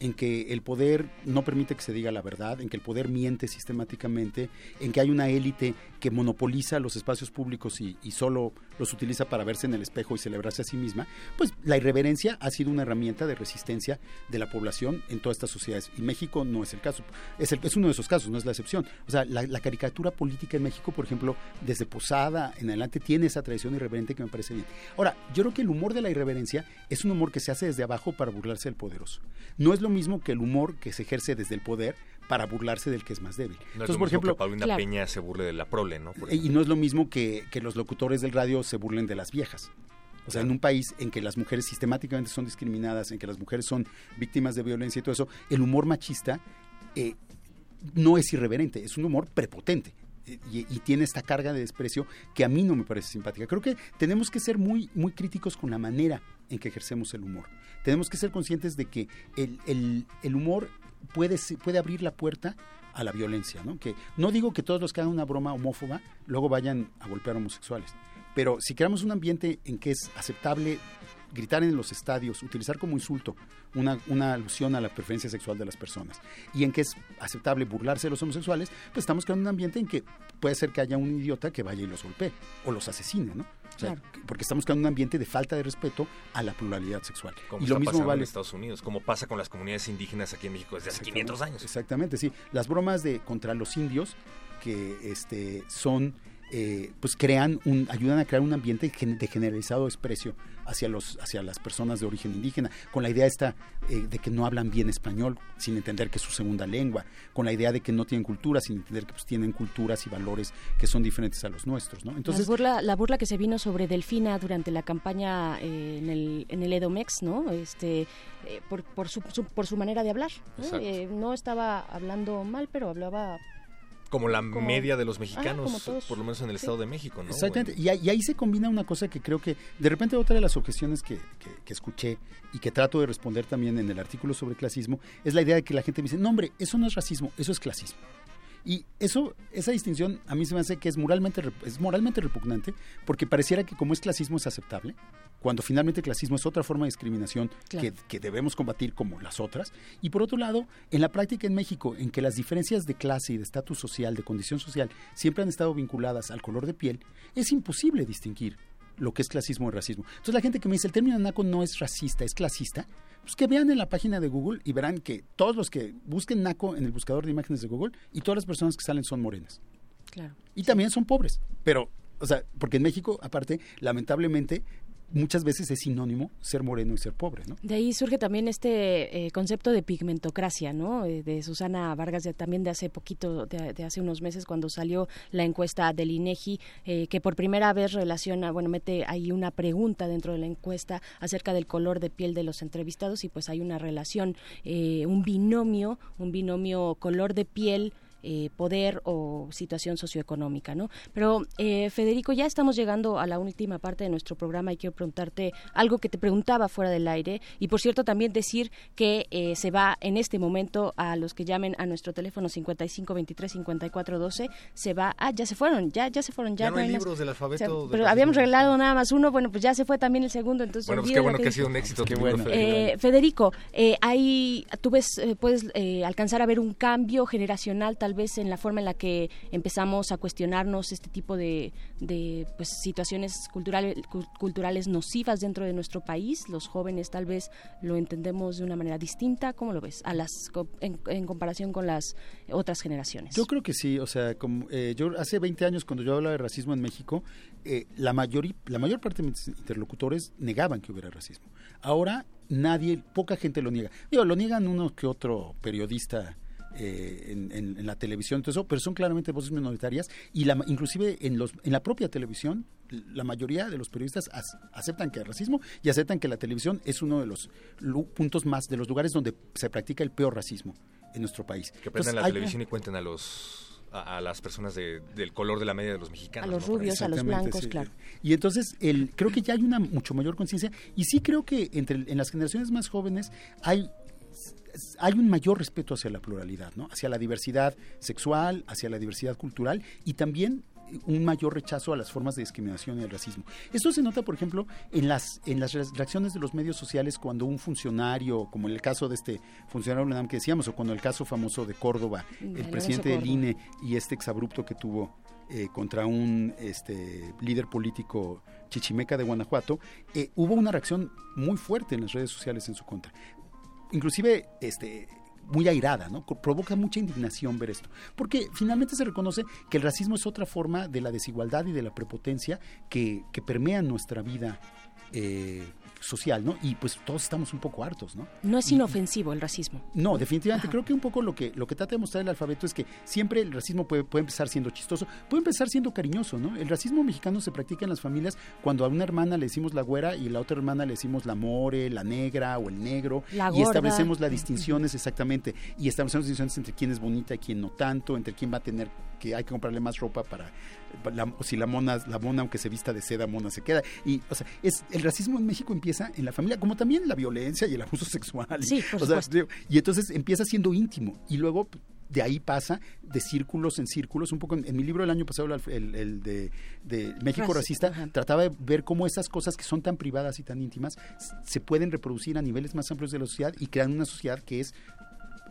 en que el poder no permite que se diga la verdad, en que el poder miente sistemáticamente, en que hay una élite que monopoliza los espacios públicos y, solo los utiliza para verse en el espejo y celebrarse a sí misma, pues la irreverencia ha sido una herramienta de resistencia de la población en todas estas sociedades. Y México no es el caso, es, es uno de esos casos, no es la excepción. O sea, la, la, caricatura política en México, por ejemplo, desde Posada en adelante, tiene esa tradición irreverente que me parece bien. Ahora, yo creo que el humor de la irreverencia es un humor que se hace desde abajo para burlarse del poderoso. No es lo mismo que el humor que se ejerce desde el poder para burlarse del que es más débil. No Entonces, por ejemplo, que Paulina Peña se burle de la prole, ¿no? y no es lo mismo que, que los locutores del radio se burlen de las viejas. O sea, en un país en que las mujeres sistemáticamente son discriminadas, en que las mujeres son víctimas de violencia y todo eso, el humor machista eh, no es irreverente, es un humor prepotente. Y, y, tiene esta carga de desprecio que a mí no me parece simpática. Creo que tenemos que ser muy, muy críticos con la manera en que ejercemos el humor. Tenemos que ser conscientes de que el, el, el humor puede, puede abrir la puerta a la violencia, ¿no? Que no digo que todos los que hagan una broma homófoba luego vayan a golpear homosexuales, pero si creamos un ambiente en que es aceptable gritar en los estadios, utilizar como insulto una, una, alusión a la preferencia sexual de las personas y en que es aceptable burlarse de los homosexuales, pues estamos creando un ambiente en que puede ser que haya un idiota que vaya y los golpee o los asesine, ¿no? Porque estamos creando un ambiente de falta de respeto a la pluralidad sexual. Como y lo mismo vale en Estados Unidos, como pasa con las comunidades indígenas aquí en México desde hace 500 años. Exactamente, sí. Las bromas de contra los indios que este son eh, pues crean un, ayudan a crear un ambiente de generalizado desprecio hacia los, hacia las personas de origen indígena, con la idea esta eh, de que no hablan bien español, sin entender que es su segunda lengua, con la idea de que no tienen cultura, sin entender que pues, tienen culturas y valores que son diferentes a los nuestros, ¿no? Entonces la burla, la burla que se vino sobre Delfina durante la campaña eh, en el en el Edomex, ¿no? Este por, por su, por su manera de hablar, no estaba hablando mal, pero hablaba como la media de los mexicanos, por lo menos en el Estado de México, ¿no? Exactamente, y, ahí se combina una cosa que creo que, de repente otra de las objeciones que, que, escuché y que trato de responder también en el artículo sobre clasismo, es la idea de que la gente me dice, no hombre, eso no es racismo, eso es clasismo. Y eso, esa distinción a mí se me hace que es moralmente, es moralmente repugnante porque pareciera que como es clasismo es aceptable, cuando finalmente el clasismo es otra forma de discriminación que, que, debemos combatir como las otras. Y por otro lado, en la práctica en México, en que las diferencias de clase y de estatus social, de condición social, siempre han estado vinculadas al color de piel, es imposible distinguir lo que es clasismo y racismo. Entonces la gente que me dice el término naco no es racista, es clasista, pues que vean en la página de Google y verán que todos los que busquen naco en el buscador de imágenes de Google y todas las personas que salen son morenas. Claro. Y también son pobres, pero o sea, porque en México, aparte, lamentablemente, muchas veces es sinónimo ser moreno y ser pobre, ¿no? De ahí surge también este eh, concepto de pigmentocracia, ¿no? Eh, de Susana Vargas, también de hace poquito, de, hace unos meses, cuando salió la encuesta del INEGI, eh, que por primera vez relaciona, bueno, mete ahí una pregunta dentro de la encuesta acerca del color de piel de los entrevistados y pues hay una relación, un binomio, un binomio color de piel eh, poder o situación socioeconómica, ¿no? Pero eh, Federico, ya estamos llegando a la última parte de nuestro programa y quiero preguntarte algo que te preguntaba fuera del aire y por cierto también decir que eh, se va en este momento a los que llamen a nuestro teléfono 55 23 54 12 se va ah ya se fueron ya ya se fueron ya, no, hay libros del alfabeto pero habíamos regalado nada más uno bueno pues ya se fue también el segundo entonces bueno pues qué bueno que ha sido un éxito qué bueno. Federico, hay tú ves puedes alcanzar a ver un cambio generacional tal vez en la forma en la que empezamos a cuestionarnos este tipo de, pues, situaciones culturales, culturales nocivas dentro de nuestro país. Los jóvenes tal vez lo entendemos de una manera distinta. ¿Cómo lo ves a las, en, comparación con las otras generaciones? Yo creo que sí. O sea, como, eh, yo hace 20 años cuando yo hablaba de racismo en México, eh, la, mayor, la mayor parte de mis interlocutores negaban que hubiera racismo. Ahora nadie, poca gente lo niega. Digo, lo niegan uno que otro periodista eh, en, la televisión, todo eso, pero son claramente voces minoritarias y la, inclusive en, los, en la propia televisión la mayoría de los periodistas aceptan que hay racismo y aceptan que la televisión es uno de los puntos más, de los lugares donde se practica el peor racismo en nuestro país. Que prendan la televisión y cuenten a los a, las personas del color de la media de los mexicanos. A los rubios, a los blancos, claro. Y entonces el, creo que ya hay una mucho mayor conciencia y sí creo que entre en las generaciones más jóvenes hay hay un mayor respeto hacia la pluralidad, ¿no? hacia la diversidad sexual, hacia la diversidad cultural y también un mayor rechazo a las formas de discriminación y el racismo. Esto se nota, por ejemplo, en las, en las reacciones de los medios sociales cuando un funcionario, como en el caso de este funcionario que decíamos, o cuando el caso famoso de Córdoba, el, presidente del INE y este exabrupto que tuvo eh, contra un este, líder político chichimeca de Guanajuato, eh, hubo una reacción muy fuerte en las redes sociales en su contra inclusive este muy airada, ¿no? Provoca mucha indignación ver esto, porque finalmente se reconoce que el racismo es otra forma de la desigualdad y de la prepotencia que, que permea nuestra vida eh, social, ¿no? Y pues todos estamos un poco hartos, ¿no? No es inofensivo el racismo. No, definitivamente. Creo que un poco lo que, lo que trata de mostrar el alfabeto es que siempre el racismo puede, puede empezar siendo chistoso, puede empezar siendo cariñoso, ¿no? El racismo mexicano se practica en las familias cuando a una hermana le decimos la güera y a la otra hermana le decimos la more, la negra o el negro. y establecemos las distinciones exactamente. Y establecemos distinciones entre quién es bonita y quién no tanto, entre quién va a tener que hay que comprarle más ropa para si la mona, la mona aunque se vista de seda, mona se queda. Y, o sea, es, el racismo en México empieza en la familia, como también la violencia y el abuso sexual. Sí, y entonces empieza siendo íntimo y luego de ahí pasa de círculos en círculos. Un poco en, mi libro del año pasado, el, de, México Racista, trataba de ver cómo esas cosas que son tan privadas y tan íntimas se pueden reproducir a niveles más amplios de la sociedad y crear una sociedad que es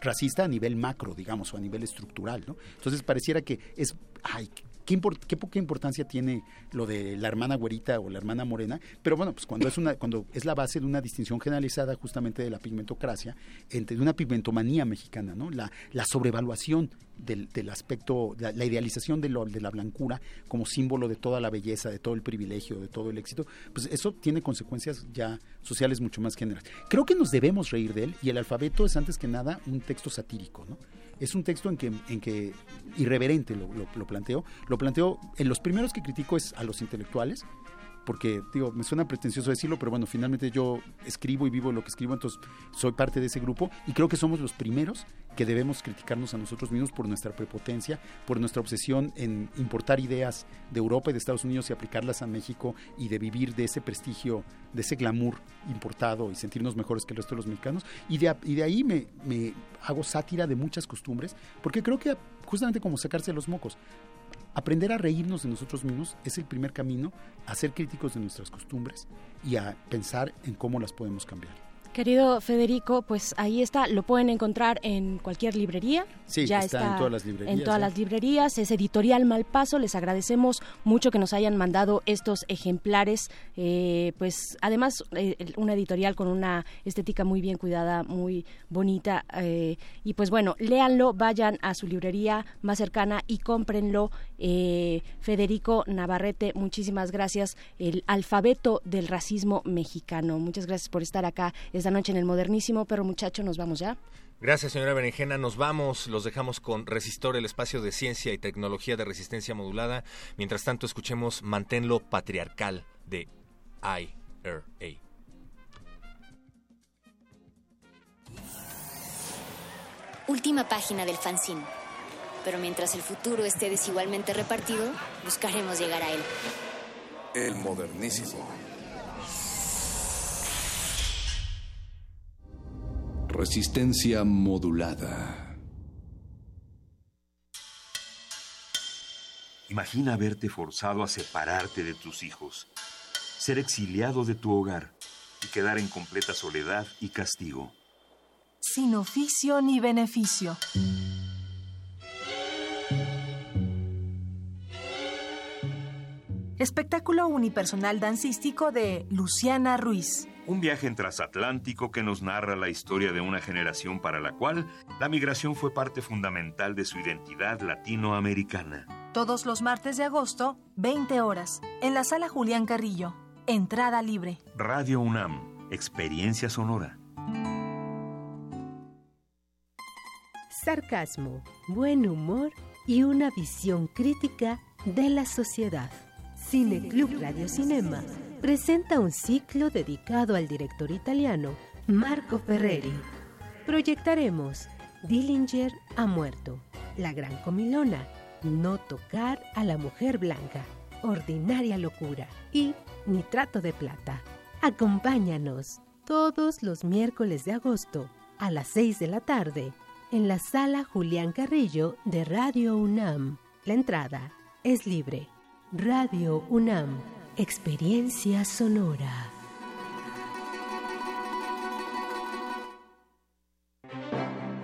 racista a nivel macro, digamos, o a nivel estructural, ¿no? Entonces pareciera que es, ay, qué, qué poca importancia tiene lo de la hermana güerita o la hermana morena, pero bueno, pues cuando es una cuando es la base de una distinción generalizada justamente de la pigmentocracia, entre una pigmentomanía mexicana, ¿no? La, la sobrevaluación del, del aspecto, la, idealización de, lo, de la blancura como símbolo de toda la belleza, de todo el privilegio, de todo el éxito, pues eso tiene consecuencias ya sociales mucho más generales. Creo que nos debemos reír de él y el alfabeto es antes que nada un texto satírico, ¿no? Es un texto en que, en que irreverente lo, lo, planteo. Lo planteo, en los primeros que critico es a los intelectuales, porque digo, me suena pretencioso decirlo, pero bueno, finalmente yo escribo y vivo lo que escribo, entonces soy parte de ese grupo y creo que somos los primeros que debemos criticarnos a nosotros mismos por nuestra prepotencia, por nuestra obsesión en importar ideas de Europa y de Estados Unidos y aplicarlas a México y de vivir de ese prestigio, de ese glamour importado y sentirnos mejores que el resto de los mexicanos. Y de, ahí me, me hago sátira de muchas costumbres, porque creo que justamente como sacarse los mocos, aprender a reírnos de nosotros mismos es el primer camino a ser críticos de nuestras costumbres y a pensar en cómo las podemos cambiar. Querido Federico, pues ahí está, lo pueden encontrar en cualquier librería. Sí, ya está, en todas las librerías. En todas las librerías, es editorial Malpaso, les agradecemos mucho que nos hayan mandado estos ejemplares, eh, pues además eh, una editorial con una estética muy bien cuidada, muy bonita, eh, y pues bueno, léanlo, vayan a su librería más cercana y cómprenlo. Eh, Federico Navarrete, muchísimas gracias, el alfabeto del racismo mexicano. Muchas gracias por estar acá esta noche en el Modernísimo, pero muchacho, nos vamos ya. Gracias, señora Berenjena. Nos vamos, los dejamos con Resistor, el espacio de ciencia y tecnología de resistencia modulada. Mientras tanto, escuchemos Manténlo Patriarcal de IRA. Última página del fanzine. Pero mientras el futuro esté desigualmente repartido, buscaremos llegar a él. El modernísimo. Resistencia modulada. Imagina verte forzado a separarte de tus hijos, ser exiliado de tu hogar y quedar en completa soledad y castigo. Sin oficio ni beneficio. Espectáculo unipersonal dancístico de Luciana Ruiz. Un viaje en transatlántico que nos narra la historia de una generación para la cual la migración fue parte fundamental de su identidad latinoamericana. Todos los martes de agosto, 20 horas, en la sala Julián Carrillo. Entrada libre. Radio UNAM, experiencia sonora. Sarcasmo, buen humor y una visión crítica de la sociedad. Cine Club Radio Cinema presenta un ciclo dedicado al director italiano Marco Ferreri. Proyectaremos Dillinger ha muerto, La Gran Comilona, No tocar a la mujer blanca, Ordinaria locura y Nitrato de plata. Acompáñanos todos los miércoles de agosto a las 6 de la tarde en la sala Julián Carrillo de Radio UNAM. La entrada es libre. Radio UNAM, experiencia sonora.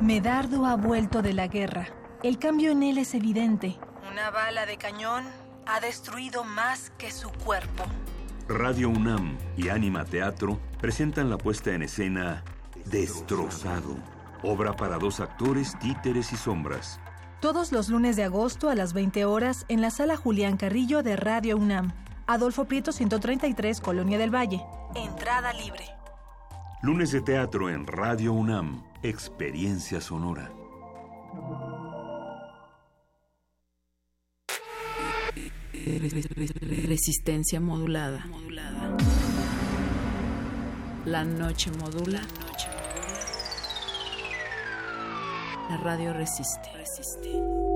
Medardo ha vuelto de la guerra. El cambio en él es evidente. Una bala de cañón ha destruido más que su cuerpo. Radio UNAM y Anima Teatro presentan la puesta en escena Destrozado, obra para dos actores, títeres y sombras. Todos los lunes de agosto a las 20 horas en la sala Julián Carrillo de Radio UNAM. Adolfo Prieto 133, Colonia del Valle. Entrada libre. Lunes de teatro en Radio UNAM, experiencia sonora. Resistencia modulada. La noche modula. La radio resiste. Bienvenida,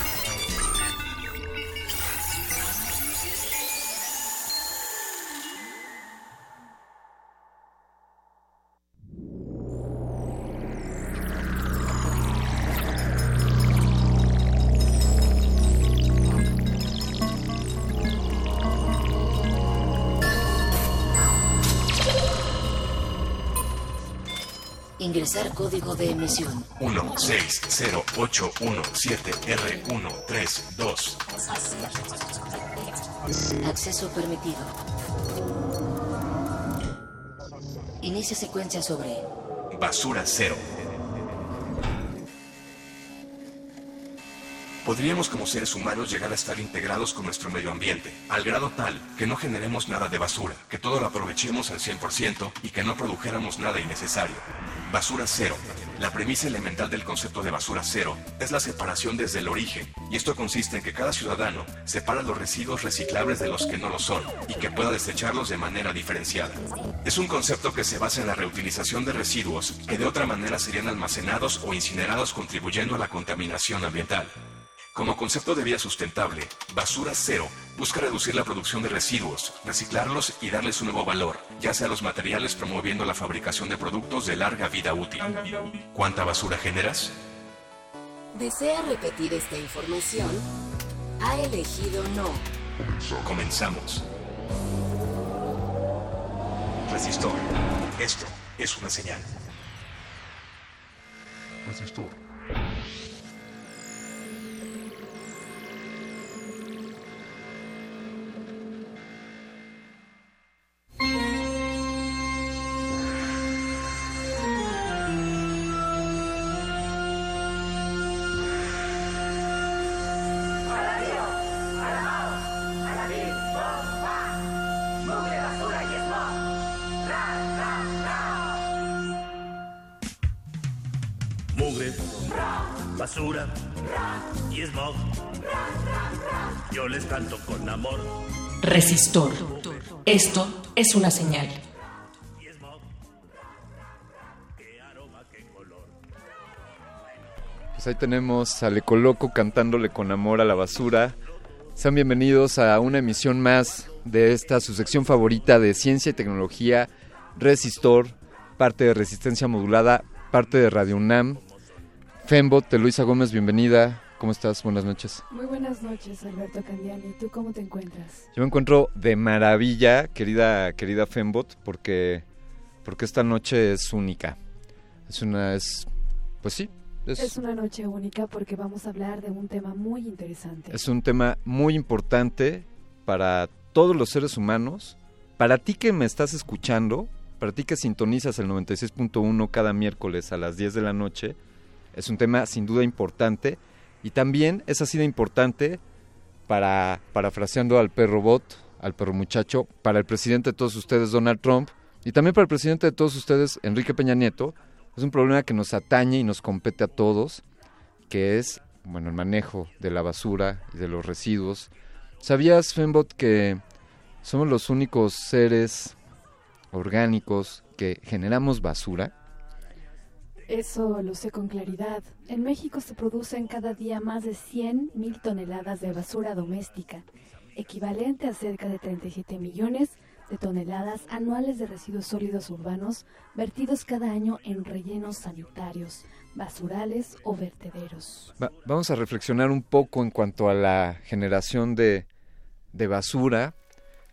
Ingresar código de emisión. 160817R132. Acceso permitido. Inicia secuencia sobre Basura cero. Podríamos como seres humanos llegar a estar integrados con nuestro medio ambiente, al grado tal que no generemos nada de basura, que todo lo aprovechemos al 100% y que no produjéramos nada innecesario. Basura cero. La premisa elemental del concepto de basura cero es la separación desde el origen, y esto consiste en que cada ciudadano separa los residuos reciclables de los que no lo son, y que pueda desecharlos de manera diferenciada. Es un concepto que se basa en la reutilización de residuos que de otra manera serían almacenados o incinerados contribuyendo a la contaminación ambiental. Como concepto de vía sustentable, Basura Cero busca reducir la producción de residuos, reciclarlos y darles un nuevo valor, ya sea a los materiales promoviendo la fabricación de productos de larga vida útil. ¿Cuánta basura generas? ¿Desea repetir esta información? Ha elegido no. Comenzamos. Resistor. Esto es una señal. Resistor. Yo les canto con amor. Resistor. Esto es una señal. Pues ahí tenemos al Ecoloco cantándole con amor a la basura. Sean bienvenidos a una emisión más de esta su sección favorita de ciencia y tecnología, Resistor, parte de Resistencia Modulada, parte de Radio UNAM. Fembot, Luisa Gómez, bienvenida. ¿Cómo estás? Buenas noches. Muy buenas noches, Alberto Candiani. ¿Tú cómo te encuentras? Yo me encuentro de maravilla, querida, querida Fembot, porque, porque esta noche es única. Es una, es, pues sí, es, Es una noche única porque vamos a hablar de un tema muy interesante. es un tema muy importante para todos los seres humanos. Para ti que me estás escuchando, para ti que sintonizas el 96.1 cada miércoles a las 10 de la noche, es un tema sin duda importante. Y también es así de importante para, parafraseando al perro bot, al perro muchacho, para el presidente de todos ustedes, Donald Trump, y también para el presidente de todos ustedes, Enrique Peña Nieto, es un problema que nos atañe y nos compete a todos, que es, bueno, el manejo de la basura y de los residuos. ¿Sabías, Fembot, que somos los únicos seres orgánicos que generamos basura? Eso lo sé con claridad. En México se producen cada día más de 100 mil toneladas de basura doméstica, equivalente a cerca de 37 millones de toneladas anuales de residuos sólidos urbanos vertidos cada año en rellenos sanitarios, basurales o vertederos. Va- vamos a reflexionar un poco en cuanto a la generación de, de basura,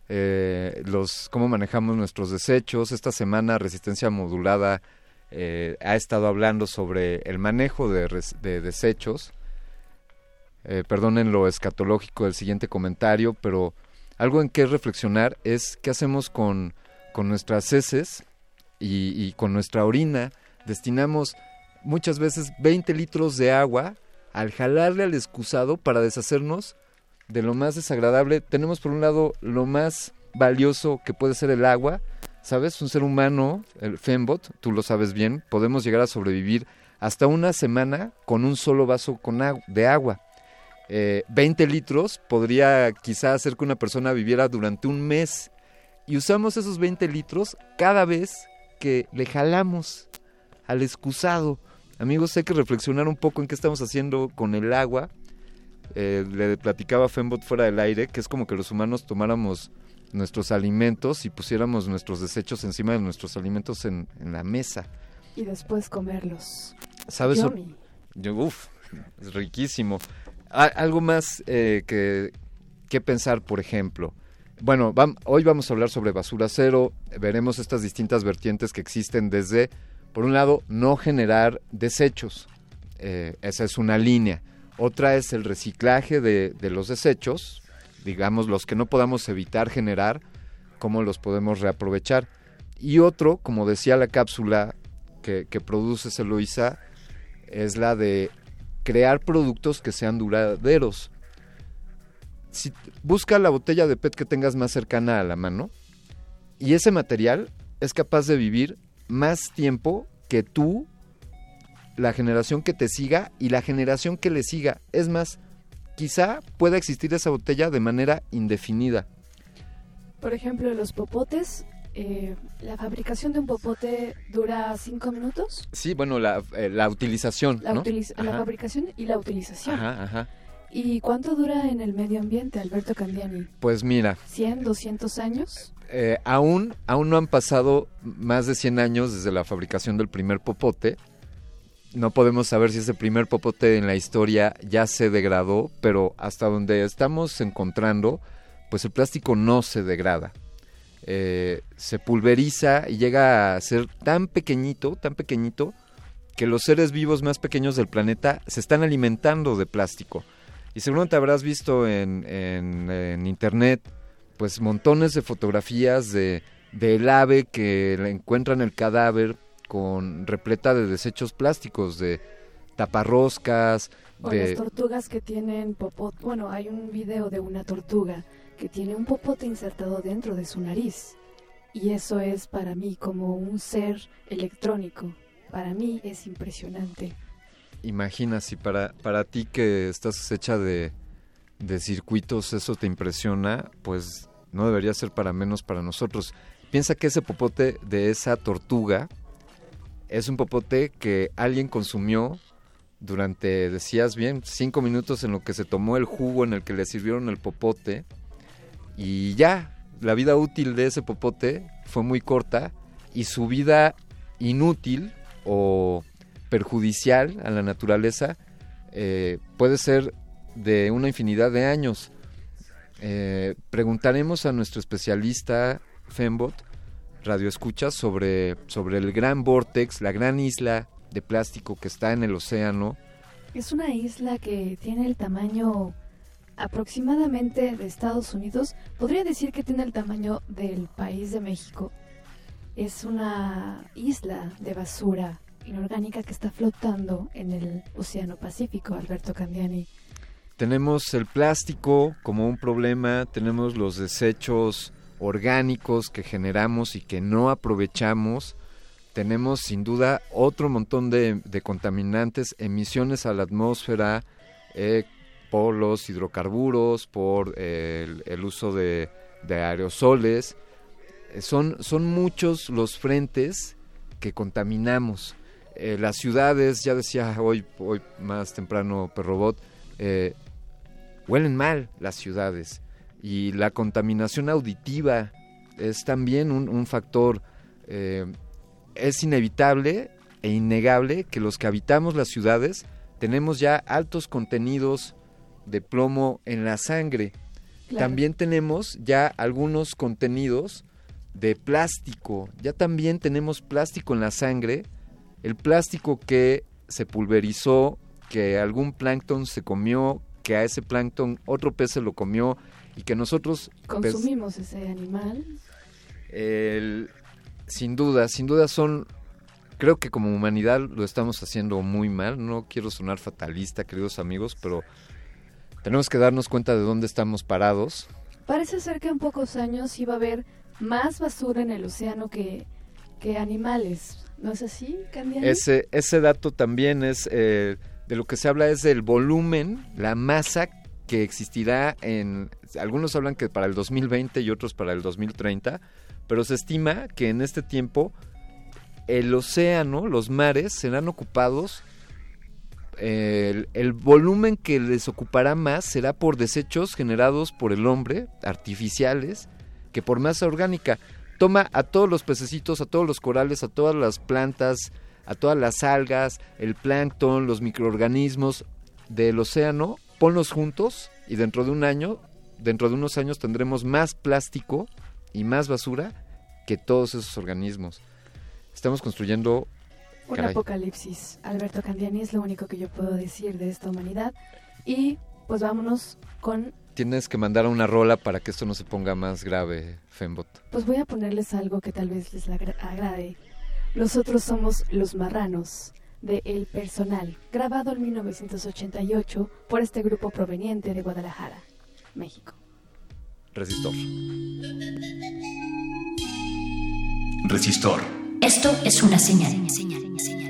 eh, los cómo manejamos nuestros desechos. Esta semana Resistencia Modulada eh, ha estado hablando sobre el manejo de, res- de desechos. Eh, perdonen lo escatológico del siguiente comentario, pero algo en que reflexionar es qué hacemos con, con nuestras heces y, y con nuestra orina. Destinamos muchas veces 20 litros de agua al jalarle al excusado para deshacernos de lo más desagradable. Tenemos por un lado lo más valioso que puede ser el agua, ¿sabes? Un ser humano, el Fembot, tú lo sabes bien, podemos llegar a sobrevivir hasta una semana con un solo vaso con de agua. Eh, 20 litros podría quizá hacer que una persona viviera durante un mes y usamos esos 20 litros cada vez que le jalamos al excusado. Amigos, hay que reflexionar un poco en qué estamos haciendo con el agua. Eh, le platicaba Fembot fuera del aire que es como que los humanos tomáramos nuestros alimentos y pusiéramos nuestros desechos encima de nuestros alimentos en, en la mesa. Y después comerlos. ¿Sabes? Yo, uf, es riquísimo. Algo más eh, que, que pensar, por ejemplo. Bueno, vam- hoy vamos a hablar sobre basura cero. Veremos estas distintas vertientes que existen desde, por un lado, no generar desechos. Eh, esa es una línea. Otra es el reciclaje de, de los desechos, digamos, los que no podamos evitar generar, cómo los podemos reaprovechar. Y otro, como decía la cápsula que, produce Celoisa, es la de crear productos que sean duraderos. Si busca la botella de PET que tengas más cercana a la mano y ese material es capaz de vivir más tiempo que tú, la generación que te siga y la generación que le siga. Es más, quizá pueda existir esa botella de manera indefinida. Por ejemplo, los popotes, eh, la fabricación de un popote dura cinco minutos. Sí, bueno, la, eh, la utilización. La, ¿no? utiliz- la fabricación y la utilización. Ajá, ajá. ¿Y cuánto dura en el medio ambiente, Alberto Candiani? Pues mira, ¿100, 200 años? eh, aún, aún no han pasado más de 100 años desde la fabricación del primer popote. No podemos saber si ese primer popote en la historia ya se degradó, pero hasta donde estamos encontrando, pues el plástico no se degrada. Eh, se pulveriza y llega a ser tan pequeñito, tan pequeñito, que los seres vivos más pequeños del planeta se están alimentando de plástico. Y seguramente habrás visto en, en- internet pues montones de fotografías de del ave que encuentran el cadáver con repleta de desechos plásticos, de taparroscas, O de las tortugas que tienen popote. Bueno, hay un video de una tortuga que tiene un popote insertado dentro de su nariz. Y eso es para mí como un ser electrónico. Para mí es impresionante. Imagina si para, para ti que estás hecha de, de circuitos eso te impresiona, pues no debería ser para menos para nosotros. Piensa que ese popote de esa tortuga es un popote que alguien consumió durante, decías bien, cinco minutos en lo que se tomó el jugo en el que le sirvieron el popote y ya, la vida útil de ese popote fue muy corta y su vida inútil o perjudicial a la naturaleza eh, puede ser de una infinidad de años. Eh, preguntaremos a nuestro especialista Fembot, Radio Escucha, sobre, sobre el gran vortex, la gran isla de plástico que está en el océano. Es una isla que tiene el tamaño aproximadamente de Estados Unidos. Podría decir que tiene el tamaño del país de México. Es una isla de basura inorgánica que está flotando en el Océano Pacífico, Alberto Candiani. Tenemos el plástico como un problema, tenemos los desechos orgánicos que generamos y que no aprovechamos, tenemos sin duda otro montón de, de contaminantes, emisiones a la atmósfera eh, por los hidrocarburos, por eh, el, uso de, aerosoles. Eh, son, son muchos los frentes que contaminamos. Las ciudades, ya decía hoy, hoy más temprano Perrobot, huelen mal las ciudades y la contaminación auditiva es también un, un factor. eh, es inevitable e innegable que los que habitamos las ciudades tenemos ya altos contenidos de plomo en la sangre. Claro. También tenemos ya algunos contenidos de plástico. Ya también tenemos plástico en la sangre. El plástico que se pulverizó, que algún plancton se comió, que a ese plancton otro pez se lo comió y que nosotros pues, Consumimos ese animal. el- sin duda, sin duda son, creo que como humanidad lo estamos haciendo muy mal. No quiero sonar fatalista, queridos amigos, pero tenemos que darnos cuenta de dónde estamos parados. Parece ser que en pocos años iba a haber más basura en el océano que, que animales. ¿No es así, Candiani? Ese, ese dato también es, eh, de lo que se habla es del volumen, la masa que existirá en, algunos hablan que para el 2020 y otros para el 2030, pero se estima que en este tiempo el océano, los mares serán ocupados el, el, volumen que les ocupará más será por desechos generados por el hombre, artificiales, que por masa orgánica. Toma a todos los pececitos, a todos los corales, a todas las plantas, a todas las algas, el plancton, los microorganismos del océano, ponlos juntos y dentro de un año, dentro de unos años tendremos más plástico y más basura que todos esos organismos. Estamos construyendo un Caray. apocalipsis. Alberto Candiani es lo único que yo puedo decir de esta humanidad. Y pues vámonos con... Tienes que mandar una rola para que esto no se ponga más grave, Fembot. Pues voy a ponerles algo que tal vez les agra- agrade. Nosotros somos Los Marranos, de El Personal, grabado en 1988 por este grupo proveniente de Guadalajara, México. Resistor. Resistor. Esto es una señal. Nosotros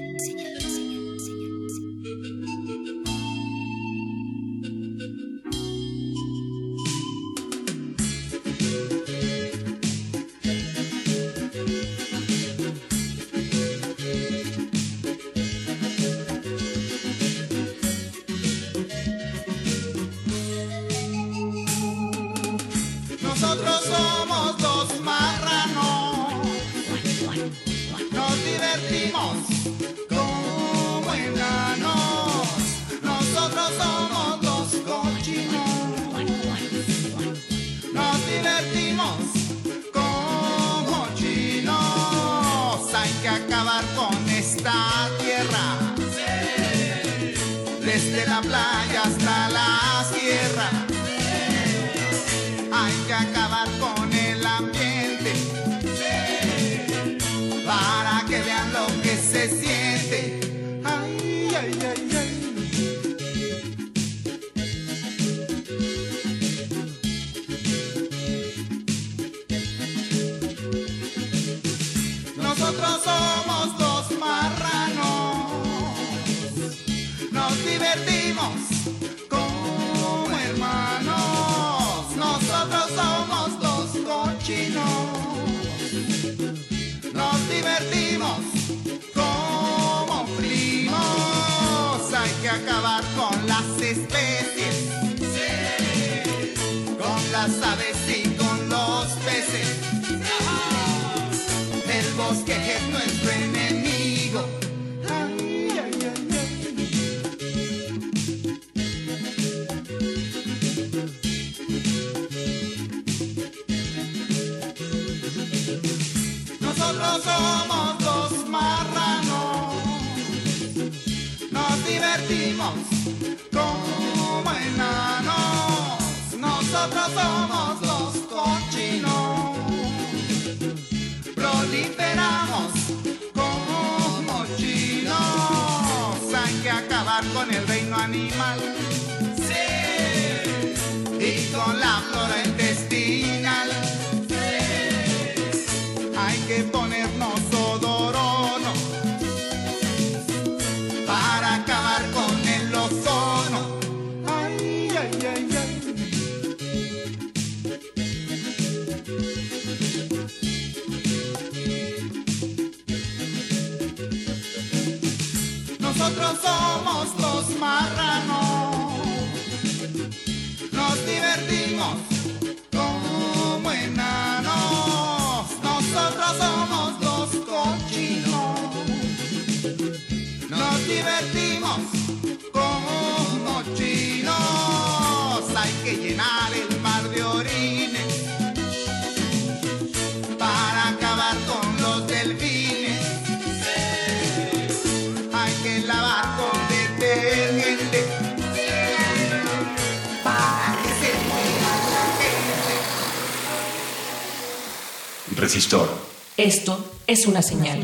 es una señal.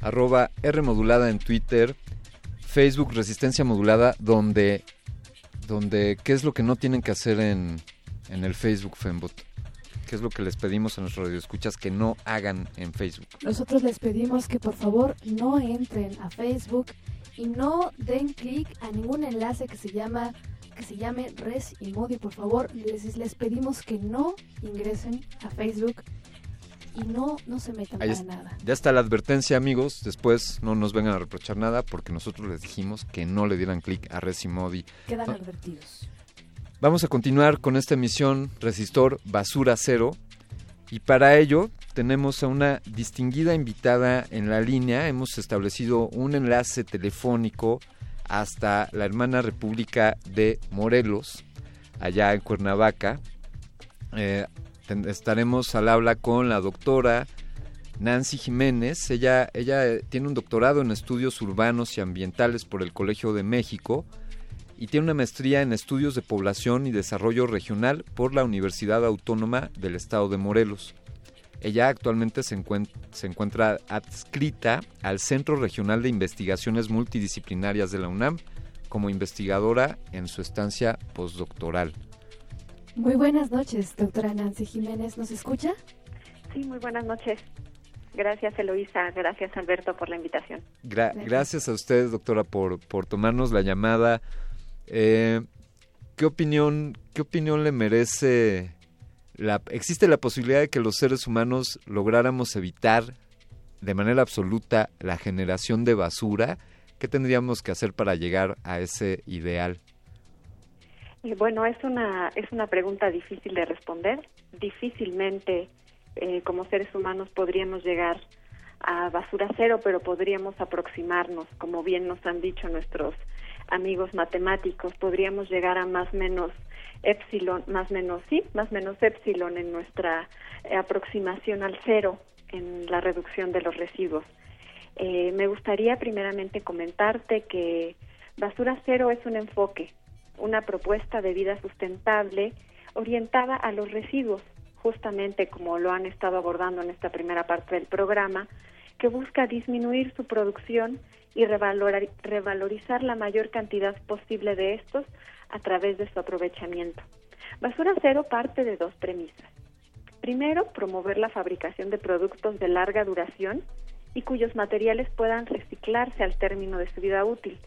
arroba R modulada en Twitter, Facebook Resistencia Modulada, donde, donde ¿qué es lo que no tienen que hacer en, en el Facebook Fembot? ¿Qué es lo que les pedimos a nuestros radioescuchas que no hagan en Facebook? Nosotros les pedimos que por favor no entren a Facebook y no den clic a ningún enlace que se llama que se llame Res y Modi. Por favor, les, les pedimos que no ingresen a Facebook y no, no se metan para nada. Ya está la advertencia, amigos. Después no nos vengan a reprochar nada porque nosotros les dijimos que no le dieran clic a Res y Modi. Quedan advertidos. Vamos a continuar con esta emisión Resistor Basura Cero. Y para ello tenemos a una distinguida invitada en la línea. Hemos establecido un enlace telefónico hasta la hermana República de Morelos, allá en Cuernavaca. Eh, estaremos al habla con la doctora Nancy Jiménez. Ella, ella eh, tiene un doctorado en estudios urbanos y ambientales por el Colegio de México y tiene una maestría en estudios de población y desarrollo regional por la Universidad Autónoma del Estado de Morelos. Ella actualmente se, se, encuentra adscrita al Centro Regional de Investigaciones Multidisciplinarias de la UNAM como investigadora en su estancia postdoctoral. Muy buenas noches, doctora Nancy Jiménez. ¿Nos escucha? Sí, muy buenas noches. Gracias, Eloisa. Gracias, Alberto, por la invitación. gracias. a ustedes, doctora, por, por tomarnos la llamada. Eh, ¿qué, opinión, ¿Qué opinión le merece existe la posibilidad de que los seres humanos lográramos evitar de manera absoluta la generación de basura, ¿qué tendríamos que hacer para llegar a ese ideal? bueno, es una, es una pregunta difícil de responder. Difícilmente eh, como seres humanos podríamos llegar a basura cero, pero podríamos aproximarnos, como bien nos han dicho nuestros amigos matemáticos, podríamos llegar a más o menos epsilon más menos sí, más menos epsilon en nuestra eh, aproximación al cero en la reducción de los residuos. Eh, me gustaría primeramente comentarte que Basura Cero es un enfoque, una propuesta de vida sustentable orientada a los residuos, justamente como lo han estado abordando en esta primera parte del programa, que busca disminuir su producción y revalorizar la mayor cantidad posible de estos a través de su aprovechamiento. Basura Cero parte de dos premisas. Primero, promover la fabricación de productos de larga duración y cuyos materiales puedan reciclarse al término de su vida útil.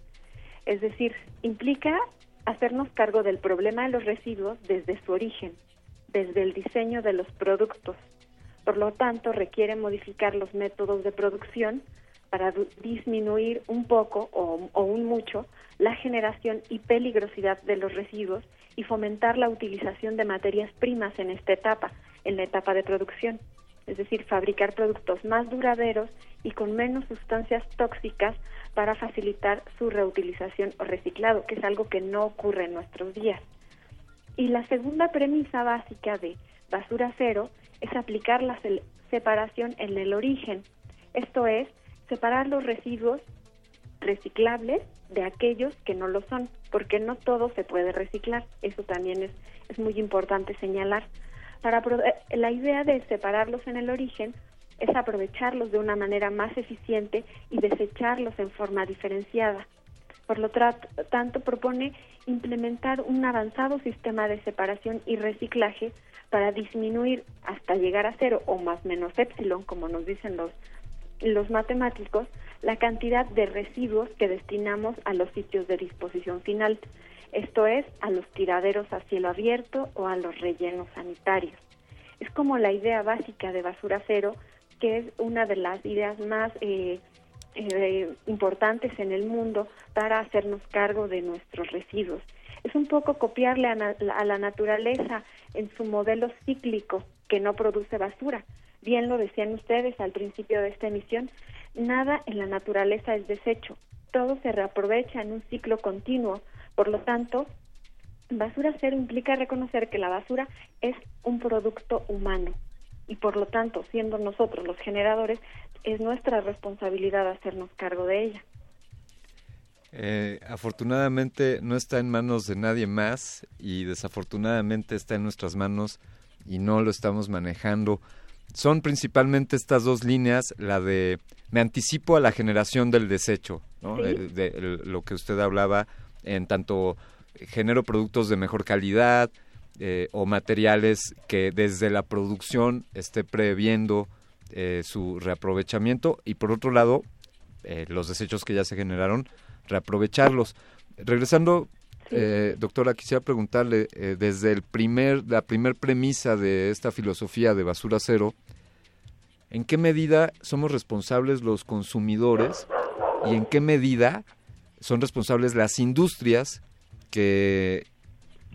Es decir, implica hacernos cargo del problema de los residuos desde su origen, desde el diseño de los productos. Por lo tanto, requiere modificar los métodos de producción para disminuir un poco o, o un mucho la generación y peligrosidad de los residuos y fomentar la utilización de materias primas en esta etapa, en la etapa de producción, es decir, fabricar productos más duraderos y con menos sustancias tóxicas para facilitar su reutilización o reciclado, que es algo que no ocurre en nuestros días. Y la segunda premisa básica de basura cero es aplicar la separación en el origen, esto es, separar los residuos reciclables de aquellos que no lo son, porque no todo se puede reciclar. Eso también es, es muy importante señalar. Para eh, la idea de separarlos en el origen es aprovecharlos de una manera más eficiente y desecharlos en forma diferenciada. Por lo tanto, propone implementar un avanzado sistema de separación y reciclaje para disminuir hasta llegar a cero o más menos epsilon, como nos dicen los, los matemáticos, la cantidad de residuos que destinamos a los sitios de disposición final, esto es, a los tiraderos a cielo abierto o a los rellenos sanitarios. Es como la idea básica de basura cero, que es una de las ideas más eh, eh, importantes en el mundo para hacernos cargo de nuestros residuos. Es un poco copiarle a, a la naturaleza en su modelo cíclico que no produce basura. Bien lo decían ustedes al principio de esta emisión, Nada en la naturaleza es desecho, todo se reaprovecha en un ciclo continuo. Por lo tanto, basura cero implica reconocer que la basura es un producto humano y por lo tanto, siendo nosotros los generadores, es nuestra responsabilidad hacernos cargo de ella. Eh, afortunadamente no está en manos de nadie más y desafortunadamente está en nuestras manos y no lo estamos manejando. Son principalmente estas dos líneas, la de me anticipo a la generación del desecho, de, lo que usted hablaba, en tanto genero productos de mejor calidad eh, o materiales que desde la producción esté previendo eh, su reaprovechamiento y por otro lado, eh, los desechos que ya se generaron, reaprovecharlos. Regresando eh, doctora, quisiera preguntarle, eh, desde el primer, la primer premisa de esta filosofía de basura cero, ¿en qué medida somos responsables los consumidores y en qué medida son responsables las industrias que,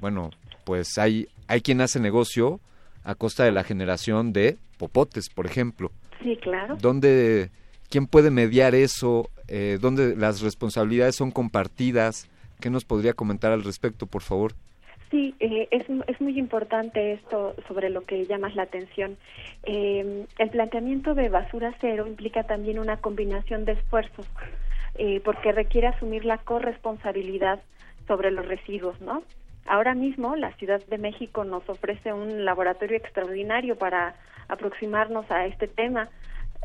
bueno, pues hay, hay quien hace negocio a costa de la generación de popotes, por ejemplo? Sí, claro. ¿Dónde, quién puede mediar eso? Eh, ¿Dónde las responsabilidades son compartidas? ¿Qué nos podría comentar al respecto, por favor? Sí, eh, es, es, muy importante esto sobre lo que llamas la atención. Eh, el planteamiento de basura cero implica también una combinación de esfuerzos, eh, porque requiere asumir la corresponsabilidad sobre los residuos, ¿no? Ahora mismo la Ciudad de México nos ofrece un laboratorio extraordinario para aproximarnos a este tema.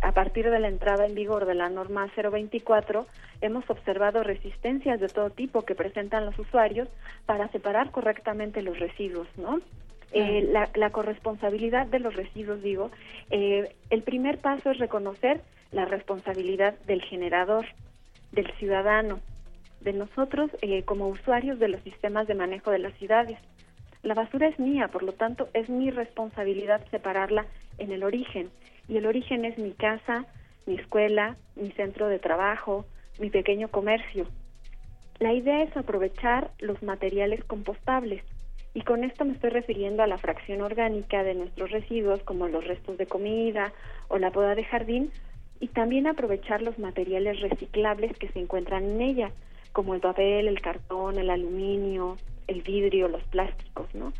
A partir de la entrada en vigor de la norma 024, hemos observado resistencias de todo tipo que presentan los usuarios para separar correctamente los residuos, ¿no? Eh, la, corresponsabilidad de los residuos, digo, eh, el primer paso es reconocer la responsabilidad del generador, del ciudadano, de nosotros eh, como usuarios de los sistemas de manejo de las ciudades. La basura es mía, por lo tanto es mi responsabilidad separarla en el origen. Y el origen es mi casa, mi escuela, mi centro de trabajo, mi pequeño comercio. La idea es aprovechar los materiales compostables. Y con esto me estoy refiriendo a la fracción orgánica de nuestros residuos, como los restos de comida o la poda de jardín, y también aprovechar los materiales reciclables que se encuentran en ella, como el papel, el cartón, el aluminio, el vidrio, los plásticos, ¿no?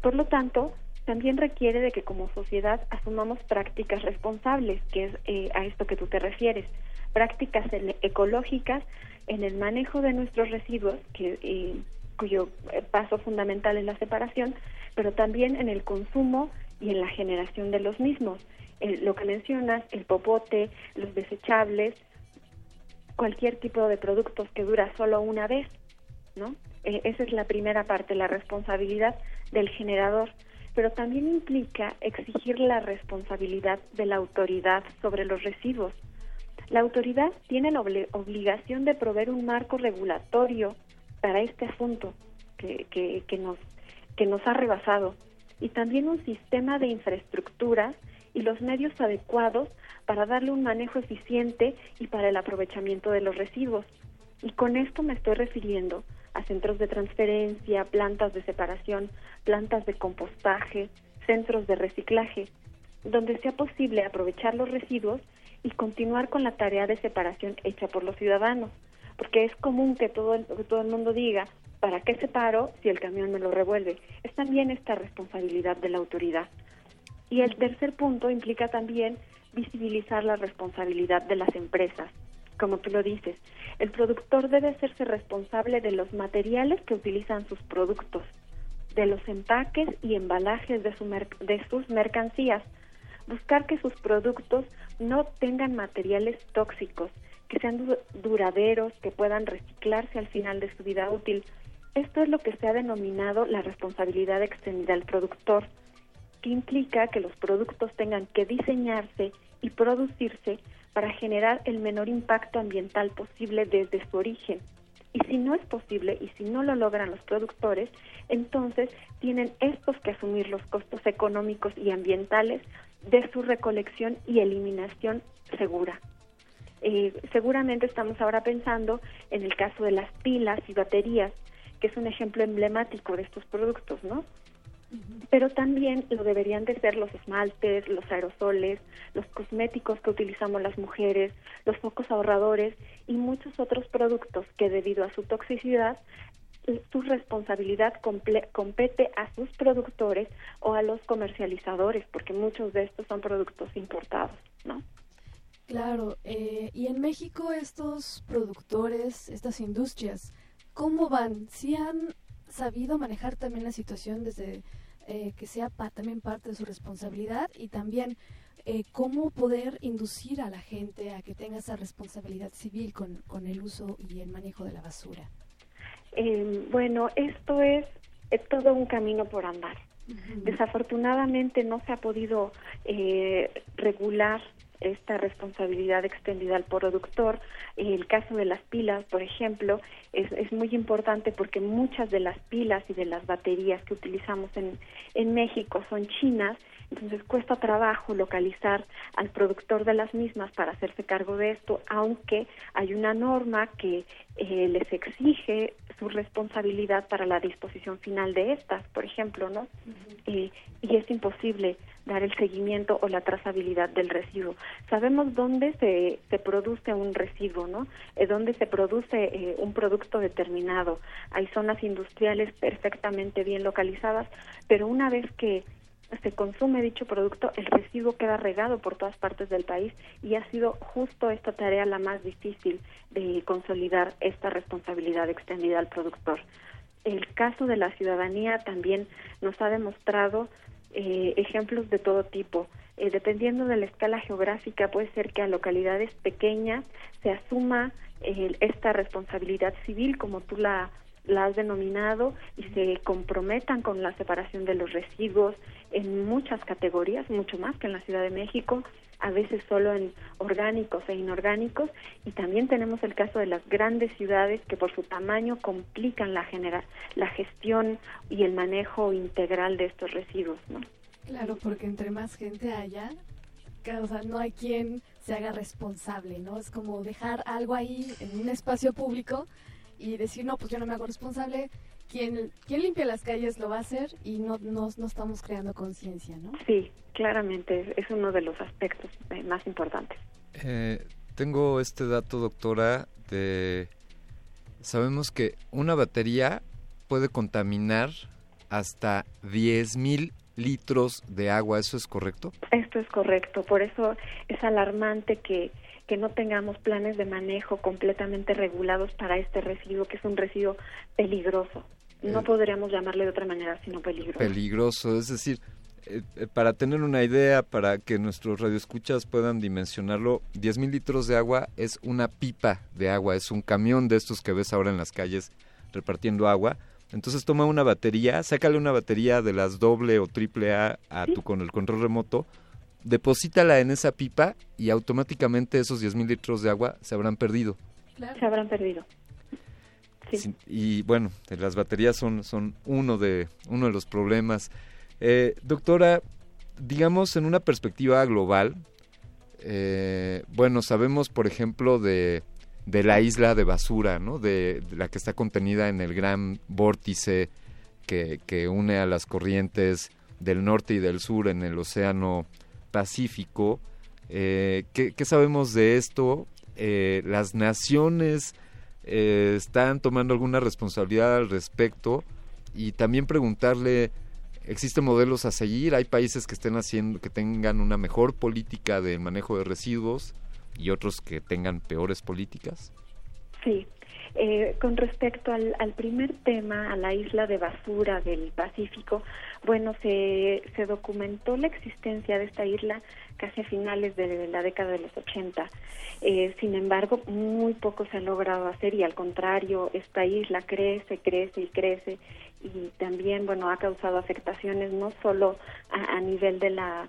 Por lo tanto, también requiere de que como sociedad asumamos prácticas responsables, que es eh, a esto que tú te refieres, prácticas ecológicas en el manejo de nuestros residuos, que, eh, cuyo eh, paso fundamental es la separación, pero también en el consumo y en la generación de los mismos. lo que mencionas, el popote, los desechables, cualquier tipo de productos que dura solo una vez, ¿no? Eh, esa es la primera parte, la responsabilidad del generador, pero también implica exigir la responsabilidad de la autoridad sobre los residuos. La autoridad tiene la obligación de proveer un marco regulatorio para este asunto que, que, nos, que nos ha rebasado y también un sistema de infraestructuras y los medios adecuados para darle un manejo eficiente y para el aprovechamiento de los residuos. Y con esto me estoy refiriendo a centros de transferencia, plantas de separación, plantas de compostaje, centros de reciclaje, donde sea posible aprovechar los residuos y continuar con la tarea de separación hecha por los ciudadanos, porque es común que todo el, todo el mundo diga, ¿para qué separo si el camión me lo revuelve? Es también esta responsabilidad de la autoridad. Y el tercer punto implica también visibilizar la responsabilidad de las empresas, como tú lo dices, el productor debe hacerse responsable de los materiales que utilizan sus productos, de los empaques y embalajes de, de sus mercancías, buscar que sus productos no tengan materiales tóxicos, que sean duraderos, que puedan reciclarse al final de su vida útil. Esto es lo que se ha denominado la responsabilidad extendida al productor, que implica que los productos tengan que diseñarse y producirse para generar el menor impacto ambiental posible desde su origen. Y si no es posible y si no lo logran los productores, entonces tienen estos que asumir los costos económicos y ambientales de su recolección y eliminación segura. Eh, seguramente estamos ahora pensando en el caso de las pilas y baterías, que es un ejemplo emblemático de estos productos, ¿no? Pero también lo deberían de ser los esmaltes, los aerosoles, los cosméticos que utilizamos las mujeres, los focos ahorradores y muchos otros productos que debido a su toxicidad su responsabilidad compete a sus productores o a los comercializadores, porque muchos de estos son productos importados, ¿no? Claro, eh, y en México estos productores, estas industrias, ¿cómo van? ¿Si han sabido manejar también la situación desde eh, que sea también parte de su responsabilidad y también eh, cómo poder inducir a la gente a que tenga esa responsabilidad civil con, con el uso y el manejo de la basura? Eh, bueno, esto es, es, todo un camino por andar. Desafortunadamente no se ha podido regular esta responsabilidad extendida al productor. El caso de las pilas, por ejemplo, es, es muy importante porque muchas de las pilas y de las baterías que utilizamos en, en México son chinas entonces cuesta trabajo localizar al productor de las mismas para hacerse cargo de esto, aunque hay una norma que eh, les exige su responsabilidad para la disposición final de estas, por ejemplo, ¿no? y es imposible dar el seguimiento o la trazabilidad del residuo. Sabemos dónde se, se produce un residuo, ¿no? Eh, dónde se produce eh, un producto determinado. Hay zonas industriales perfectamente bien localizadas, pero una vez que se consume dicho producto, el residuo queda regado por todas partes del país y ha sido justo esta tarea la más difícil de consolidar esta responsabilidad extendida al productor. El caso de la ciudadanía también nos ha demostrado eh, ejemplos de todo tipo. Eh, dependiendo de la escala geográfica, puede ser que a localidades pequeñas se asuma esta responsabilidad civil, como tú la la has denominado y se comprometan con la separación de los residuos en muchas categorías, mucho más que en la Ciudad de México, a veces solo en orgánicos e inorgánicos y también tenemos el caso de las grandes ciudades que por su tamaño complican la genera la gestión y el manejo integral de estos residuos, ¿no? Claro, porque entre más gente haya, o sea, no hay quien se haga responsable, ¿no? Es como dejar algo ahí en un espacio público y decir, no, pues yo no me hago responsable, quien, quien limpia las calles lo va a hacer y no, no, no estamos creando conciencia, ¿no? Sí, claramente, es uno de los aspectos eh, más importantes. Eh, tengo este dato, doctora, de... Sabemos que una batería puede contaminar hasta 10.000 litros de agua, ¿eso es correcto? Esto es correcto, por eso es alarmante que que no tengamos planes de manejo completamente regulados para este residuo, que es un residuo peligroso. No eh, podríamos llamarle de otra manera, sino peligroso. Peligroso, es decir, eh, eh, para tener una idea, para que nuestros radioescuchas puedan dimensionarlo, 10.000 litros de agua es una pipa de agua, es un camión de estos que ves ahora en las calles repartiendo agua. Entonces toma una batería, sácale una batería de las doble o triple A a tu con el control remoto, deposítala en esa pipa y automáticamente esos 10.000 litros de agua se habrán perdido. Se habrán perdido. Y bueno, las baterías son, son uno, de, uno de los problemas. Eh, doctora, digamos en una perspectiva global, eh, bueno, sabemos por ejemplo de, de la isla de basura, ¿no? De, la que está contenida en el gran vórtice que, que une a las corrientes del norte y del sur en el océano Pacífico. Eh, ¿qué, sabemos de esto? ¿Las naciones eh, están tomando alguna responsabilidad al respecto? Y también preguntarle, ¿existen modelos a seguir? ¿Hay países que estén haciendo, que tengan una mejor política de manejo de residuos y otros que tengan peores políticas? Sí, eh, con respecto al, primer tema, a la isla de basura del Pacífico, bueno, se, se documentó la existencia de esta isla casi a finales de la década de los 80. Eh, sin embargo, muy poco se ha logrado hacer y al contrario, esta isla crece, crece y crece y también, bueno, ha causado afectaciones no solo a, nivel de la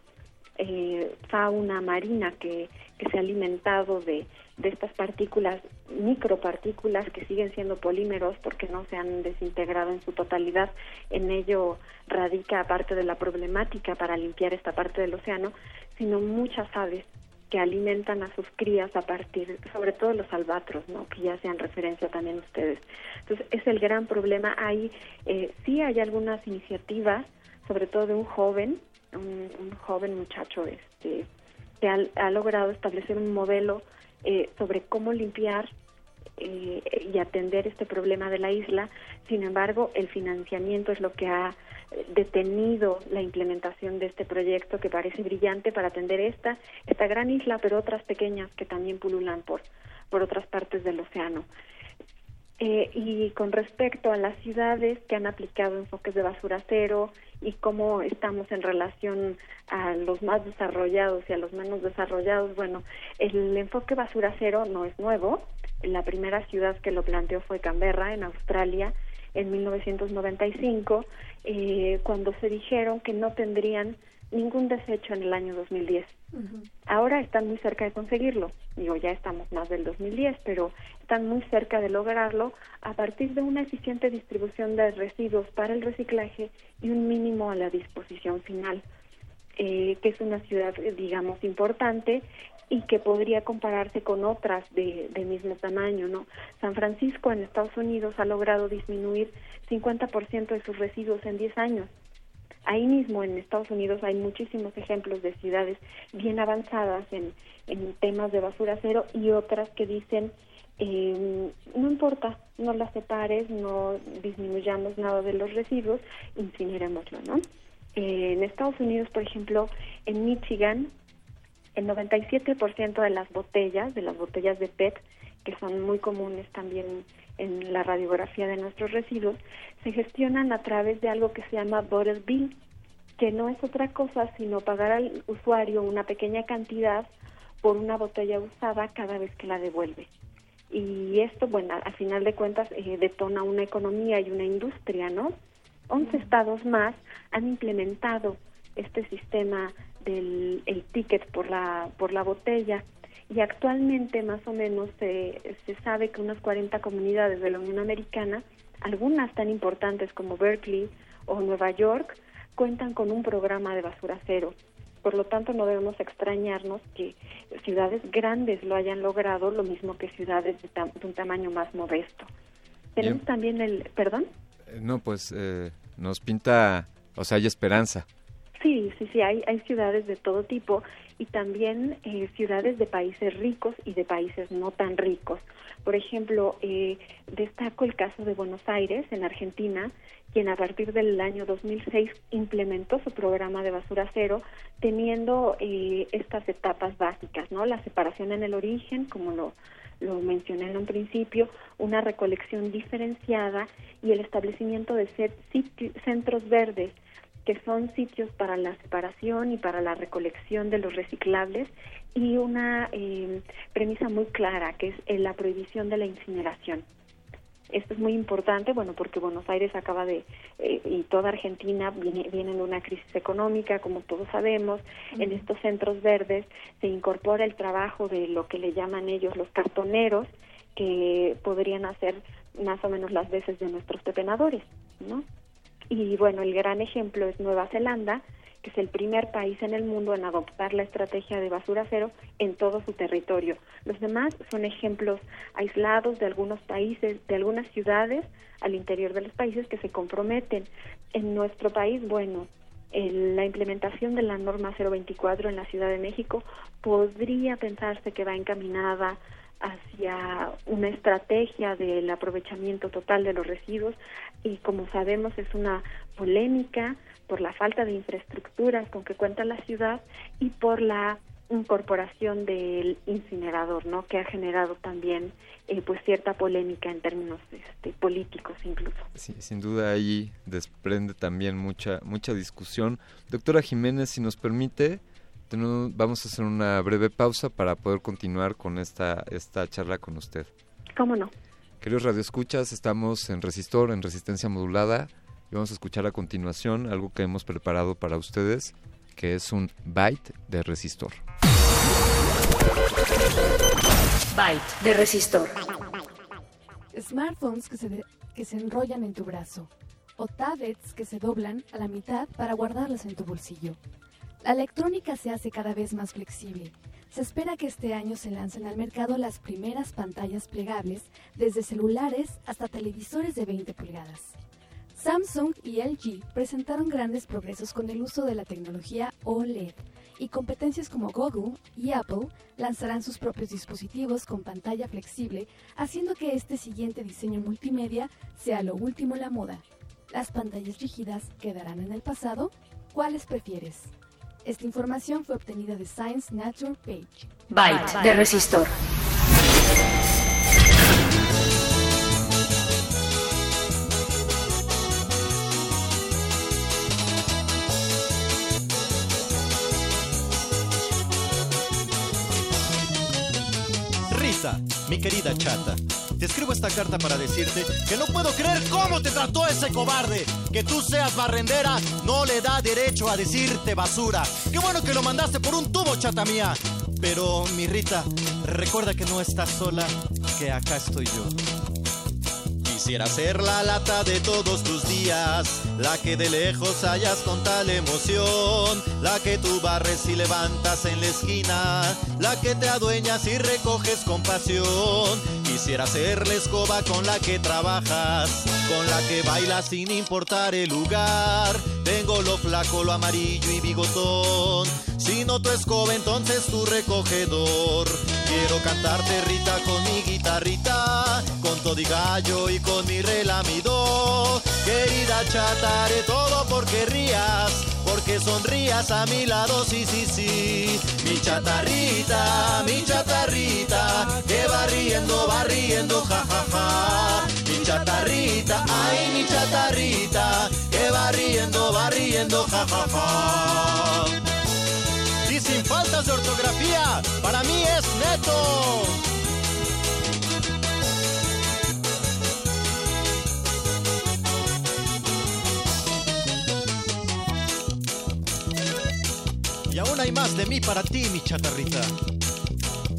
eh, fauna marina que se ha alimentado de, de estas partículas, micropartículas que siguen siendo polímeros porque no se han desintegrado en su totalidad. En ello radica parte de la problemática para limpiar esta parte del océano, sino muchas aves que alimentan a sus crías a partir, sobre todo los albatros, ¿no? que ya hacían referencia también ustedes. Entonces, es el gran problema. Ahí eh, sí hay algunas iniciativas, sobre todo de un joven, un, un joven muchacho este, que ha, ha logrado establecer un modelo eh, sobre cómo limpiar eh, y atender este problema de la isla. Sin embargo, el financiamiento es lo que ha detenido la implementación de este proyecto que parece brillante para atender esta esta gran isla, pero otras pequeñas que también pululan por por otras partes del océano. Eh, y con respecto a las ciudades que han aplicado enfoques de basura cero y cómo estamos en relación a los más desarrollados y a los menos desarrollados, bueno, el enfoque basura cero no es nuevo. La primera ciudad que lo planteó fue Canberra, en Australia, en 1995, eh, cuando se dijeron que no tendrían ningún desecho en el año 2010. Ahora están muy cerca de conseguirlo. Digo, ya estamos más del 2010, pero están muy cerca de lograrlo a partir de una eficiente distribución de residuos para el reciclaje y un mínimo a la disposición final, eh, que es una ciudad, digamos, importante y que podría compararse con otras de, de mismo tamaño, ¿no? San Francisco en Estados Unidos ha logrado disminuir 50% de sus residuos en 10 años ahí mismo en Estados Unidos hay muchísimos ejemplos de ciudades bien avanzadas en, en temas de basura cero y otras que dicen eh, no importa, no las separes, no disminuyamos nada de los residuos, incinerémoslo, ¿no? En Estados Unidos, por ejemplo, en Michigan, el 97% de las botellas, de las botellas de PET, que son muy comunes también en la radiografía de nuestros residuos, se gestionan a través de algo que se llama Bottle Bill, que no es otra cosa sino pagar al usuario una pequeña cantidad por una botella usada cada vez que la devuelve. Y esto, bueno, al final de cuentas eh, detona una economía y una industria, ¿no? 11 estados más han implementado este sistema del el ticket por la por la botella y actualmente más o menos se, se sabe que unas 40 comunidades de la Unión Americana, algunas tan importantes como Berkeley o Nueva York, cuentan con un programa de basura cero. Por lo tanto, no debemos extrañarnos que ciudades grandes lo hayan logrado, lo mismo que ciudades de, un tamaño más modesto. Tenemos también el, perdón. Eh, no, pues eh, nos pinta, o sea, hay esperanza. Sí, sí, sí, hay, hay ciudades de todo tipo y también eh, ciudades de países ricos y de países no tan ricos. Por ejemplo, eh, destaco el caso de Buenos Aires, en Argentina, quien a partir del año 2006 implementó su programa de basura cero, teniendo eh, estas etapas básicas, ¿no? La separación en el origen, como lo, lo mencioné en un principio, una recolección diferenciada y el establecimiento de centros verdes que son sitios para la separación y para la recolección de los reciclables y una eh, premisa muy clara que es eh, la prohibición de la incineración. Esto es muy importante, bueno, porque Buenos Aires acaba de, eh, y toda Argentina viene, viene de una crisis económica, como todos sabemos. En estos centros verdes se incorpora el trabajo de lo que le llaman ellos los cartoneros, que podrían hacer más o menos las veces de nuestros pepenadores, ¿no? Y bueno, el gran ejemplo es Nueva Zelanda, que es el primer país en el mundo en adoptar la estrategia de basura cero en todo su territorio. Los demás son ejemplos aislados de algunos países, de algunas ciudades al interior de los países que se comprometen. En nuestro país, bueno, la implementación de la norma 024 en la Ciudad de México podría pensarse que va encaminada hacia una estrategia del aprovechamiento total de los residuos y como sabemos es una polémica por la falta de infraestructuras con que cuenta la ciudad y por la incorporación del incinerador, ¿no? Que ha generado también eh, pues cierta polémica en términos este, políticos incluso. Sin duda ahí desprende también mucha mucha discusión. Doctora Jiménez, si nos permite, vamos a hacer una breve pausa para poder continuar con esta, esta charla con usted. ¿Cómo no? Queridos radioescuchas, estamos en Resistor, en Resistencia Modulada, y vamos a escuchar a continuación algo que hemos preparado para ustedes, que es un byte de Resistor. Byte de Resistor. Smartphones que se, que se enrollan en tu brazo o tablets que se doblan a la mitad para guardarlas en tu bolsillo. La electrónica se hace cada vez más flexible. Se espera que este año se lancen al mercado las primeras pantallas plegables, desde celulares hasta televisores de 20 pulgadas. Samsung y LG presentaron grandes progresos con el uso de la tecnología OLED y competencias como Google y Apple lanzarán sus propios dispositivos con pantalla flexible, haciendo que este siguiente diseño multimedia sea lo último en la moda. ¿Las pantallas rígidas quedarán en el pasado? ¿Cuáles prefieres? Esta información fue obtenida de Science Nature Page. Byte de resistor. Mi querida chata, te escribo esta carta para decirte que no puedo creer cómo te trató ese cobarde. Que tú seas barrendera no le da derecho a decirte basura. Qué bueno que lo mandaste por un tubo, chata mía. Pero, mi Rita, recuerda que no estás sola, que acá estoy yo. Quisiera ser la lata de todos tus días, la que de lejos hallas con tal emoción, la que tú barres y levantas en la esquina, la que te adueñas y recoges con pasión. Quisiera ser la escoba con la que trabajas, con la que bailas sin importar el lugar. Tengo lo flaco, lo amarillo y bigotón. Si no tu escoba, entonces tu recogedor. Quiero cantarte Rita con mi guitarrita, con todo y gallo y con mi relamido. Querida chata, haré todo porque rías, porque sonrías a mi lado, sí, sí, sí. Mi chatarrita, mi chatarrita, que va riendo, va riendo, ja, ja, ja. Mi chatarrita, ay, mi chatarrita, que va riendo, va riendo, ja, ja, ja. Y sin faltas de ortografía, para mí es neto. Aún hay más de mí para ti, mi chatarrita.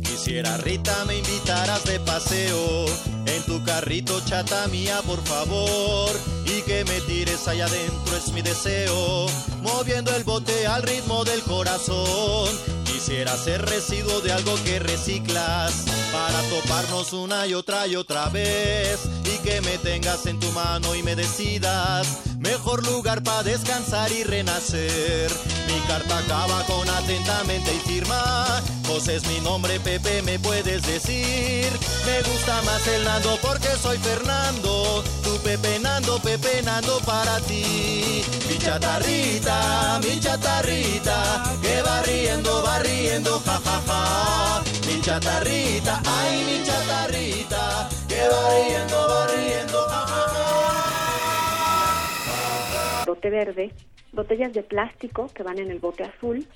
Quisiera, Rita, me invitaras de paseo en tu carrito, chata mía, por favor. Y que me tires allá adentro es mi deseo, moviendo el bote al ritmo del corazón. Quisiera ser residuo de algo que reciclas para toparnos una y otra y otra vez. Y que me tengas en tu mano y me decidas mejor lugar para descansar y renacer. Mi carta acaba con atentamente y firma. José es mi nombre, Pepe, me puedes decir. Me gusta más el Nando porque soy Fernando. Tu Pepe Nando, Pepe Nando para ti. Mi chatarrita, mi chatarrita, que va riendo, va riendo, ja, ja, ja. Mi chatarrita, ay, mi chatarrita, que va riendo, va riendo, ja, ja, ja. Bote verde, botellas de plástico que van en el bote azul,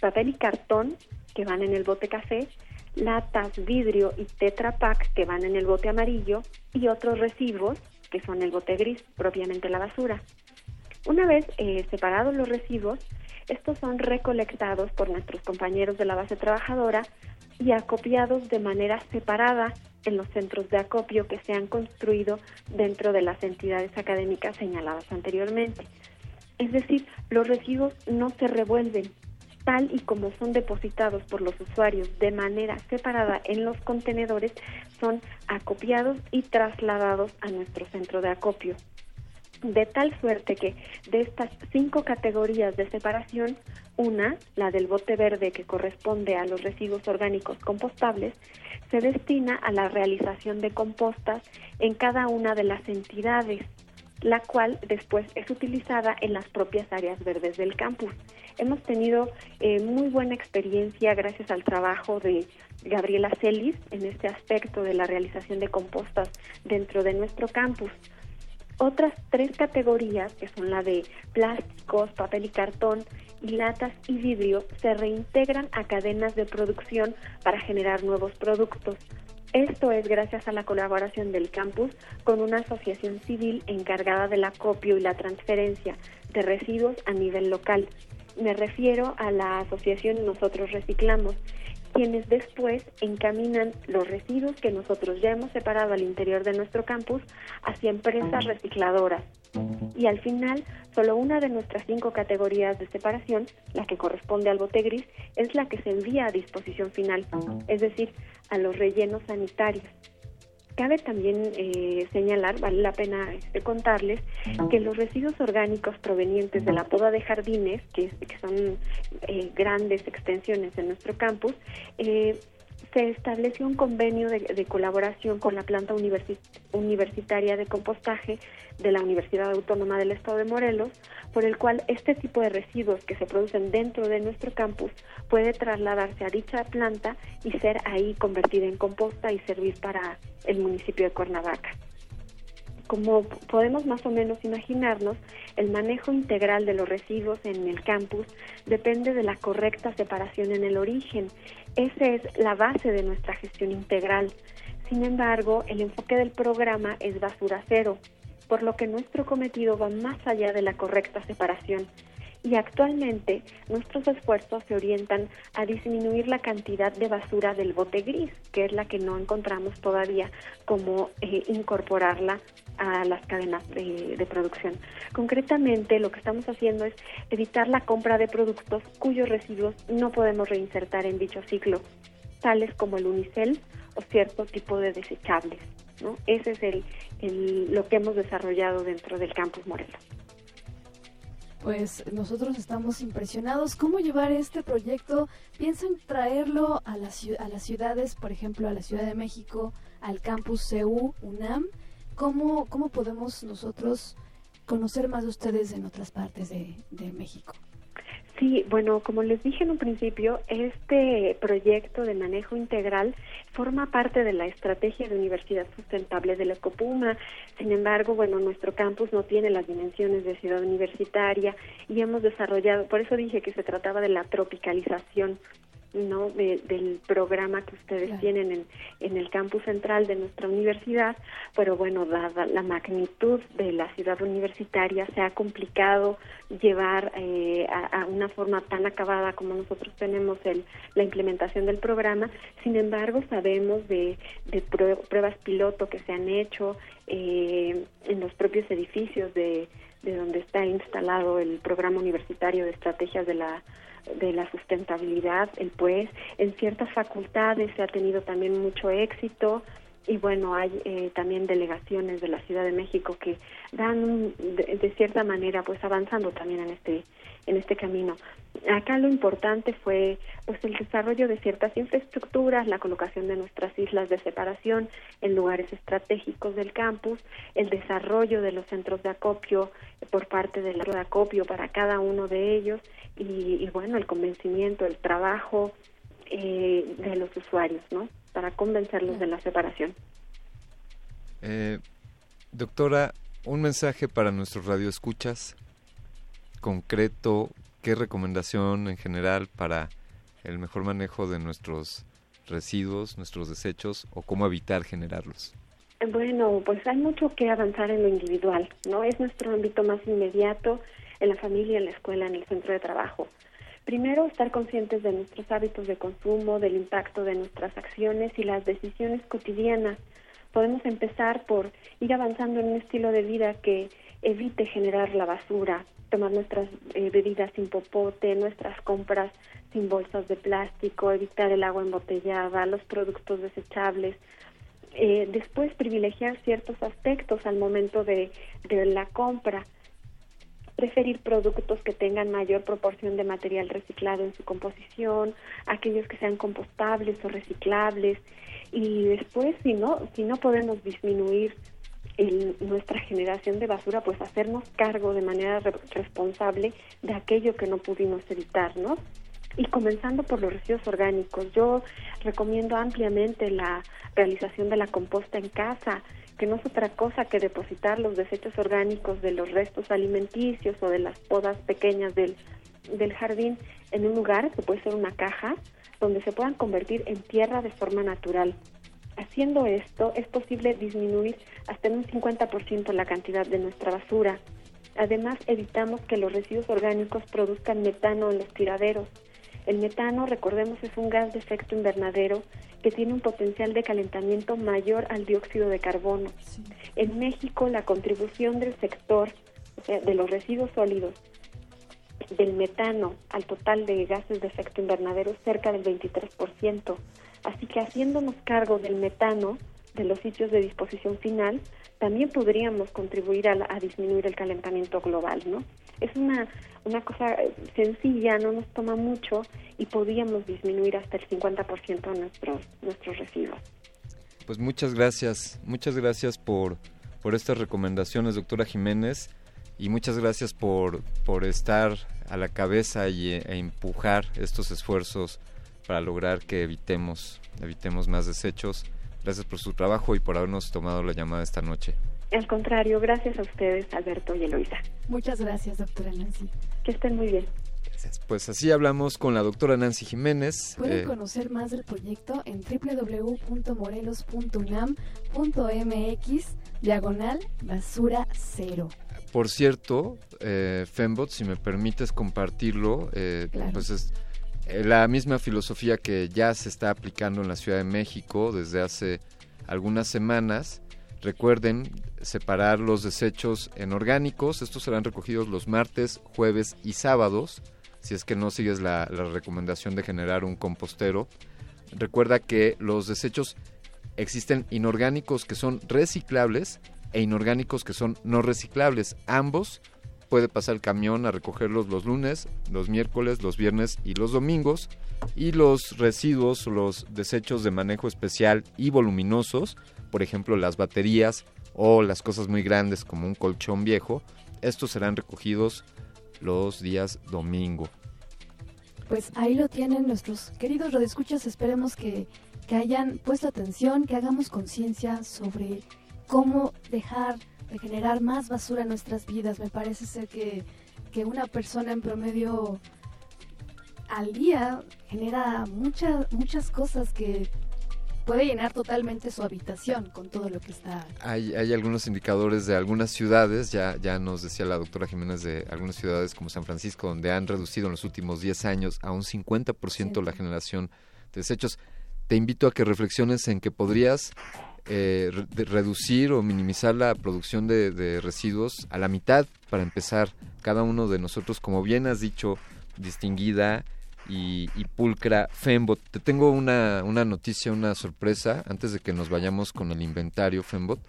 papel y cartón que van en el bote café, latas, vidrio y Tetra Pak que van en el bote amarillo y otros residuos que son el bote gris, propiamente la basura. Una vez eh, separados los residuos, estos son recolectados por nuestros compañeros de la base trabajadora y acopiados de manera separada en los centros de acopio que se han construido dentro de las entidades académicas señaladas anteriormente. Es decir, los residuos no se revuelven, tal y como son depositados por los usuarios de manera separada en los contenedores, son acopiados y trasladados a nuestro centro de acopio. De tal suerte que de estas cinco categorías de separación, una, la del bote verde que corresponde a los residuos orgánicos compostables, se destina a la realización de compostas en cada una de las entidades, la cual después es utilizada en las propias áreas verdes del campus. Hemos tenido eh, muy buena experiencia gracias al trabajo de Gabriela Celis en este aspecto de la realización de compostas dentro de nuestro campus. Otras tres categorías, que son la de plásticos, papel y cartón, y latas y vidrio, se reintegran a cadenas de producción para generar nuevos productos. Esto es gracias a la colaboración del campus con una asociación civil encargada del acopio y la transferencia de residuos a nivel local. Me refiero a la asociación Nosotros Reciclamos, quienes después encaminan los residuos que nosotros ya hemos separado al interior de nuestro campus hacia empresas recicladoras. Y al final, solo una de nuestras cinco categorías de separación, la que corresponde al bote gris, es la que se envía a disposición final, es decir, a los rellenos sanitarios. Cabe también eh, señalar, vale la pena este, contarles, que los residuos orgánicos provenientes de la poda de jardines, que, que son eh, grandes extensiones en nuestro campus, eh, se estableció un convenio de, de colaboración con la planta universi- universitaria de compostaje de la Universidad Autónoma del Estado de Morelos, por el cual este tipo de residuos que se producen dentro de nuestro campus puede trasladarse a dicha planta y ser ahí convertida en composta y servir para el municipio de Cuernavaca. Como podemos más o menos imaginarnos, el manejo integral de los residuos en el campus depende de la correcta separación en el origen. Esa es la base de nuestra gestión integral. Sin embargo, el enfoque del programa es basura cero, por lo que nuestro cometido va más allá de la correcta separación. Y actualmente nuestros esfuerzos se orientan a disminuir la cantidad de basura del bote gris, que es la que no encontramos todavía cómo eh, incorporarla a las cadenas de, de, producción. Concretamente, lo que estamos haciendo es evitar la compra de productos cuyos residuos no podemos reinsertar en dicho ciclo, tales como el unicel o cierto tipo de desechables. ¿no? Ese es el, el, lo que hemos desarrollado dentro del campus Morelos. Pues nosotros estamos impresionados. ¿Cómo llevar este proyecto? ¿Piensan traerlo a, la, a las ciudades, por ejemplo, a la Ciudad de México, al campus CU, UNAM? ¿Cómo, cómo podemos nosotros conocer más de ustedes en otras partes de, de México? Sí, bueno, como les dije en un principio, este proyecto de manejo integral forma parte de la estrategia de universidad sustentable de la Copuma. Sin embargo, bueno, nuestro campus no tiene las dimensiones de ciudad universitaria y hemos desarrollado, por eso dije que se trataba de la tropicalización no de, del programa que ustedes claro. tienen en, en el campus central de nuestra universidad pero bueno dada la magnitud de la ciudad universitaria se ha complicado llevar eh, a, a, una forma tan acabada como nosotros tenemos el, la implementación del programa sin embargo sabemos de, de pruebas piloto que se han hecho eh, en los propios edificios de, de donde está instalado el programa universitario de estrategias de la de la sustentabilidad, el pues, en ciertas facultades se ha tenido también mucho éxito y bueno, hay eh, también delegaciones de la Ciudad de México que dan de, de, cierta manera pues avanzando también en este en este camino. Acá lo importante fue pues el desarrollo de ciertas infraestructuras, la colocación de nuestras islas de separación en lugares estratégicos del campus, el desarrollo de los centros de acopio por parte del de acopio para cada uno de ellos y, bueno, el convencimiento, el trabajo eh, de los usuarios, ¿no? Para convencerlos de la separación. Eh, doctora, un mensaje para nuestros radioescuchas concreto, qué recomendación en general para el mejor manejo de nuestros residuos, nuestros desechos o cómo evitar generarlos. Bueno, pues hay mucho que avanzar en lo individual, ¿no? Es nuestro ámbito más inmediato en la familia, en la escuela, en el centro de trabajo. Primero, estar conscientes de nuestros hábitos de consumo, del impacto de nuestras acciones y las decisiones cotidianas. Podemos empezar por ir avanzando en un estilo de vida que evite generar la basura, tomar nuestras eh, bebidas sin popote, nuestras compras sin bolsas de plástico, evitar el agua embotellada, los productos desechables. Eh, después, privilegiar ciertos aspectos al momento de, de la compra preferir productos que tengan mayor proporción de material reciclado en su composición, aquellos que sean compostables o reciclables y después si no si no podemos disminuir el, nuestra generación de basura, pues hacernos cargo de manera re responsable de aquello que no pudimos evitar, ¿no? Y comenzando por los residuos orgánicos, yo recomiendo ampliamente la realización de la composta en casa, que no es otra cosa que depositar los desechos orgánicos de los restos alimenticios o de las podas pequeñas del, del jardín en un lugar, que puede ser una caja, donde se puedan convertir en tierra de forma natural. Haciendo esto es posible disminuir hasta en un 50% la cantidad de nuestra basura. Además, evitamos que los residuos orgánicos produzcan metano en los tiraderos. El metano, recordemos, es un gas de efecto invernadero que tiene un potencial de calentamiento mayor al dióxido de carbono. En México, la contribución del sector, o sea, de los residuos sólidos, del metano al total de gases de efecto invernadero es cerca del 23%. Así que haciéndonos cargo del metano de los sitios de disposición final, también podríamos contribuir a, a disminuir el calentamiento global, ¿no? Es una, una cosa sencilla, no nos toma mucho y podríamos disminuir hasta el 50% de nuestros, nuestros residuos. Pues muchas gracias, muchas gracias por, por estas recomendaciones, doctora Jiménez, y muchas gracias por, por estar a la cabeza y, e empujar estos esfuerzos para lograr que evitemos, evitemos más desechos. Gracias por su trabajo y por habernos tomado la llamada esta noche. Al contrario, gracias a ustedes, Alberto y Eloisa. Muchas gracias, doctora Nancy. Que estén muy bien. Pues así hablamos con la doctora Nancy Jiménez. Pueden eh, conocer más del proyecto en www.morelos.unam.mx diagonal basura cero. Por cierto, eh, Fembot, si me permites compartirlo, eh, Claro. pues es eh, la misma filosofía que ya se está aplicando en la Ciudad de México desde hace algunas semanas. Recuerden separar los desechos en orgánicos. Estos serán recogidos los martes, jueves y sábados. Si es que no sigues la, la recomendación de generar un compostero. Recuerda que los desechos existen inorgánicos que son reciclables e inorgánicos que son no reciclables. Ambos puede pasar el camión a recogerlos los lunes, los miércoles, los viernes y los domingos. Y los residuos, los desechos de manejo especial y voluminosos, por ejemplo las baterías o las cosas muy grandes como un colchón viejo, estos serán recogidos los días domingo. Pues ahí lo tienen nuestros queridos radioescuchas. Esperemos que, que hayan puesto atención, que hagamos conciencia sobre cómo dejar de generar más basura en nuestras vidas. Me parece ser que, que una persona en promedio al día genera muchas muchas cosas que puede llenar totalmente su habitación con todo lo que está Hay, hay algunos indicadores de algunas ciudades, ya, ya nos decía la doctora Jiménez de algunas ciudades como San Francisco, donde han reducido en los últimos 10 años a un 50% la generación de desechos. Te invito a que reflexiones en que podrías eh, re- reducir o minimizar la producción de, de residuos a la mitad para empezar. Cada uno de nosotros, como bien has dicho, distinguida y, y pulcra Fembot. Te tengo una, una noticia, una sorpresa antes de que nos vayamos con el inventario Fembot.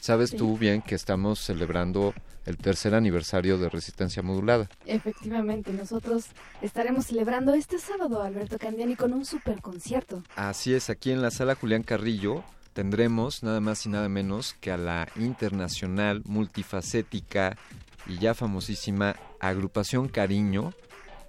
Sabes Sí. tú bien que estamos celebrando el tercer aniversario de resistencia modulada. Efectivamente, nosotros estaremos celebrando este sábado Alberto Candiani con un super concierto. Así es, aquí en la sala Julián Carrillo tendremos nada más y nada menos que a la internacional, multifacética y ya famosísima agrupación Cariño.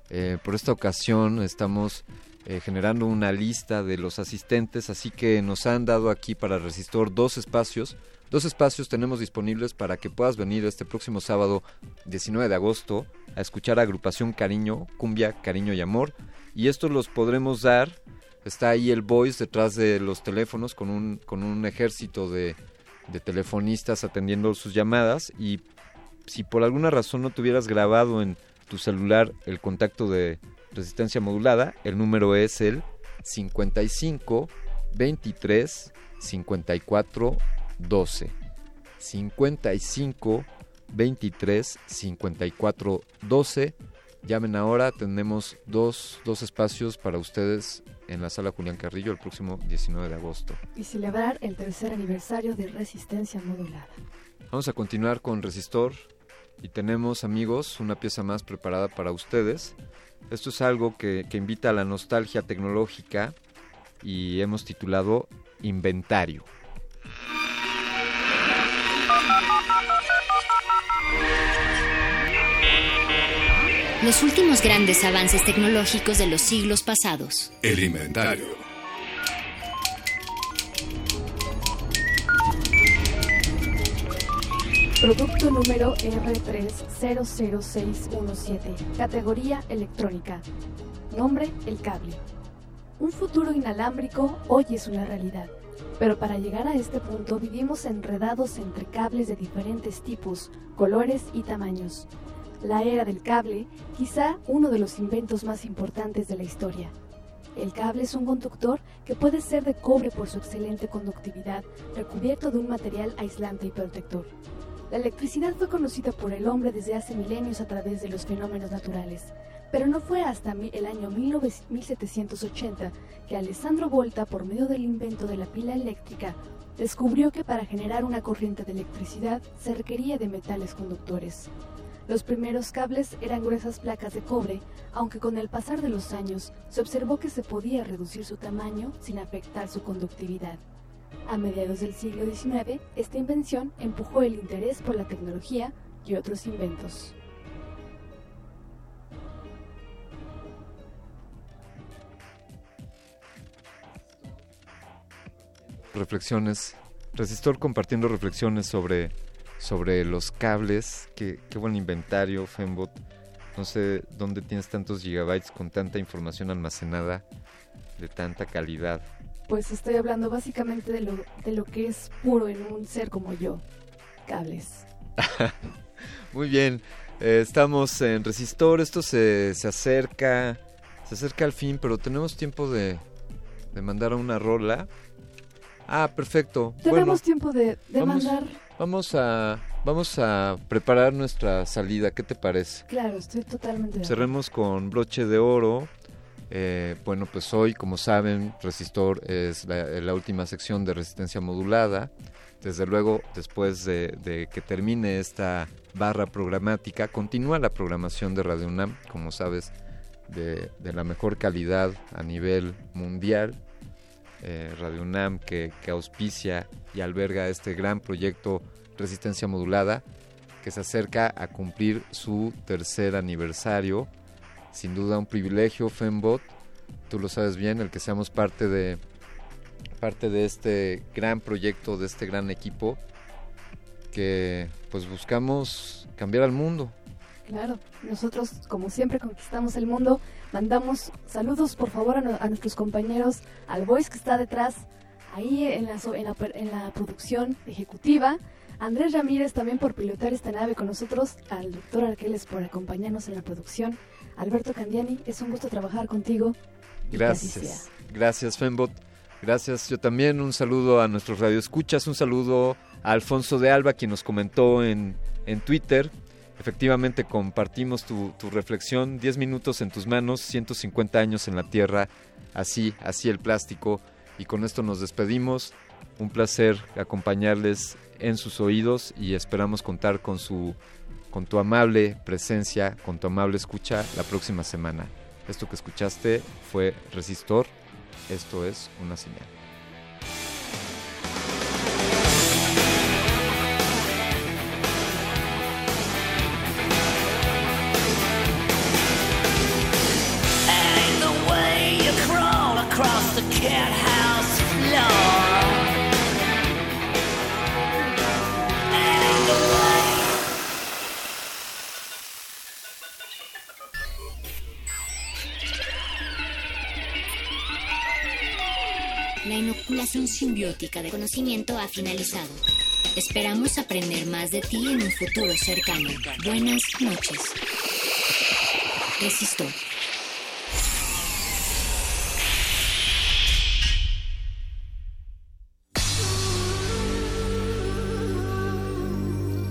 Eh, por esta ocasión estamos eh, generando una lista de los asistentes, así que nos han dado aquí para Resistor dos espacios. Dos espacios tenemos disponibles para que puedas venir este próximo sábado 19 de agosto a escuchar agrupación Cariño, Cumbia, Cariño y Amor. Y estos los podremos dar está ahí el voice detrás de los teléfonos con un, con un ejército de, telefonistas atendiendo sus llamadas y si por alguna razón no tuvieras grabado en tu celular el contacto de resistencia modulada, el número es el 55 23 54 12. 55 23 54 12. Llamen ahora, tenemos dos, dos espacios para ustedes en la sala Julián Carrillo el próximo 19 de agosto. y celebrar el tercer aniversario de Resistencia Modulada. Vamos a continuar con Resistor y tenemos amigos una pieza más preparada para ustedes. Esto es algo que, que invita a la nostalgia tecnológica y hemos titulado Inventario. Los últimos grandes avances tecnológicos de los siglos pasados. El inventario. Producto número R300617. Categoría electrónica. Nombre, el cable. Un futuro inalámbrico hoy es una realidad. Pero para llegar a este punto vivimos enredados entre cables de diferentes tipos, colores y tamaños. La era del cable, quizá uno de los inventos más importantes de la historia. El cable es un conductor que puede ser de cobre por su excelente conductividad, recubierto de un material aislante y protector. La electricidad fue conocida por el hombre desde hace milenios a través de los fenómenos naturales, pero no fue hasta el año 19 1780 que Alessandro Volta, por medio del invento de la pila eléctrica, descubrió que para generar una corriente de electricidad se requería de metales conductores. Los primeros cables eran gruesas placas de cobre, aunque con el pasar de los años se observó que se podía reducir su tamaño sin afectar su conductividad. A mediados del siglo XIX, esta invención empujó el interés por la tecnología y otros inventos. reflexiones. Resistor compartiendo reflexiones sobre, sobre los cables. Qué, qué buen inventario, Fembot. No sé dónde tienes tantos gigabytes con tanta información almacenada de tanta calidad. Pues estoy hablando básicamente de lo, de lo que es puro en un ser como yo. Cables. Muy bien, eh, estamos en Resistor, esto se, se acerca, se acerca al fin, pero tenemos tiempo de, de mandar una rola. Ah, perfecto. Tenemos tiempo de, de mandar... Vamos a, vamos a preparar nuestra salida, ¿qué te parece? Claro, estoy totalmente de acuerdo. Cerremos con broche de oro. Eh, bueno, pues hoy, como saben, Resistor es la, la última sección de resistencia modulada. Desde luego, después de, de, que termine esta barra programática, continúa la programación de Radio UNAM, como sabes, de, de la mejor calidad a nivel mundial. Eh, Radio UNAM que, que auspicia y alberga este gran proyecto Resistencia Modulada, que se acerca a cumplir su tercer aniversario. Sin duda un privilegio, Fembot, tú lo sabes bien, el que seamos parte de, parte de este gran proyecto, de este gran equipo, que pues buscamos cambiar al mundo. Claro, nosotros como siempre conquistamos el mundo, mandamos saludos por favor a, no, a nuestros compañeros, al voice que está detrás, ahí en la, en la, en la producción ejecutiva, Andrés Ramírez también por pilotar esta nave con nosotros, al doctor Arqueles por acompañarnos en la producción, Alberto Candiani, es un gusto trabajar contigo. Gracias, gracias Fembot. Gracias, yo también un saludo a nuestros radioescuchas, un saludo a Alfonso de Alba, quien nos comentó en, en Twitter. Efectivamente, compartimos tu, reflexión, 10 minutos en tus manos, 150 años en la Tierra, así, así el plástico. Y con esto nos despedimos. Un placer acompañarles en sus oídos y esperamos contar con su con tu amable presencia, con tu amable escucha la próxima semana. Esto que escuchaste fue Resistor. Esto es una señal. Simbiótica de conocimiento ha finalizado. Esperamos aprender más de ti en un futuro cercano. Buenas noches. Resistor.